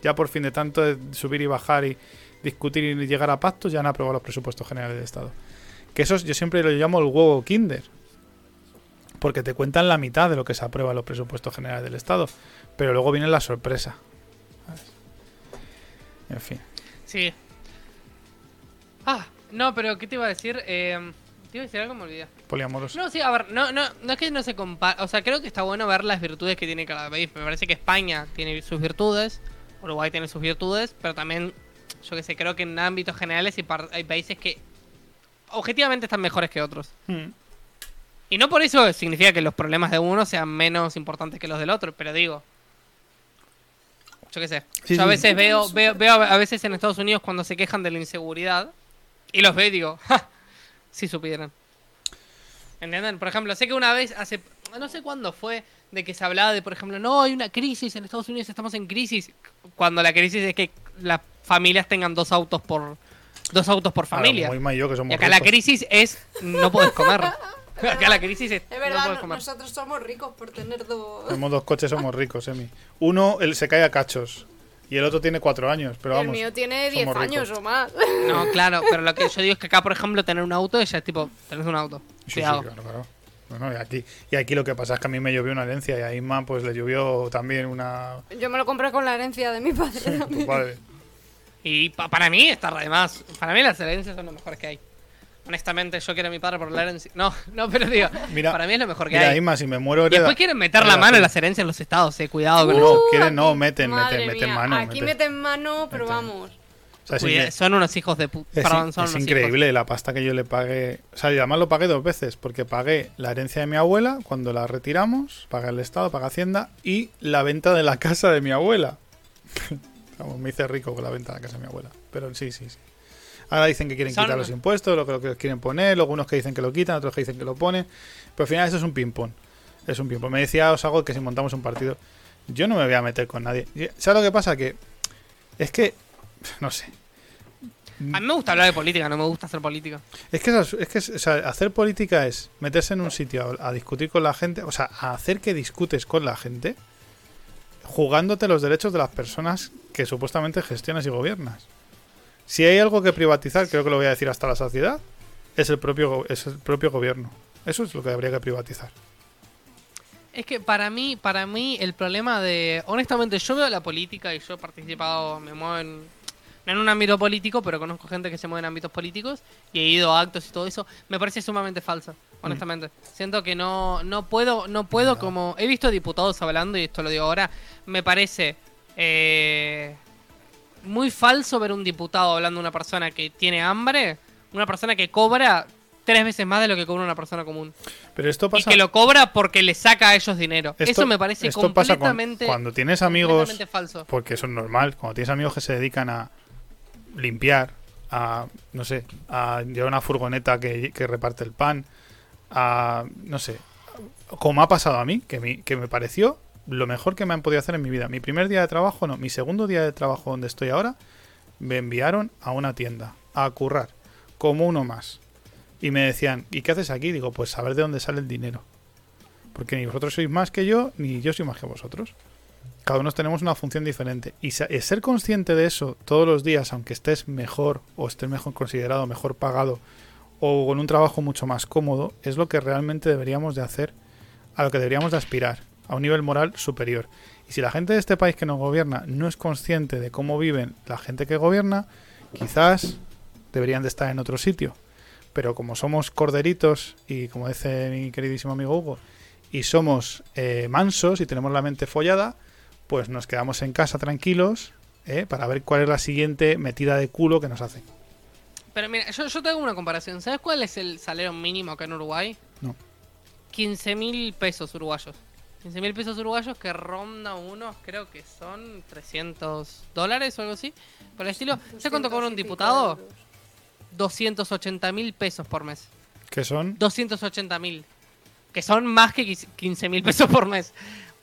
Ya por fin de tanto de subir y bajar y discutir y llegar a pactos, ya han aprobado los presupuestos generales del Estado. Que eso yo siempre lo llamo el huevo Kinder. Porque te cuentan la mitad de lo que se aprueba en los presupuestos generales del Estado. Pero luego viene la sorpresa. En fin. Sí. Ah, no, pero ¿qué te iba a decir? Eh, te iba a decir algo, me olvidé. Poliamoroso. No, sí, a ver, no, no, no es que no se compara. O sea, creo que está bueno ver las virtudes que tiene cada país. Me parece que España tiene sus virtudes, Uruguay tiene sus virtudes, pero también, yo que sé, creo que en ámbitos generales hay, países que objetivamente están mejores que otros. Mm. Y no por eso significa que los problemas de uno sean menos importantes que los del otro, pero digo. Yo qué sé. Sí, yo a sí. veces veo, veo, veo a veces en Estados Unidos cuando se quejan de la inseguridad y los veo y digo, ¡ja! Si supieran. ¿Entienden? Por ejemplo, sé que una vez hace. No sé cuándo fue de que se hablaba de, por ejemplo, no, hay una crisis en Estados Unidos, estamos en crisis. Cuando la crisis es que las familias tengan dos autos por. Dos autos por familia. Muy mayo que somos Y acá la crisis es no puedes comer. Acá la crisis es Es verdad, puedes no- comer. nosotros somos ricos por tener dos. Tenemos dos coches, somos ricos, Emi. Uno él se cae a cachos y el otro tiene cuatro años, pero El mío tiene 10 somos años ricos. o más. No, claro, pero lo que yo digo es que acá, por ejemplo, tener un auto es tipo, tenés un auto. Sí, sí, claro, claro. Bueno, y aquí, y aquí lo que pasa es que a mí me llovió una herencia y a Isma pues le llovió también una... Yo me lo compré con la herencia de mi padre. tu también. padre. Y pa- para mí está además, para mí las herencias son lo mejor que hay. Honestamente, yo quiero a mi padre por la herencia. No, no, pero digo, Mira, para mí es lo mejor que Mira, hay. Isma, si me muero Y después quieren meter la mano en las herencias en los estados, eh. Cuidado con No, eso. quieren, no, meten, meten, meten mano. Aquí meten. meten mano, pero meten. vamos. O sea, incre- son unos hijos de puta. Es, Perdón, in- son es unos increíble la pasta que yo le pagué. O sea, y además lo pagué dos veces, porque pagué la herencia de mi abuela cuando la retiramos, pagué el Estado, pagué Hacienda y la venta de la casa de mi abuela. Vamos, me hice rico con la venta de la casa de mi abuela. Pero sí, sí, sí. Ahora dicen que quieren quitar los impuestos, lo que, lo que quieren poner, luego unos que dicen que lo quitan, otros que dicen que lo ponen. Pero al final eso es un ping-pong. Es un ping-pong. Me decía Osago que si montamos un partido, yo no me voy a meter con nadie. ¿Sabes lo que pasa? Que es que, no sé, A mí me gusta hablar de política, no me gusta hacer política. Es que, es que o sea, hacer política es meterse en un sitio a, a discutir con la gente, o sea, a hacer que discutes con la gente, jugándote los derechos de las personas que supuestamente gestionas y gobiernas. Si hay algo que privatizar, creo que lo voy a decir hasta la saciedad, es el propio, es el propio gobierno. Eso es lo que habría que privatizar. Es que para mí, para mí el problema de... Honestamente, yo veo la política y yo he participado, me muevo en... no en un ámbito político, pero conozco gente que se mueve en ámbitos políticos y he ido a actos y todo eso. Me parece sumamente falso, honestamente. Siento que no, no puedo, no puedo como... He visto diputados hablando, y esto lo digo ahora, me parece eh, muy falso ver un diputado hablando de una persona que tiene hambre, una persona que cobra tres veces más de lo que cobra una persona común. Pero esto pasa. Y que lo cobra porque le saca a ellos dinero. Esto- eso me parece esto pasa con- completamente. cuando tienes amigos, falso. porque eso es normal, cuando tienes amigos que se dedican a limpiar, a, no sé, a llevar una furgoneta que, que reparte el pan, a, no sé, como ha pasado a mí, que, mi- que me pareció lo mejor que me han podido hacer en mi vida. Mi primer día de trabajo, no, mi segundo día de trabajo donde estoy ahora, me enviaron a una tienda, a currar, como uno más. Y me decían, ¿y qué haces aquí? Digo, pues saber de dónde sale el dinero. Porque ni vosotros sois más que yo, ni yo soy más que vosotros. Cada uno tenemos una función diferente. Y eh, ser consciente de eso todos los días, aunque estés mejor o estés mejor considerado, mejor pagado, o con un trabajo mucho más cómodo, es lo que realmente deberíamos de hacer, a lo que deberíamos de aspirar, a un nivel moral superior. Y si la gente de este país que nos gobierna no es consciente de cómo viven la gente que gobierna, quizás deberían de estar en otro sitio. Pero como somos corderitos y como dice mi queridísimo amigo Hugo, y somos eh, mansos y tenemos la mente follada, pues nos quedamos en casa tranquilos eh, para ver cuál es la siguiente metida de culo que nos hacen. Pero mira, yo, yo te hago una comparación. ¿Sabes cuál es el salario mínimo acá en Uruguay? No. 15 mil pesos uruguayos. 15 mil pesos uruguayos que ronda unos, creo que son 300 dólares o algo así. Por el estilo. ¿Sabes cuánto cobra un diputado? 280 mil pesos por mes. Que son 280 mil. Que son más que 15 mil pesos por mes.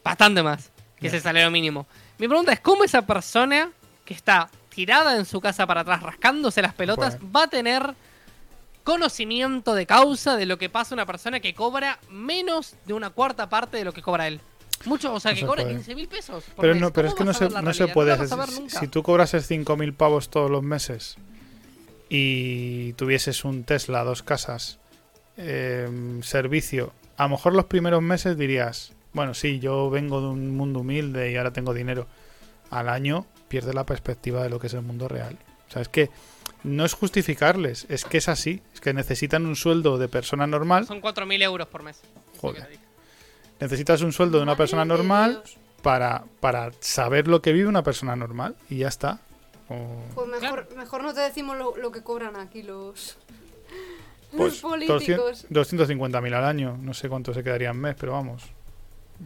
Bastante más que ese salario mínimo. Mi pregunta es, ¿cómo esa persona que está tirada en su casa para atrás rascándose las pelotas va a tener conocimiento de causa de lo que pasa a una persona que cobra menos de una cuarta parte de lo que cobra él? Mucho, o sea, No que se cobra puede. 15 mil pesos. Pero mes. no, pero ¿Cómo es que no se, no se puede Si-. Si tú cobrases 5.000 pavos todos los meses y tuvieses un Tesla, dos casas, eh, servicio, a lo mejor los primeros meses dirías, bueno, sí, yo vengo de un mundo humilde y ahora tengo dinero. Al año pierde la perspectiva de lo que es el mundo real. O sea, es que no es justificarles, es que es así. Es que necesitan un sueldo de persona normal. Son 4.000 euros por mes. Joder. Necesitas un sueldo de una persona normal para, para saber lo que vive una persona normal y ya está. O- Pues mejor, mejor no te decimos lo, lo que cobran aquí los, pues, los políticos. 250.000 al año. No sé cuánto se quedaría en mes, pero vamos.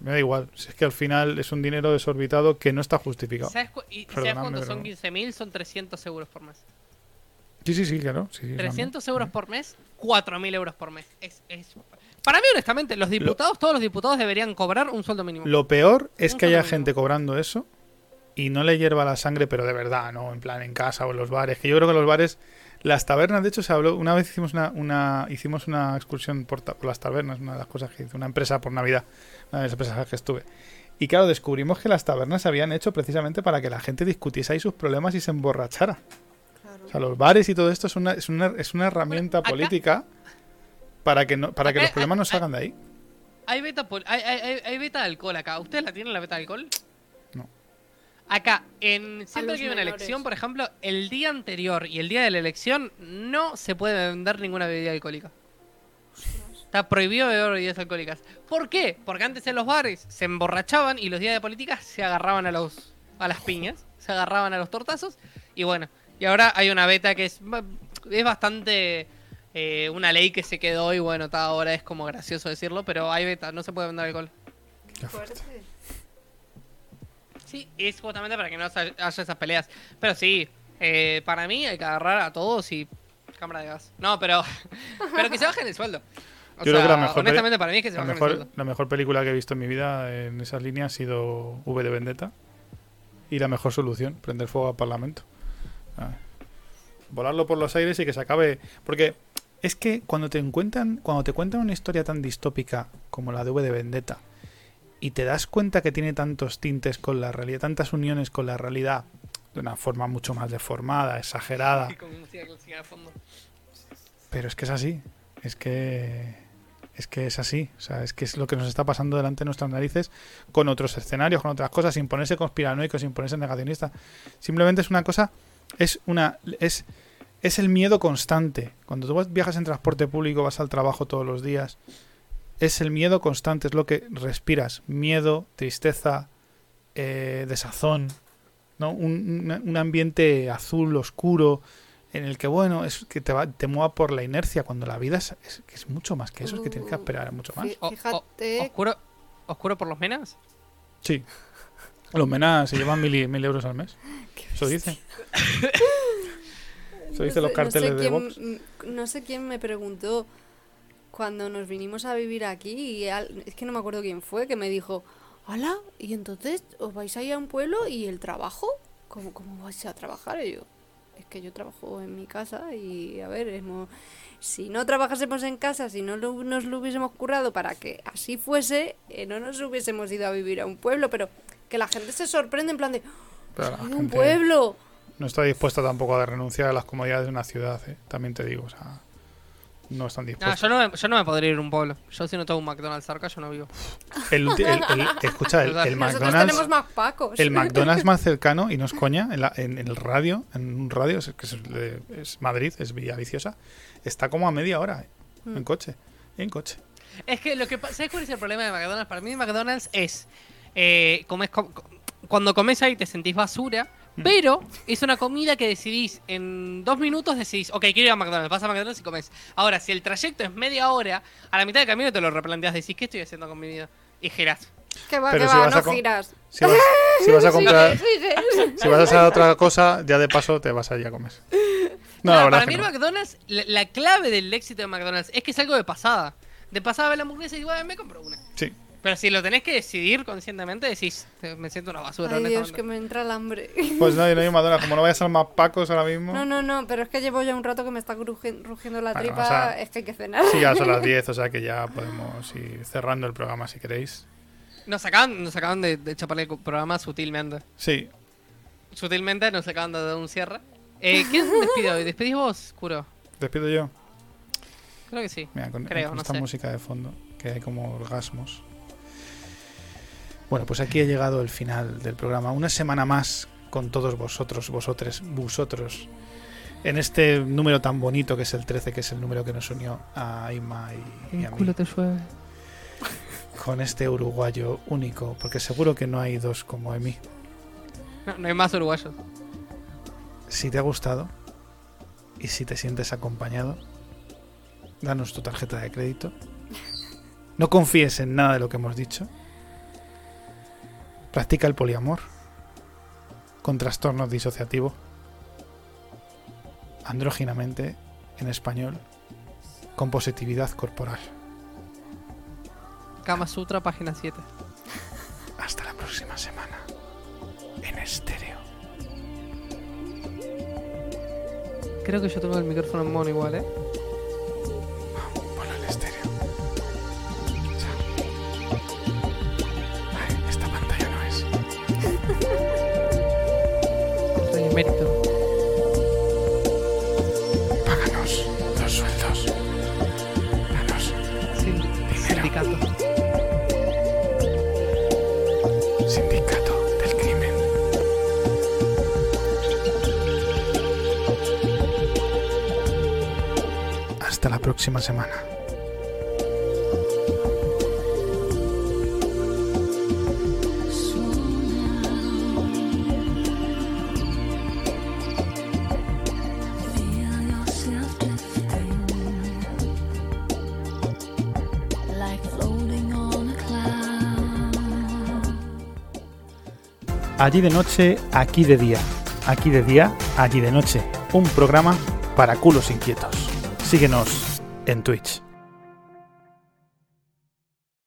Me da igual. Si es que al final es un dinero desorbitado que no está justificado. ¿Sabes, cu- y- ¿sabes cuánto son 15.000? Son 300 euros por mes. Sí, sí, sí, claro. sí, sí, 300 euros por mes, 4.000 euros por mes. Es, es- Para mí, honestamente, los diputados, todos los diputados deberían cobrar un sueldo mínimo. Lo peor es Un que haya gente cobrando eso y no le hierva la sangre, pero de verdad, ¿no? En plan en casa o en los bares. Que yo creo que los bares, las tabernas, de hecho, se habló. Una vez hicimos una, una, hicimos una excursión por, ta- por las tabernas, una de las cosas que hizo una empresa por Navidad, una de las empresas que estuve. Y claro, descubrimos que las tabernas se habían hecho precisamente para que la gente discutiese ahí sus problemas y se emborrachara. O sea, los bares y todo esto es una, es una, es una herramienta política para que, no, para que acá- los problemas no salgan de ahí. Hay beta, hay, hay, hay- beta de alcohol acá. ¿Ustedes la tienen la beta de alcohol? No. Acá, en siempre que hay una elección, por ejemplo, el día anterior y el día de la elección no se puede vender ninguna bebida alcohólica. Está prohibido beber bebidas alcohólicas. ¿Por qué? Porque antes en los bares se emborrachaban y los días de política se agarraban a los a las piñas, se agarraban a los tortazos y bueno, y ahora hay una beta que es es bastante eh, una ley que se quedó y bueno, está ahora es como gracioso decirlo, pero hay beta, no se puede vender alcohol. Sí, es justamente para que no haya esas peleas. Pero sí, eh, para mí hay que agarrar a todos y cámara de gas. No, pero pero que se bajen el sueldo. O Yo creo que la mejor, honestamente para mí es que se la el sueldo. la mejor película que he visto en mi vida en esas líneas ha sido V de Vendetta. Y la mejor solución, prender fuego al Parlamento. Ah. Volarlo por los aires y que se acabe. Porque es que cuando te encuentran, cuando te cuentan una historia tan distópica como la de V de Vendetta, y te das cuenta que tiene tantos tintes con la realidad, tantas uniones con la realidad, de una forma mucho más deformada, exagerada. Pero es que es así. Es que Es que es así, o sea, es que es lo que nos está pasando delante de nuestras narices con otros escenarios, con otras cosas, sin ponerse conspiranoico, sin ponerse negacionista. Simplemente es una cosa, es una, es, es el miedo constante. Cuando tú viajas en transporte público, vas al trabajo todos los días, es el miedo constante, es lo que respiras. Miedo, tristeza, eh, desazón, ¿no? Un, un, un ambiente azul, oscuro, en el que, bueno, es que te, va, te mueva por la inercia, cuando la vida es, es, es mucho más que eso, es que tienes que esperar mucho más. O- o- Fíjate. ¿Oscuro, ¿Oscuro por los menas? Sí. Los menas se llevan mil, y- mil euros al mes. Eso dice. Eso dice No los sé- carteles no sé de quién, Vox. No sé quién me preguntó cuando nos vinimos a vivir aquí, y al- es que no me acuerdo quién fue, que me dijo, hola, y entonces os vais a ir a un pueblo y el trabajo, ¿cómo, cómo vais a trabajar? Y yo, es que yo trabajo en mi casa y a ver, hemos- si no trabajásemos en casa, si no lo- nos lo hubiésemos currado para que así fuese, eh, no nos hubiésemos ido a vivir a un pueblo, pero que la gente se sorprende en plan de, Pero la "Soy un pueblo! No está dispuesta tampoco a renunciar a las comodidades de una ciudad, ¿eh? también te digo. O sea, no están dispuestos. yo no, me, yo no me podría ir a un pueblo. Yo si no tengo un McDonald's cerca, yo no vivo. El, ulti- el- el- escucha, el, el Nosotros McDonald's. tenemos más pacos. El McDonald's más cercano, y no es coña, en, la- en el radio, en un radio, es, que es, es Madrid, es Villaviciosa, está como a media hora ¿eh? Mm. en coche. En coche. Es que lo que pasa, ¿sabes cuál es el problema de McDonald's? Para mí McDonald's es eh, comes co- co- cuando comes ahí te sentís basura, Mm. pero es una comida que decidís en dos minutos decidís, ok, quiero ir a McDonald's, vas a McDonald's y comes. Ahora, si el trayecto es media hora, a la mitad del camino te lo replanteas, decís, ¿qué estoy haciendo con mi vida? Y girás. Que va, que si va, vas no giras. Si vas, si vas a comprar. Si vas a hacer otra cosa, ya de paso te vas allí a comer. No, la para mí no. McDonald's, la, la clave del éxito de McDonald's es que es algo de pasada. De pasada ve la hamburguesa y digo, "Ah, me compro una. Sí. Pero si lo tenés que decidir conscientemente, decís, "Eh, me siento una basura. Ay, Dios, honestamente". que me entra el hambre. Pues no, no hay McDonald's. Como no vayas al más Pacos ahora mismo. No, no, no, pero es que llevo ya un rato que me está rugiendo la Bueno, tripa. o sea, es que hay que cenar. Sí, ya son las 10, o sea que ya podemos ir cerrando el programa si queréis. Nos acaban, nos acaban de, de chaparle el programa sutilmente. Sí, Sutilmente nos acaban de dar un cierre. Eh, ¿Quién despide hoy? ¿Despedís vos, Curo? despido yo. Creo que sí. Mira, con, Creo, con no esta sé. música de fondo, que hay como orgasmos. Bueno, pues aquí ha llegado el final del programa. Una semana más con todos vosotros, vosotros, vosotros. En este número tan bonito que es el 13, que es el número que nos unió a Ima y, y a mí. te llueve. Con este uruguayo único, porque seguro que no hay dos como Emi. No, no hay más uruguayos. Si te ha gustado y si te sientes acompañado, danos tu tarjeta de crédito. No confíes en nada de lo que hemos dicho. Practica el poliamor con trastorno disociativo. Andróginamente en español con positividad corporal. Kama Sutra, página 7. Hasta la próxima semana en estéreo. Creo que yo tengo el micrófono en mono igual, ¿eh? Emérito. Páganos los sueldos. Danos Sindicato. sindicato del crimen. Hasta la próxima semana. Allí de noche, aquí de día. Aquí de día, allí de noche. Un programa para culos inquietos. Síguenos en Twitch.